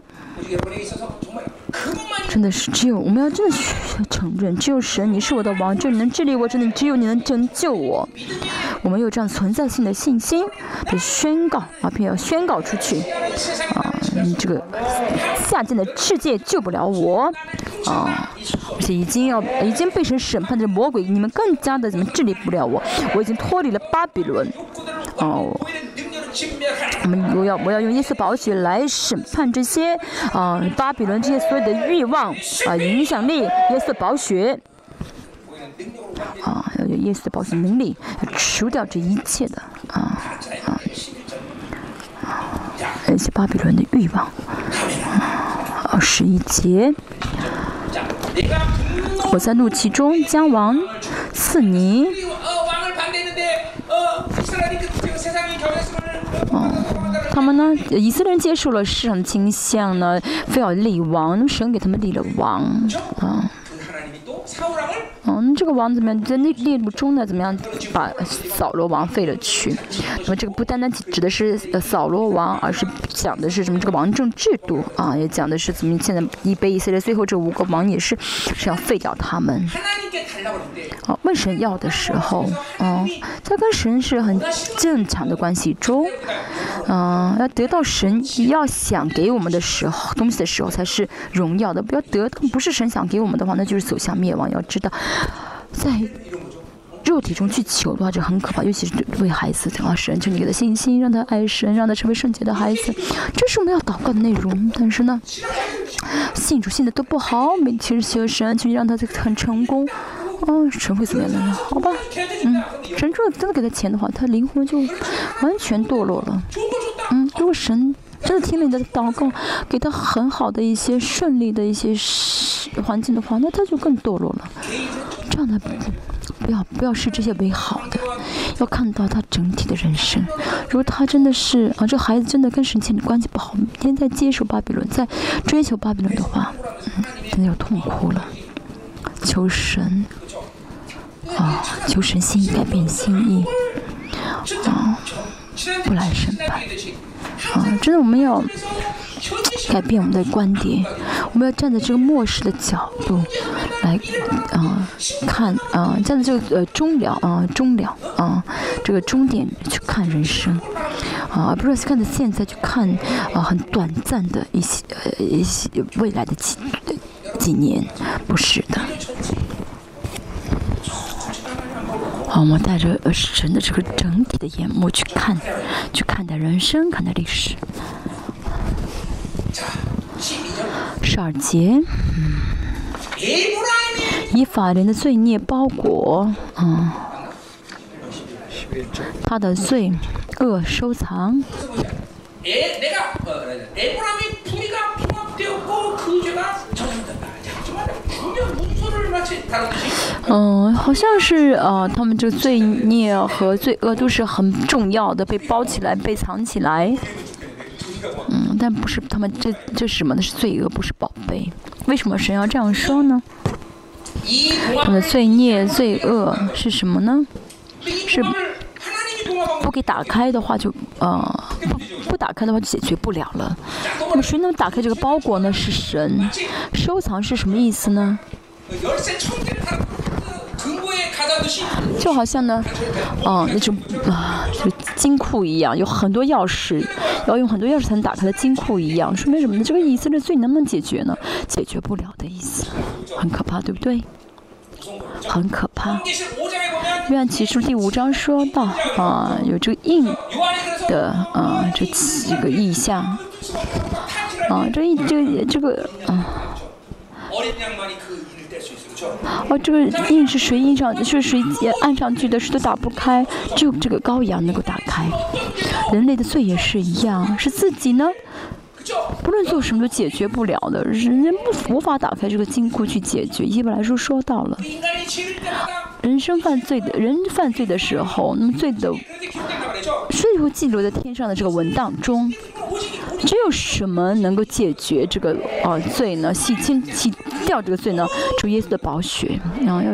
*laughs* 真的是只有我们要真的需要承认，只有神你是我的王，只有你能治理我，真的只有你能拯救我。我们有这样存在性的信心，得宣告啊，并要宣告出去，啊，你这个下贱的世界救不了我。啊！而且已经要已经被神审判的魔鬼，你们更加的怎么治理不了我？我已经脱离了巴比伦。哦，我们我要我要用耶稣宝血来审判这些啊巴比伦这些所有的欲望啊影响力，耶稣宝血啊要有耶稣的宝血能力，除掉这一切的啊啊那些巴比伦的欲望。二，十一节。我在怒气中将王赐你。哦，他们呢？以色列人接受了市场的倾向呢，非要立王，神给他们立了王啊。嗯这个王怎么样？在列列目中呢？怎么样把扫罗王废了去？那么这个不单单指的是扫罗王，而是讲的是什么？这个王政制度啊，也讲的是怎么现在以北以色列最后这五个王也是是要废掉他们。哦，问神要的时候，哦，在跟神是很正常的关系中，嗯，要得到神要想给我们的时候东西的时候才是荣耀的。不要得到不是神想给我们的话，那就是走向灭亡。要知道。在肉体中去求的话，这很可怕，尤其是为孩子啊，神求你给他信心，让他爱神，让他成为圣洁的孩子，这是我们要祷告的内容。但是呢，信主信的都不好，每其实求神，求你让他很成功，啊，神会怎么样呢？好吧，嗯，神如果真的给他钱的话，他灵魂就完全堕落了。嗯，如果神真的听了你的祷告，给他很好的一些顺利的一些环境的话，那他就更堕落了。这样的不要不要视这些为好的，要看到他整体的人生。如果他真的是啊，这孩子真的跟神前的关系不好，每天在接受巴比伦，在追求巴比伦的话，嗯，真的要痛哭了。求神啊，求神心意改变心意啊，不来审判。啊，真的，我们要改变我们的观点，我们要站在这个末世的角度来啊看啊，站在这个呃终了啊终了啊这个终点去看人生啊，而不是看着现在去看啊很短暂的一些呃一些未来的几几年，不是的。啊，我们带着神的这个整体的眼目去看，去看待人生，看待历史。十二节，以法人的罪孽包裹，嗯，他的罪恶收藏。嗯，好像是呃，他们这罪孽和罪恶都是很重要的，被包起来，被藏起来。嗯，但不是他们这这是什么呢？是罪恶，不是宝贝。为什么神要这样说呢？他们的罪孽、罪恶是什么呢？是不给打开的话，就呃不不打开的话就解决不了了。那么谁能打开这个包裹呢？是神。收藏是什么意思呢？就好像呢，啊，那种啊，就金库一样，有很多钥匙，要用很多钥匙才能打开的金库一样，说明什么呢？这个以色列罪能不能解决呢？解决不了的意思，很可怕，对不对？很可怕。约翰启示第五章说到啊，有这个印的啊，这几个意象啊，这一这个这个啊。哦，这个印是谁印上？是谁按上去的？谁都打不开，只有这个羔羊能够打开。人类的罪也是一样，是自己呢，不论做什么都解决不了的，人人不无法打开这个金库去解决。一般来说说到了，人生犯罪的人犯罪的时候，那么罪的罪会记录在天上的这个文档中。只有什么能够解决这个呃罪呢？洗清洗掉这个罪呢？主耶稣的宝血，然后要，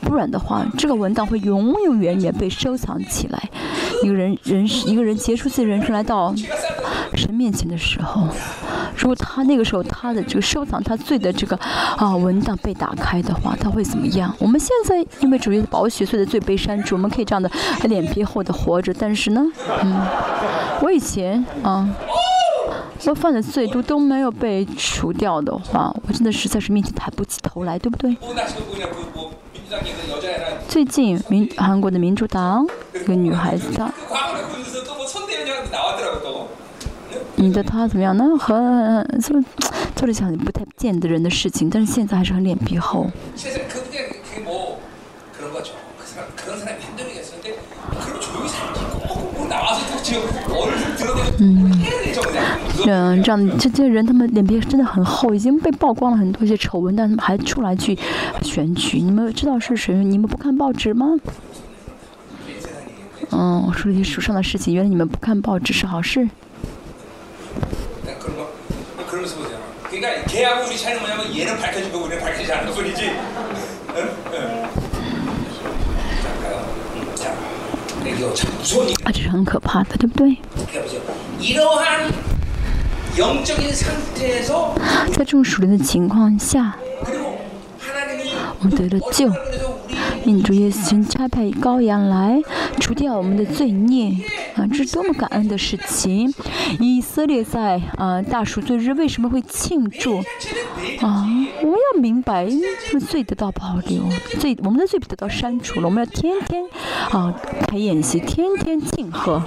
不然的话，这个文档会永永远远被收藏起来。一个人人一个人结束自己人生来到神面前的时候，如果他那个时候他的这个收藏他罪的这个啊文档被打开的话，他会怎么样？我们现在因为主耶稣宝血罪的罪被删除，我们可以这样的脸皮厚的活着，但是呢，嗯。我以前啊，我犯的罪都都没有被除掉的话，我真的实在是面前抬不起头来，对不对？最近民韩国的民主党一个女孩子，她，你的她怎么样呢？很做做了一些不太见得人的事情，但是现在还是很脸皮厚。嗯，嗯，这样这这些人，他们脸皮真的很厚，已经被曝光了很多一些丑闻，但他们还出来去选举。你们知道是谁？你们不看报纸吗？嗯，我说一些书上的事情，原来你们不看报纸是好事。啊，这是很可怕的，对不对？在这种属灵的情况下，我们得了救。印主耶稣差派羔羊来除掉我们的罪孽啊，这是多么感恩的事情！以色列在啊大赎罪日为什么会庆祝啊？我们要明白，罪得到保留，罪我们的罪得到删除了，我们要天天啊开宴席，天天庆贺。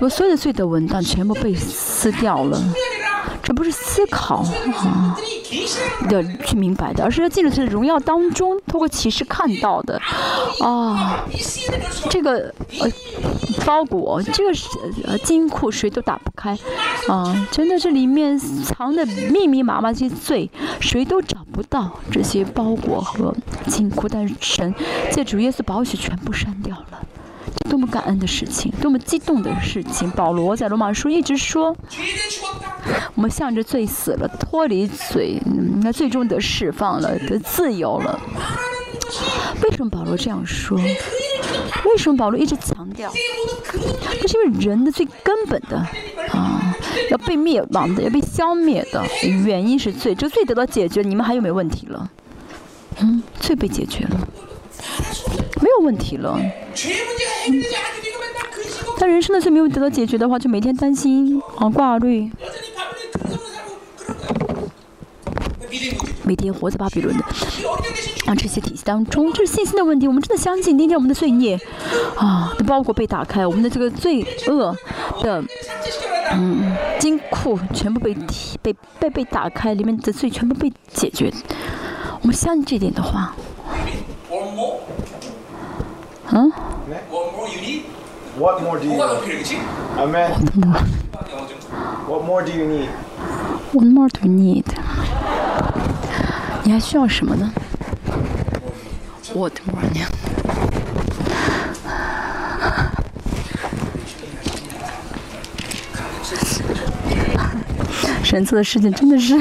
我所有的罪的文档全部被撕掉了。这不是思考啊的去明白的，而是要进入这荣耀当中，通过启示看到的啊。这个呃包裹，这个是呃金库，谁都打不开啊！真的是里面藏的密密麻麻这些罪，谁都找不到这些包裹和金库，但是神借主耶稣宝血全部删掉了。多么感恩的事情，多么激动的事情！保罗在罗马书一直说，我们向着罪死了，脱离罪，那最终得释放了，得自由了。为什么保罗这样说？为什么保罗一直强调？这是因为人的最根本的啊，要被灭亡的，要被消灭的原因是罪。这个罪得到解决，你们还有没有问题了？嗯，罪被解决了。没有问题了。但人生的罪没有得到解决的话就每天担心。啊挂绿每天活在巴比伦的。啊这些体系当中就是信心的问题我们真的相信今天我们的罪孽。啊的包裹被打开我们的这个罪恶的嗯嗯金库全部被被被被打开里面的罪全部被解决。我们相信这点的话。嗯？What more do you need? What more? What more do you need? One more do you need? 你还需要什么呢？我的妈呀！神做的事情真的是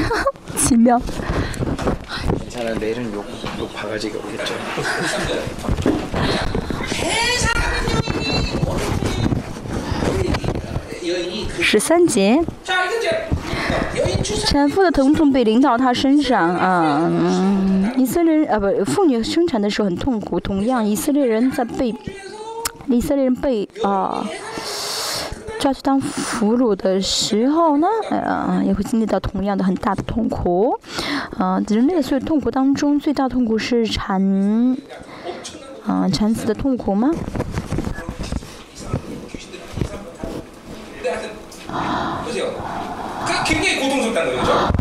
奇妙。十三节。产妇的疼痛被淋到她身上啊、嗯！以色列人啊，不，妇女生产的时候很痛苦。同样，以色列人在被以色列人被啊抓去当俘虏的时候呢，啊，也会经历到同样的很大的痛苦。啊，人类的所有痛苦当中，最大痛苦是产啊产子的痛苦吗？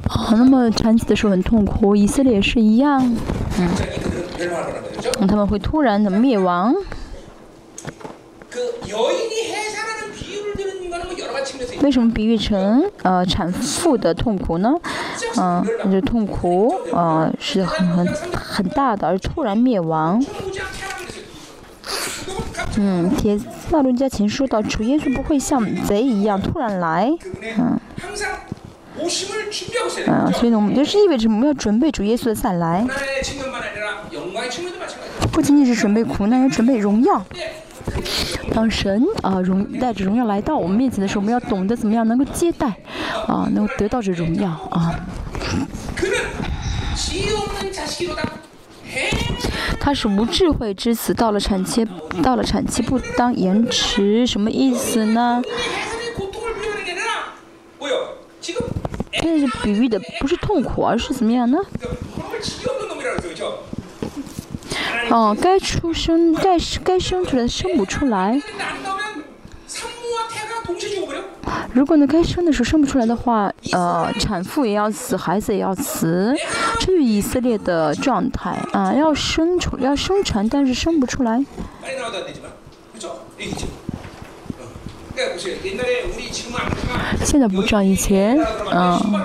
啊，那么产子的时候很痛苦，以色列也是一样。嗯，他们会突然的灭亡。为什么比喻成呃产妇的痛苦呢？嗯，就是痛苦，嗯，是很很很大的，而突然灭亡。嗯，铁萨伦加前说到，主耶稣不会像贼一样突然来。嗯。嗯所以呢我们就是意味着我们要准备主耶稣的再来。不仅仅是准备苦难也准备荣耀。当神啊荣带着荣耀来到我们面前的时候我们要懂得怎么样能够接待啊能够得到这荣耀啊。他是无智慧之子到了产期到了产期不当延迟什么意思呢？这是比喻的不是痛苦，而是怎么样呢？哦，该出生该该生出来生不出来。如果呢该生的时候生不出来的话，呃，产妇也要死，孩子也要死，这是以色列的状态啊、要生出要生产，但是生不出来。现在不知道以前嗯。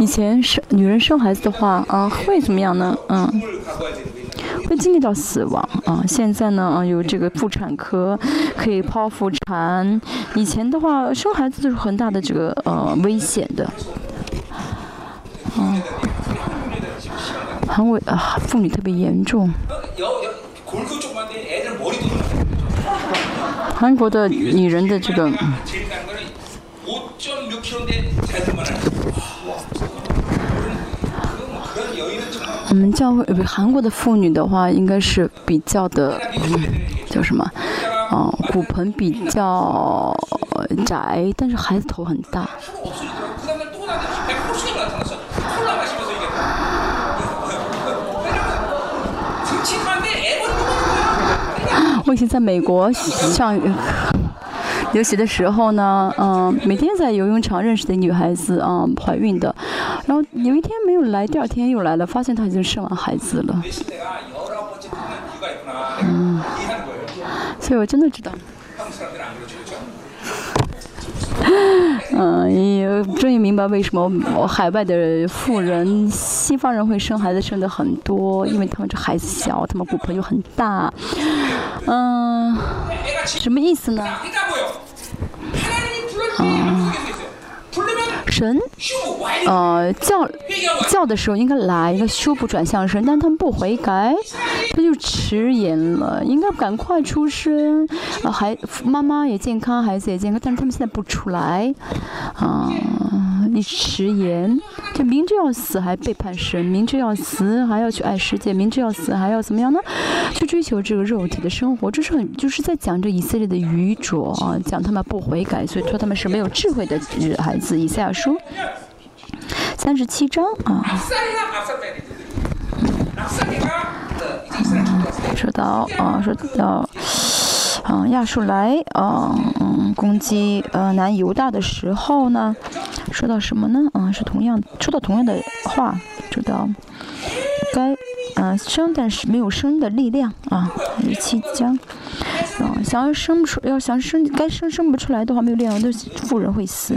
以前生女人生孩子的话嗯会怎么样呢？嗯。会经历到死亡啊现在呢嗯有这个妇产科可以剖腹产。以前的话生孩子就是很大的这个呃危险的。嗯。很危啊妇女特别严重。韩国的女人的这个我们教会，韩国的妇女的话应该是比较的，叫什么？骨盆比较窄，但是孩子头很大。目前在美国上游戏的时候呢嗯每天在游泳场认识的女孩子啊怀孕的。然后有一天没有来第二天又来了发现她已经生完孩子了。嗯。所以我真的知道 *laughs* 嗯终于明白为什么海外的富人西方人会生孩子生的很多因为他们这孩子小他们骨盆又很大。嗯什么意思呢？嗯。神呃叫叫的时候应该来一个修补转向神但他们不悔改他就迟延了应该赶快出生啊孩妈妈也健康孩子也健康但是他们现在不出来啊你迟延就明知要死还背叛神明知要死还要去爱世界明知要死还要怎么样呢？去追求这个肉体的生活这是很就是在讲这以色列的愚拙讲他们不悔改所以说他们是没有智慧的孩子。以下是书三十七章啊。嗯，说到啊，说到，嗯，亚述来，嗯，攻击呃南犹大的时候呢，说到什么呢？嗯，是同样说到同样的话，说到该嗯、呃、生，但是没有生的力量啊，十七章，嗯，想要生不出，要想生，该生生不出来的话，没有力量，那妇人会死。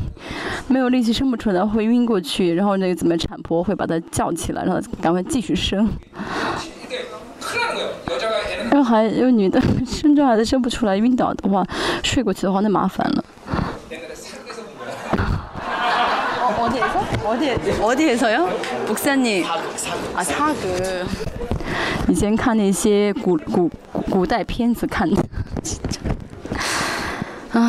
没有力气生不出来会晕过去，然后那个怎么产婆会把他叫起来，然后赶快继续生。 이게 큰일 나는 거예요. 여자가 애는 然后还有女的*laughs* 生这孩子生不出来晕倒的话，睡过去的话那麻烦了。 옛날에 사극에서 본 거야. 어, 어디에서? 어디 어디에서요? 목사님. 아 사극. 以前看那些古古古古代片子看的， 가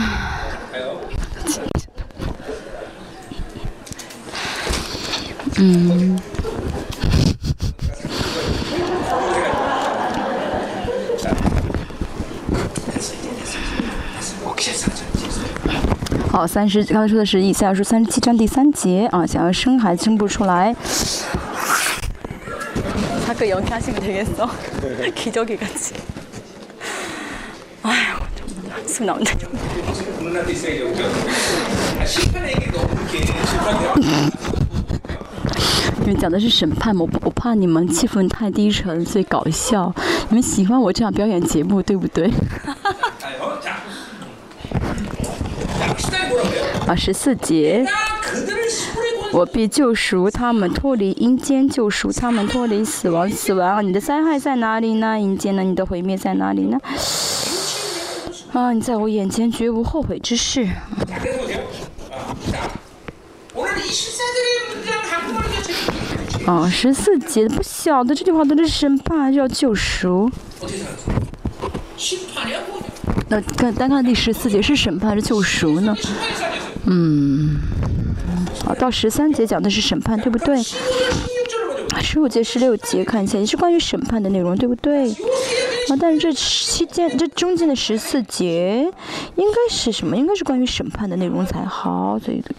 목시 상처. 好，三十刚才说的是以赛亚书三十七章第三节啊，想要生孩子生不出来。자꾸연기하시면되겠어 기저귀같이 아휴정말한숨나온다 문화도 있어야죠. 그죠? 아, 심판의 얘기 너무 이렇게 심판해요. *laughs* 因为讲的是审判，我我怕你们气氛太低沉，所以搞笑。你们喜欢我这样表演节目，对不对？啊，十四节。我必救赎，他们脱离阴间救赎，他们脱离死亡，死亡。你的灾害在哪里呢？阴间呢？你的毁灭在哪里呢？啊，你在我眼前绝无后悔之事。啊，十四节不晓得这句话到底是审判还是要救赎。那看单看第十四节是审判还是救赎呢？嗯，啊，到十三节讲的是审判，对不对？十五节、十六节看一下，也是关于审判的内容，对不对？啊，但是这期间这中间的十四节应该是什么？应该是关于审判的内容才好，对对。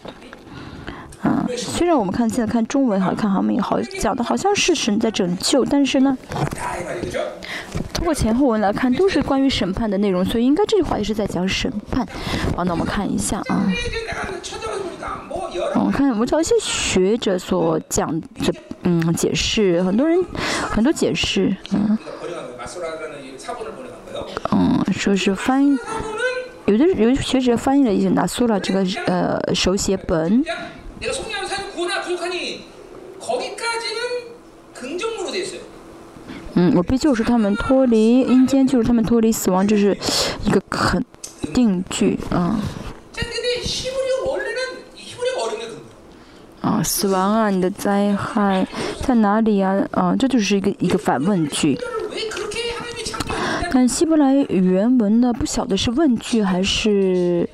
啊，虽然我们看现在看中文好看，好像好讲的好像是神在拯救，但是呢，通过前后文来看，都是关于审判的内容，所以应该这句话也是在讲审判。好、那我们看一下啊，我、看我找一些学者所讲的，嗯，解释，很多人很多解释，嗯，嗯，说是翻译，有的有的学者翻译了一些拿苏拉这个呃手写本。내가 속량을 사는 구원하 부족하니 거기까지는 긍정으로 돼 있어요. 嗯，我必救赎他们脱离阴间，救赎他们脱离死亡，这是一个肯定句，嗯 자, 근데 히브리 원래는 이 히브리가 어려운 게 그런 거예요. 啊，死亡啊，你的灾害在哪里呀、啊？这就是一个一个反问句。 이거를 왜 그렇게 하나님이 창조했냐? 但希伯来原文呢，不晓得是问句还是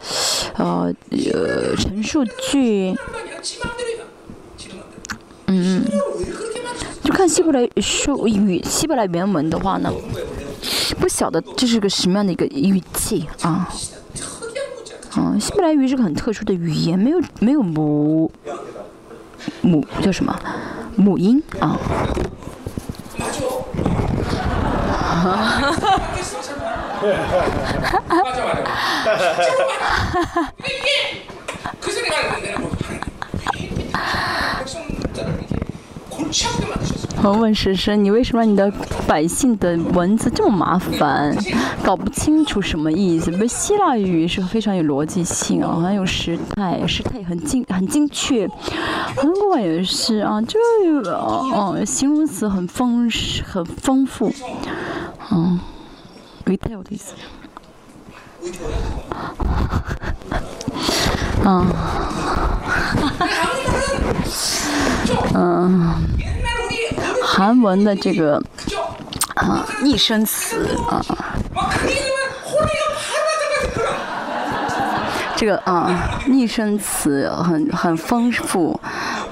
呃呃陈述句，嗯，就看希伯来书语希伯来原文的话呢，不晓得这是个什么样的一个语气啊。嗯，希伯来语是个很特殊的语言，没有没有母母叫什么母音啊。*laughs* 맞아. 맞겠어, 설마. 맞아, 맞아. 진짜로 맞아. 근데 이게 그래서 내가 내가 뭐 하나님 백성들을 이렇게 골치 아프게 만드셨어. 我问神神，你为什么让你的百姓的文字这么麻烦，搞不清楚什么意思？比如希腊语是非常有逻辑性啊，很有时态，时态也很精很精确。韩国话也是啊，这个哦、哦形容词很丰很丰富，嗯，retail 的意思。啊， 嗯， 옛날 우리 어른 韩文的这个 그죠? 啊拟声词啊， 막 그게 되면 호리가 바로 같은 그런 这个啊拟声词很很丰富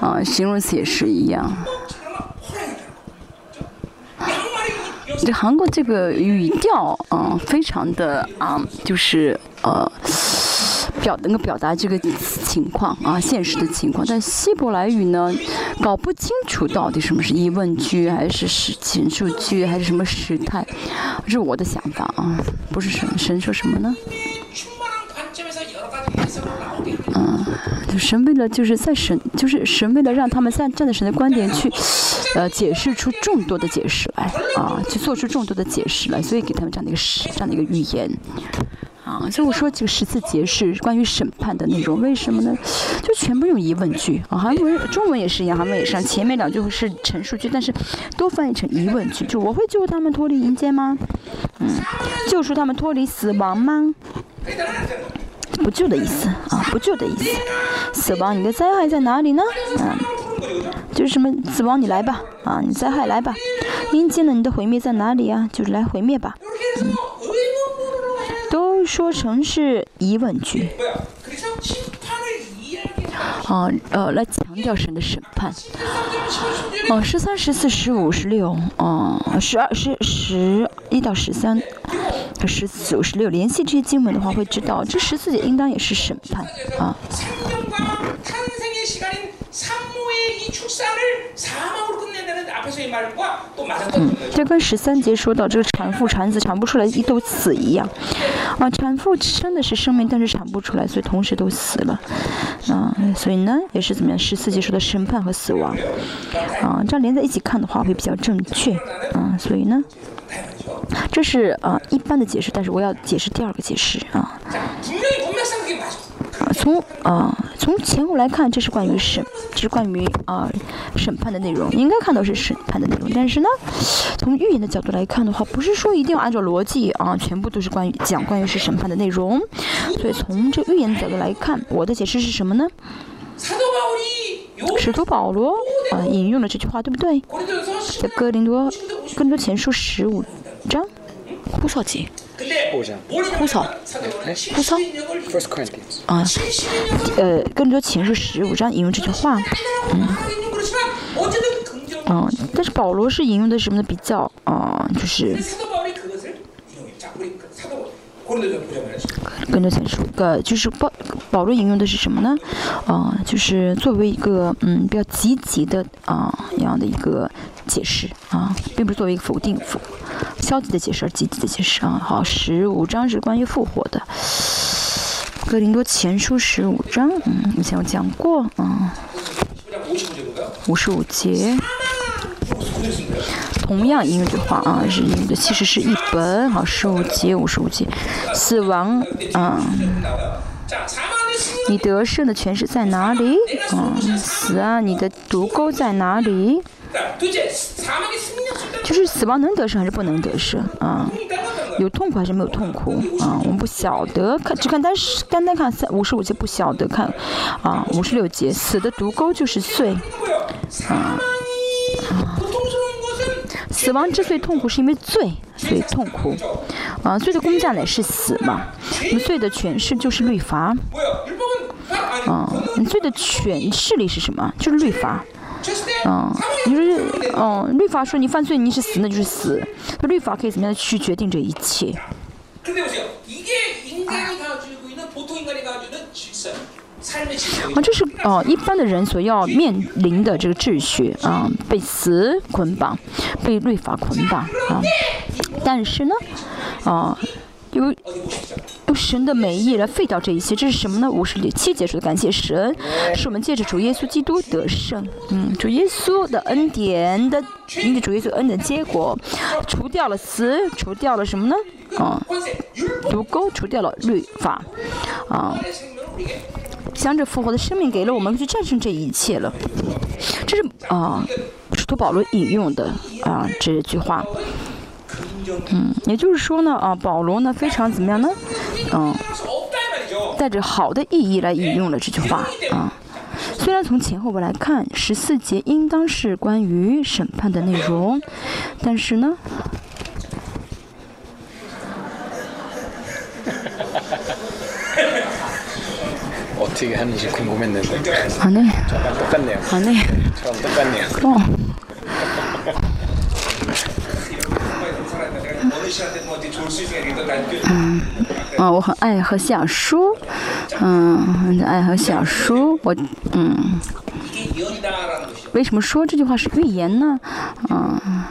啊，形容词也是一样。 这韩国这个语调，嗯，非常的啊，就是呃，表能够表达这个情况啊，现实的情况。但希伯来语呢，搞不清楚到底什么是疑问句，还是是陈述句，还是什么时态？这是我的想法啊，不是神神说什么呢？嗯，就神为了就是在神就是神为了让他们站在神的观点去。呃，解释出众多的解释来啊，去做出众多的解释来，所以给他们这样的一个实这样的一个预言。啊，所以我说这个十字节是关于审判的内容，为什么呢？就全部用疑问句啊，韩文、中文也是一样，韩文也是，前面两句是陈述句，但是都翻译成疑问句，就我会救他们脱离阴间吗？嗯，救赎他们脱离死亡吗？不救的意思啊，不救的意思。死亡，你的灾害在哪里呢？嗯，就是什么死亡你来吧啊你灾害来吧。临近了你的毁灭在哪里啊？就是来毁灭吧。都说成是疑问句。啊呃来强调神的审判。哦十三十四十五十六嗯十二十十一到十三十四十五十六联系这些经文的话会知道这十四节应当也是审判啊。嗯就跟十三节说到这个产妇产子产不出来一都死一样啊产妇生的是生命但是产不出来所以同时都死了。嗯所以呢也是怎么样十四节说的审判和死亡。啊这样连在一起看的话会比较正确。啊所以呢这是啊一般的解释但是我要解释第二个解释。啊。从啊，从前后来看，这是关于审，这是关于啊审判的内容，应该看到是审判的内容。但是呢，从预言的角度来看的话，不是说一定要按照逻辑啊，全部都是关于讲关于是审判的内容。所以从这预言的角度来看，我的解释是什么呢？使徒保罗啊引用了这句话，对不对？哥林多，哥林多前书十五章，多少节？枯草，枯草，啊，呃，跟着情书十五章引用这句话，嗯，嗯、啊，但是保罗是引用的什么呢？比较，啊，就是。跟着前书，个就是保保罗引用的是什么呢？啊、就是作为一个嗯比较积极的啊、呃、样的一个解释啊，并不是作为一个否定、否消极的解释，而积极的解释啊。好，十五章是关于复活的，《格林多前书》十五章，嗯，以前我讲过，嗯，五十五节，同样英语的话啊，是英语的，其实是一本。好，十五节，五十五节，死亡，嗯。你得胜的权势在哪里？嗯，死啊！你的毒钩在哪里？就是死亡能得胜还是不能得胜啊？有痛苦还是没有痛苦啊？我们不晓得，看只看单是单单看三五十五节不晓得看啊五十六节死的毒钩就是罪啊。死亡之所以痛苦，是因为罪，所以痛苦。啊，罪的工价乃是死嘛。那罪的诠释就是律法。啊，你罪的诠释力是什么？就是律法。嗯，你说，嗯，律法说你犯罪你是死，那就是死。那律法可以怎么样去决定这一切？啊，这是哦，一般的人所要面临的这个秩序啊，被死捆绑，被律法捆绑啊。但是呢，啊。由由神的美意来废掉这一切，这是什么呢？五十六七节说的，感谢神，是我们借着主耶稣基督得胜。嗯，主耶稣的恩典的，因着主耶稣恩的结果，除掉了死，除掉了什么呢？嗯，毒钩除掉了律法。啊，将这复活的生命给了我们，去战胜这一切了。这是啊，使徒保罗引用的啊，这句话。嗯也就是说呢啊保罗呢非常怎么样呢？嗯带着好的意义来引用了这句话啊。虽然从前后文来看十四节应当是关于审判的内容但是呢 *laughs* 嗯，啊，我很爱和小叔，嗯，很爱和小叔，我，嗯。为什么说这句话是预言呢？啊。嗯。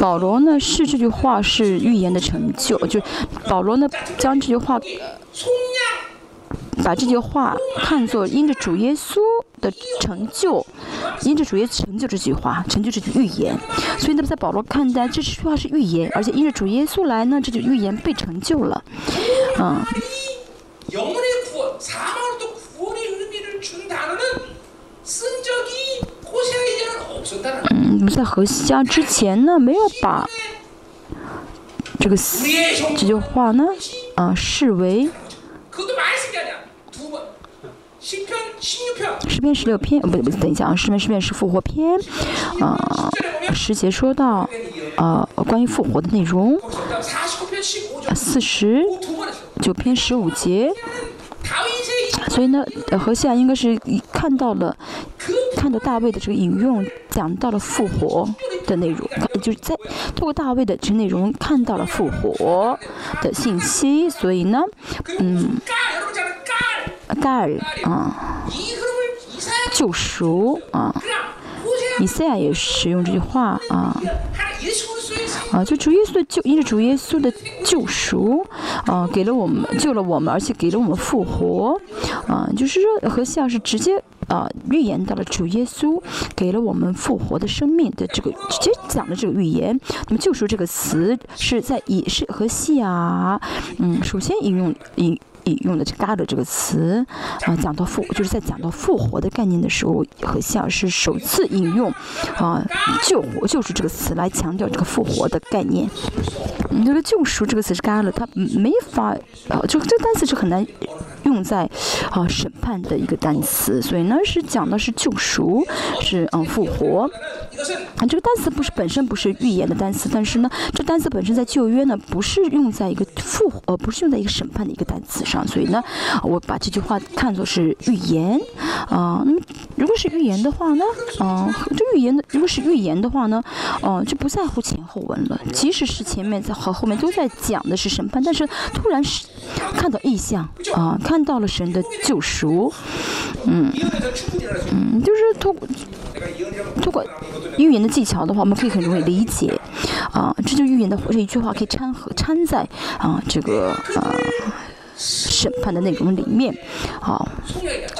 保罗呢是这句话是预言的成就，就保罗呢将这句话。把这句话看作因着主耶稣的成就，因着主耶稣成就这句话，成就这句预言。所以那么在保罗看待这句话是预言，而且因着主耶稣来呢，这就预言被成就了。嗯。嗯，我们在何西家之前呢，没有把这个这句话呢，嗯，视为。十篇十六篇不不等一下啊十篇十篇是复活篇。啊十节说到呃关于复活的内容。四十九篇十五节。所以呢呃和下应该是看到了看到大卫的这个引用讲到了复活的内容。就是在透过大卫的这内容看到了复活的信息。所以呢嗯救赎啊以赛亚也使用这句话啊。啊就主耶稣的救因着主耶稣的救赎啊给了我们救了我们而且给了我们复活啊就是说和希是直接啊预言到了主耶稣给了我们复活的生命的这个直接讲的这个预言那么救赎这个词是在以是和西尔嗯首先引用引引用的这 gala 这个词，啊，讲到复，就是在讲到复活的概念的时候，很像是首次引用，啊，救活救赎这个词来强调这个复活的概念。你觉得救赎这个词是 gala，它没法，啊，就这个单词是很难用在，啊，审判的一个单词，所以呢是讲的是救赎，是嗯复活，啊，这个单词不是本身不是预言的单词，但是呢这单词本身在旧约呢不是用在一个复活，呃不是用在一个审判的一个单词上，所以呢我把这句话看作是预言，啊，那么如果是预言的话呢，嗯，这预言的如果是预言的话呢，嗯就不在乎前后文了，即使是前面在和后面都在讲的是审判，但是突然是看到异象啊看。看到了神的救赎。嗯嗯就是通过通过预言的技巧的话我们可以很容易理解。啊这就预言的这一句话可以掺和掺在啊这个啊审判的内容里面。好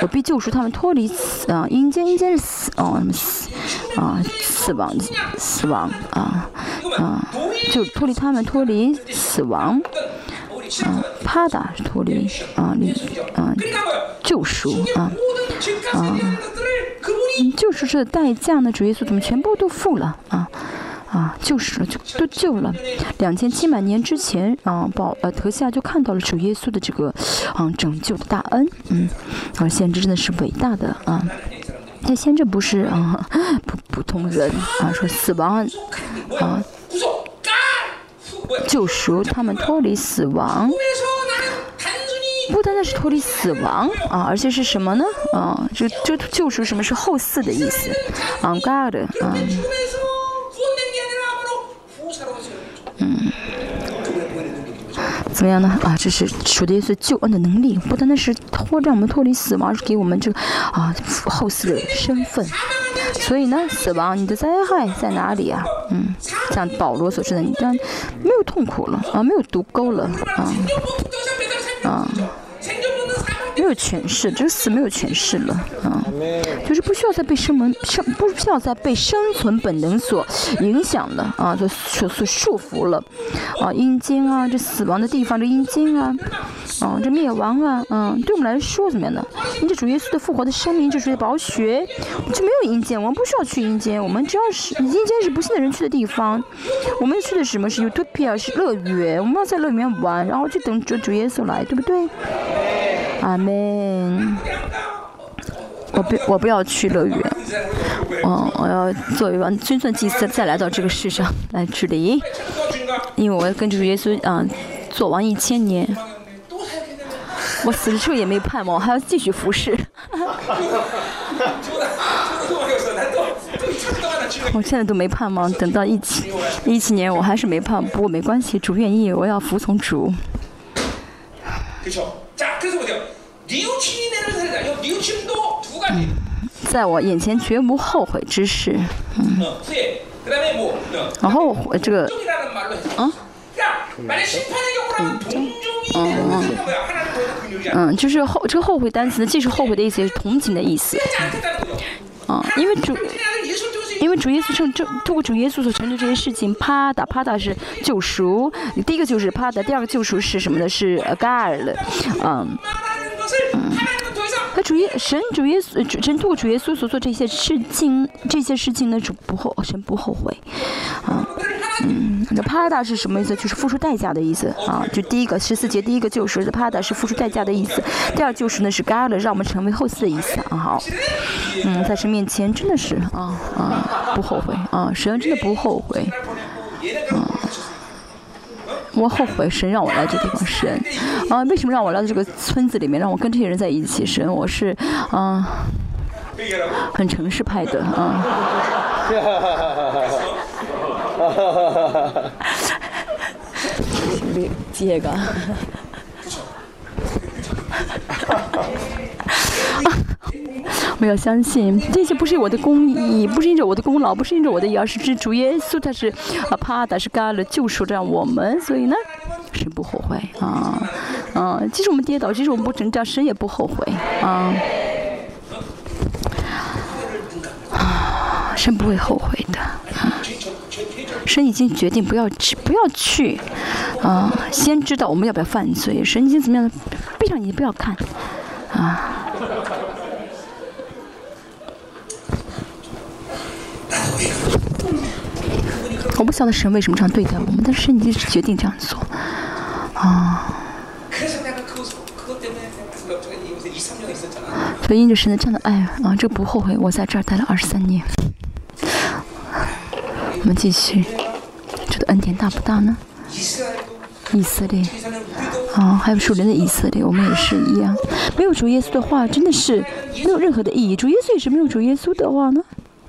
我被救赎他们脱离啊阴间阴间是死啊死啊死亡死亡啊啊就脱离他们脱离死亡。嗯，啪嗒脱离啊，离啊，救赎啊，啊，嗯，赎是这代价呢，主耶稣怎么全部都付了啊？啊，救赎了就都救了，两千七百年之前啊，保呃阁下就看到了主耶稣的这个嗯拯救的大恩，嗯，啊先知真的是伟大的啊，那先知不是啊普普通人啊说死亡啊。救赎他们脱离死亡。不单单是脱离死亡啊而且是什么呢？啊就就救赎什么是后嗣的意思。昂 god 嗯嗯。怎么样呢？啊，这是属的耶稣救恩的能力，不单单是脱让我们脱离死亡，而是给我们这个啊后世的身份。所以呢，死亡，你的灾害在哪里啊？嗯，像保罗所说的，你这样没有痛苦了啊，没有毒钩了啊，啊没有权势，这个死没有权势了，啊，就是不需要再被生门生，不需要再被生存本能所影响了，啊，所所所束缚了，啊，阴间啊，这死亡的地方，这阴间啊，啊，这灭亡啊，嗯，对我们来说怎么样呢？因着主耶稣的复活的生命，这主的宝血，就没有阴间，我们不需要去阴间，我们只要是阴间是不幸的人去的地方，我们去的什么是 Utopia 是乐园，我们要在乐园玩，然后去等着主耶稣来，对不对？阿门。我不，我不要去乐园。嗯，我要做一完尊尊祭司再来到这个世上来治理，因为我要跟着主耶稣啊，做完一千年。我死了之后也没盼望，还要继续服侍。*laughs* 我现在都没盼望，等到一七一七年我还是没盼，不过没关系，主愿意，我要服从主。在我眼前绝无后悔之事。嗯。然后这个，啊？嗯嗯，就是后这个后悔单词呢，既是后悔的意思，也是同情的意思。啊，因为主，因为主耶稣成这通过主耶稣所成就这些事情，帕达帕达是救赎，第一个就是帕达，第二个救赎是什么呢？是呃盖尔了，嗯嗯。主耶神主耶稣神通过主耶稣所做这些事情，这些事情呢，主不后神不后悔，啊。嗯，那帕达是什么意思？就是付出代价的意思啊。就第一个十四节，第一个就是帕达是付出代价的意思。第二就是呢是 God 让我们成为后嗣的意思啊。好，嗯，在神面前真的是啊啊不后悔啊，神真的不后悔啊。我后悔神让我来这地方，神 *laughs* 啊为什么让我来到这个村子里面，让我跟这些人在一起？神，我是啊很城市派的啊。哈哈哈哈哈！你接个。*laughs* 我要相信这些不是我的功义，不是因着我的功劳，不是因着我的义，而是主耶稣他是啊帕达是干了救赎这样我们，所以呢，神不后悔啊啊！即使我们跌倒，即使我们不成长，神也不后悔啊啊！神不会后悔的啊！神已经决定不要去，不要去，啊，先知道我们要不要犯罪。神已经怎么样？闭上眼睛不要看，啊。我不晓得神为什么这样对待我们，但是神已经决定这样做，啊。所以因着神的这样的爱啊，这不后悔，我在这儿待了二十三年。我们继续，这个恩典大不大呢？以色列，啊，还有属灵的以色列，我们也是一样。没有主耶稣的话，真的是没有任何的意义。主耶稣也是没有主耶稣的话呢，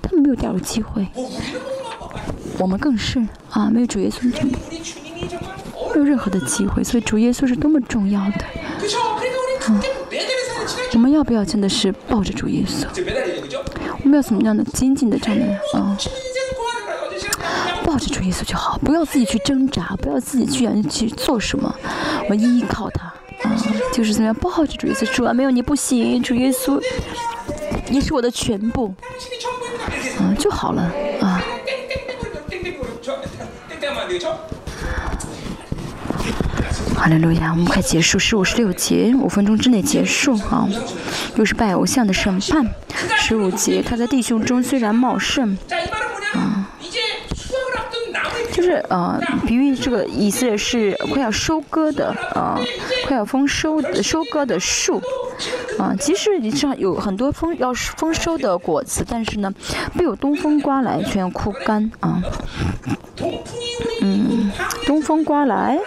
他们没有第二个机会。我们更是啊，没有主耶稣就没有任何的机会。所以主耶稣是多么重要的。啊，我们要不要真的是抱着主耶稣？我们要怎么样的精进的这样的啊？抱着主耶稣就好，不要自己去挣扎，不要自己去想去做什么，我们依靠他啊，就是怎么样抱着主耶稣，主啊，没有你不行，主耶稣，你是我的全部，啊就好了啊。好了，路亚，我们快结束，十五十六节，五分钟之内结束啊。又是拜偶像的审判，十五节，他在弟兄中虽然茂盛，啊。是呃，比喻这个以色列是快要收割的啊，快要丰收的收割的树啊。即使你上有很多丰要丰收的果子，但是呢，没有东风刮来，全要枯干啊。嗯，东风刮来，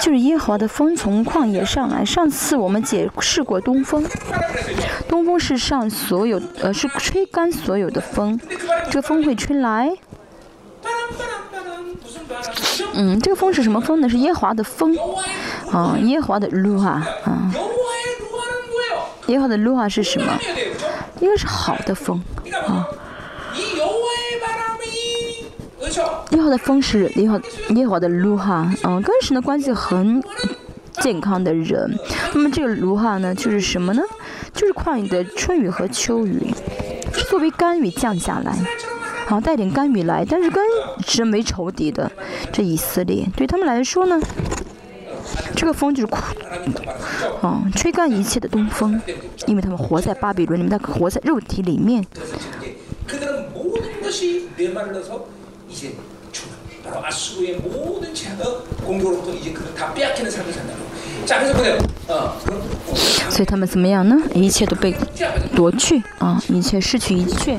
就是耶和华的风从旷野上来。上次我们解释过东风，东风是上所有呃是吹干所有的风，这个风会吹来。嗯，这个风是什么风呢？是耶和华的风，啊，耶和华的路哈，啊，耶和华的路哈是什么？应该是好的风，啊。耶和华的风是耶和耶和华的路哈，嗯，跟神的关系很健康的人。那么这个卢哈呢，就是什么呢？就是旷野的春雨和秋雨，作为甘雨降下来，好，带点甘米来。但是跟直没仇敌的这以色列对他们来说呢，这个风就是嗯吹干一切的东风。因为他们活在巴比伦里面，他活在肉体里面，所以他们怎么样呢？一切都被夺去啊，一切失去一切。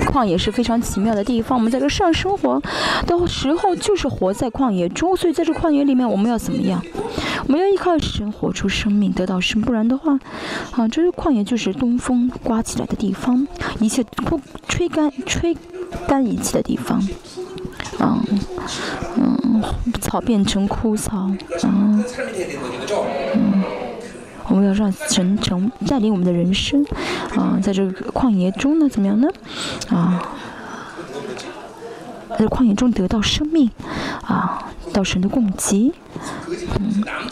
旷野是非常奇妙的地方，我们在这上生活的时候，就是活在旷野中。所以在这旷野里面，我们要怎么样？我们要依靠神活出生命，得到生，不然的话，啊，这是旷野就是东风刮起来的地方，一切不吹干、吹干一切的地方。嗯嗯，草变成枯草，嗯。我们要让神成带领我们的人生，啊，在这个旷野中呢，怎么样呢？啊，在旷野中得到生命，啊，到神的供给。남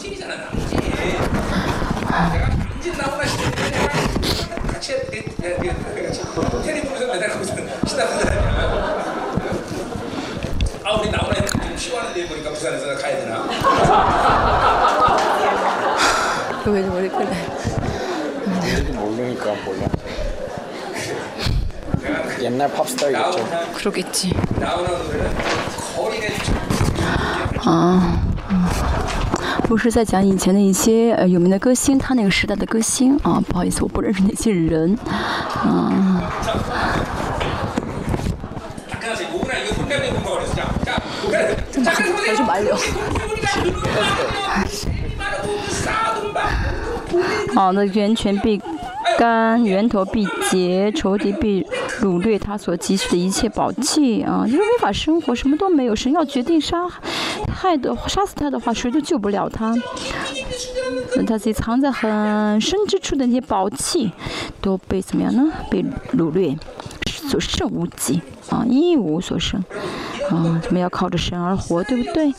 옛날 팝스타겠죠. 나오나 그러겠지. 나오나 노래는 거리가 啊，不是在讲以前的一些呃有名的歌星，他那个时代的歌星啊，不好意思，我不认识那些人，啊， 잠깐만요. 뭐구나 이거 손가락에 뭔가 그랬어. 자, 자, 자, 자, 그래서 보세요. 좀 말려. 싸움바. 好的，源泉必干，源头必竭，仇敌必 掳掠他所汲取的一切宝器啊！就是无法生活，什么都没有。神要决定杀害的杀死他的话，谁都救不了他。那他自己藏在很深之处的那些宝器，都被怎么样呢？被掳掠，所剩无几啊，一无所剩啊！他们要靠着神而活，对不对？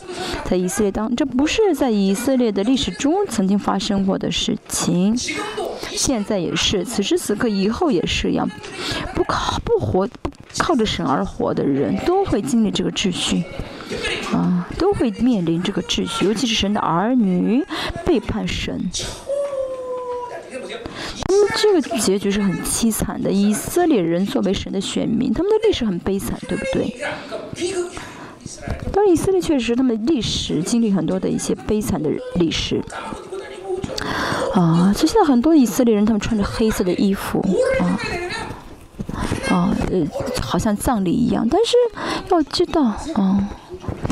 在以色列当，这不是在以色列的历史中曾经发生过的事情，现在也是，此时此刻以后也是一样。不靠不活，不靠着神而活的人都会经历这个秩序啊，都会面临这个秩序，尤其是神的儿女背叛神。那么这个结局是很凄惨的。以色列人作为神的选民，他们的历史很悲惨，对不对？当然以色列确实他们历史经历很多的一些悲惨的历史。啊，就现在很多以色列人，他们穿着黑色的衣服，啊，啊，呃，好像葬礼一样。但是要知道，啊，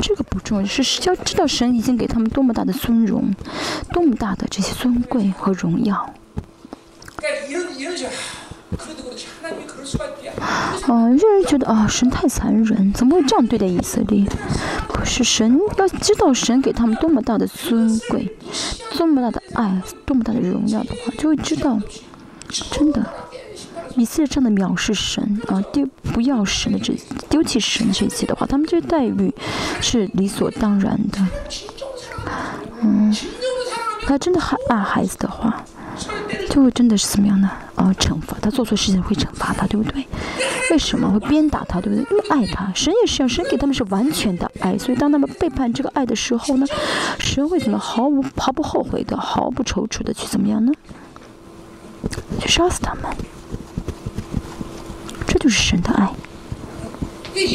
这个不重要，是要知道神已经给他们多么大的尊荣，多么大的这些尊贵和荣耀。哦有些人觉得啊神太残忍怎么会这样对待以色列？不是神要知道神给他们多么大的尊贵多么大的爱多么大的荣耀的话就会知道真的以色列这样的藐视神啊丢不要神的这丢弃神这一切的话他们这些待遇是理所当然的。嗯他真的害爱孩子的话就会真的是怎么样呢？啊，惩罚他做错事情会惩罚他，对不对？为什么会鞭打他？对不对？因为爱他。神也是要神给他们是完全的爱。所以当他们背叛这个爱的时候呢，神为什么毫无、毫不后悔的、毫不踌躇的去怎么样呢？去杀死他们。这就是神的爱。这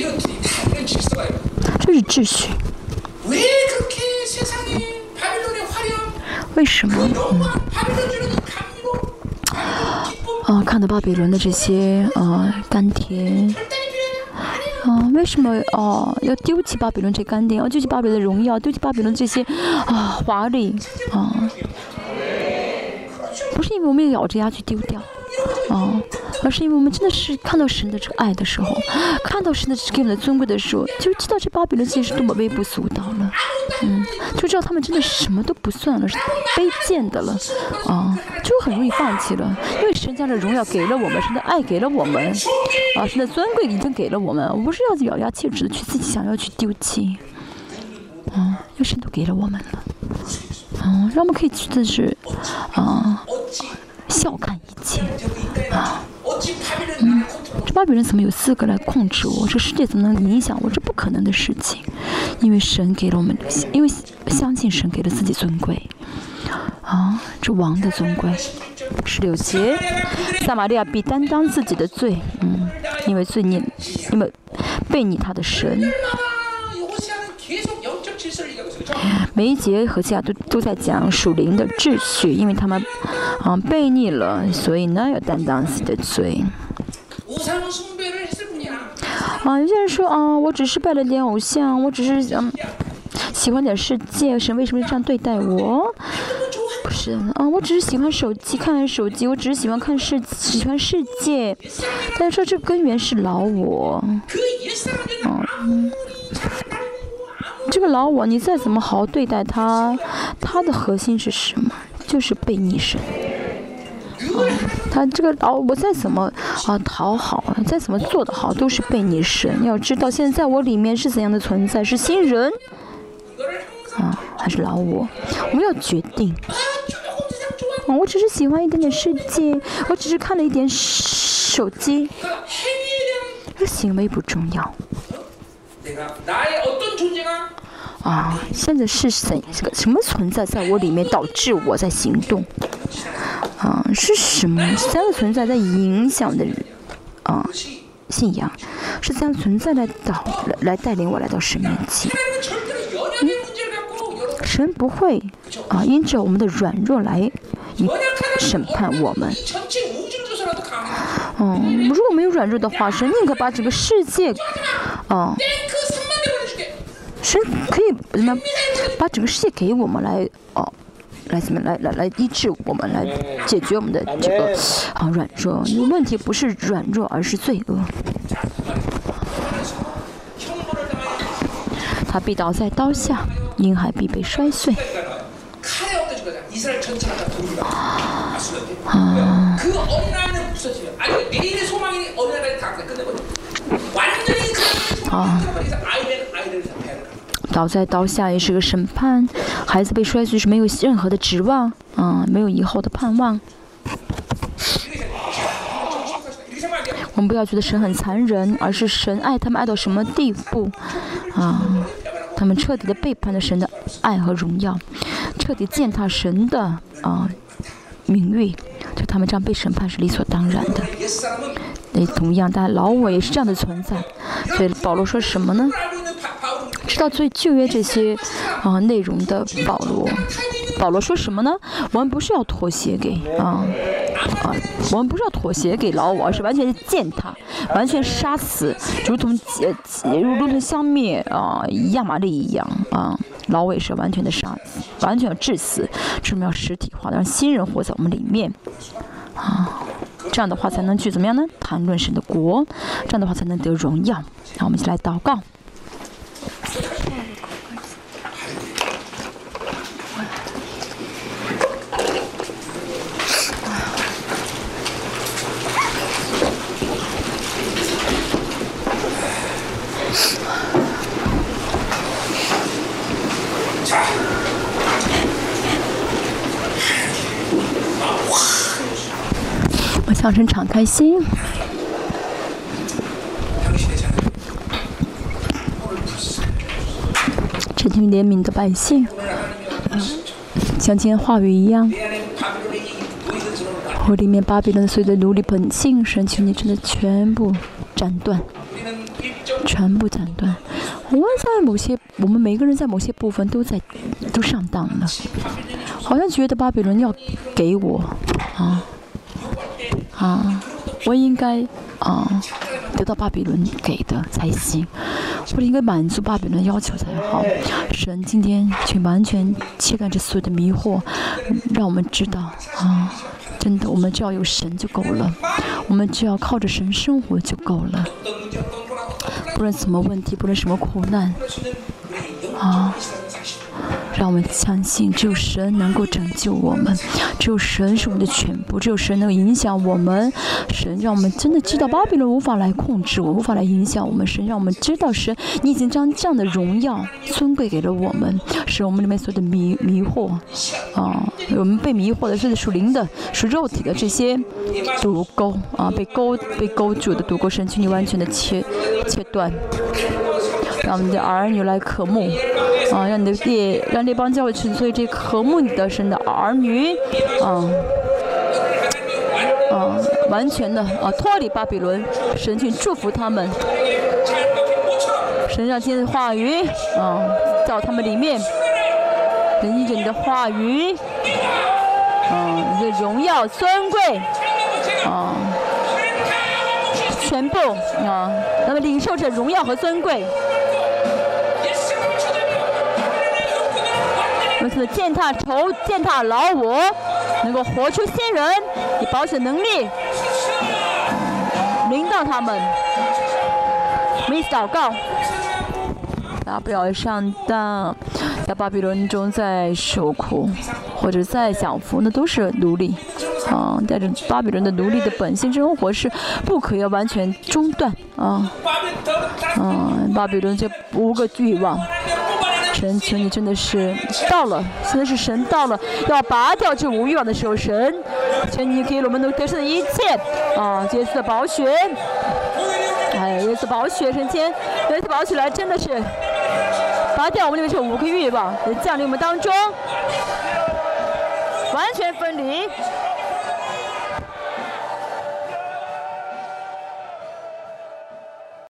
是秩序。为什么？嗯。啊看到巴比伦的这些啊甘甜啊为什么哦要丢弃巴比伦这甘甜啊丢弃巴比伦的荣耀丢弃巴比伦这些啊华丽啊。不是因为我没有咬着牙去丢掉。哦，而是因为我们真的是看到神的这个爱的时候，看到神的给我们的尊贵的时候，就知道这巴比伦其实是多么微不足道了，嗯，就知道他们真的什么都不算了，是卑贱的了，啊，就很容易放弃了，因为神家的荣耀给了我们，神的爱给了我们，啊，神的尊贵已经给了我们，我不是要咬牙切齿的去自己想要去丢弃，啊，因为神都给了我们了。嗯，让我们可以去的是啊，笑看一切。啊，这巴比伦怎么有资格来控制我？这世界怎么能影响我？这不可能的事情，因为神给了我们，因为相信神给了自己尊贵。啊，这王的尊贵。十六节，撒玛利亚必担当自己的罪，嗯，因为罪孽，因为背逆他的神。每一节和其他都都在讲属灵的秩序，因为他们，嗯，背逆了，所以呢要担当自己的罪。啊，有些人说啊，我只是拜了点偶像，我只是嗯喜欢点世界，神为什么这样对待我？不是啊，我只是喜欢手机，看看手机，我只是喜欢看世，喜欢世界。但是说这根源是老我。嗯、这个老我，你再怎么好好对待他，他的核心是什么？就是被你神。啊他这个老我，再怎么啊讨好，再怎么做的好，都是被你神。要知道现在我里面是怎样的存在，是新人啊还是老我，我没有决定。我只是喜欢一点点世界，我只是看了一点手机，这行为不重要。啊，现在是神这个什么存在在我里面导致我在行动，啊，是什么三个存在在影响的，啊，信仰是三个存在来导来来带领我来到神面前。神不会啊，因着我们的软弱来审判我们。嗯，如果没有软弱的话，神宁可把整个世界。哦，是，可以怎么把整个世界给我们来，哦，来怎么来来来医治我们，来解决我们的这个啊软弱？问题不是软弱，而是罪恶。他必倒在刀下，婴孩必被摔碎。啊。啊。倒在刀下也是个审判孩子被摔碎是没有任何的指望啊没有以后的盼望。我们不要觉得神很残忍而是神爱他们爱到什么地步啊他们彻底的背叛了神的爱和荣耀彻底践踏神的啊名誉就他们这样被审判是理所当然的。那同样，但老伟也是这样的存在。所以保罗说什么呢？知道最旧约这些啊、内容的保罗，保罗说什么呢？我们不是要妥协给啊啊，我们不是要妥协给老伟，而是完全践踏，完全杀死，如同呃如同消灭啊亚麻利一样啊。老伟是完全的杀，完全要致死，这么要实体化的，让新人活在我们里面，啊。这样的话才能去怎么样呢？谈论神的国，这样的话才能得荣耀。那，我们一起来祷告。让成敞开心。这群怜悯的百姓。像今天话语一样。我里面巴比伦所有的奴隶本性，神请你真的全部斩断。全部斩断。我在某些，我们每个人在某些部分都在，都上当了。好像觉得巴比伦要给我。啊。啊我应该啊得到巴比伦给的才行。或者应该满足巴比伦要求才好。神今天却完全切断这所有的迷惑让我们知道啊真的我们只要有神就够了。我们只要靠着神生活就够了。不论什么问题不论什么苦难啊让我们相信，只有神能够拯救我们，只有神是我们的全部，只有神能够影响我们。神让我们真的知道巴比伦无法来控制我，无法来影响我们。神让我们知道，神你已经将这样的荣耀、尊贵给了我们，使我们里面所有的迷迷惑啊，我们被迷惑的是属灵的、属肉体的这些毒钩啊，被勾被勾住的毒钩，神请你完全的切切断。让我们的儿女来渴慕，啊，让你的列让列邦教会群所以这渴慕你的神的儿女，啊，啊，完全的啊脱离巴比伦，神去祝福他们，神让今天的话语啊到他们里面，神依着你的话语，啊，你的荣耀尊贵，啊，全部啊，那么领受着荣耀和尊贵。如此践踏仇，践踏老我，能够活出新人，以保险能力领导他们。没祷告，大不了上当，在巴比伦中在受苦，或者在享福，那都是奴隶。啊，带着巴比伦的奴隶的本性生活是不可以完全中断啊。嗯，巴比伦这五个欲望。神，求你真的是到了，现在是神到了，要拔掉这无欲望的时候，神，求你给我们能得胜的一切啊！耶稣的宝血，哎，耶稣宝血神仙，耶稣宝血来真的是拔掉我们里面这五个欲望，降临我们当中，完全分离。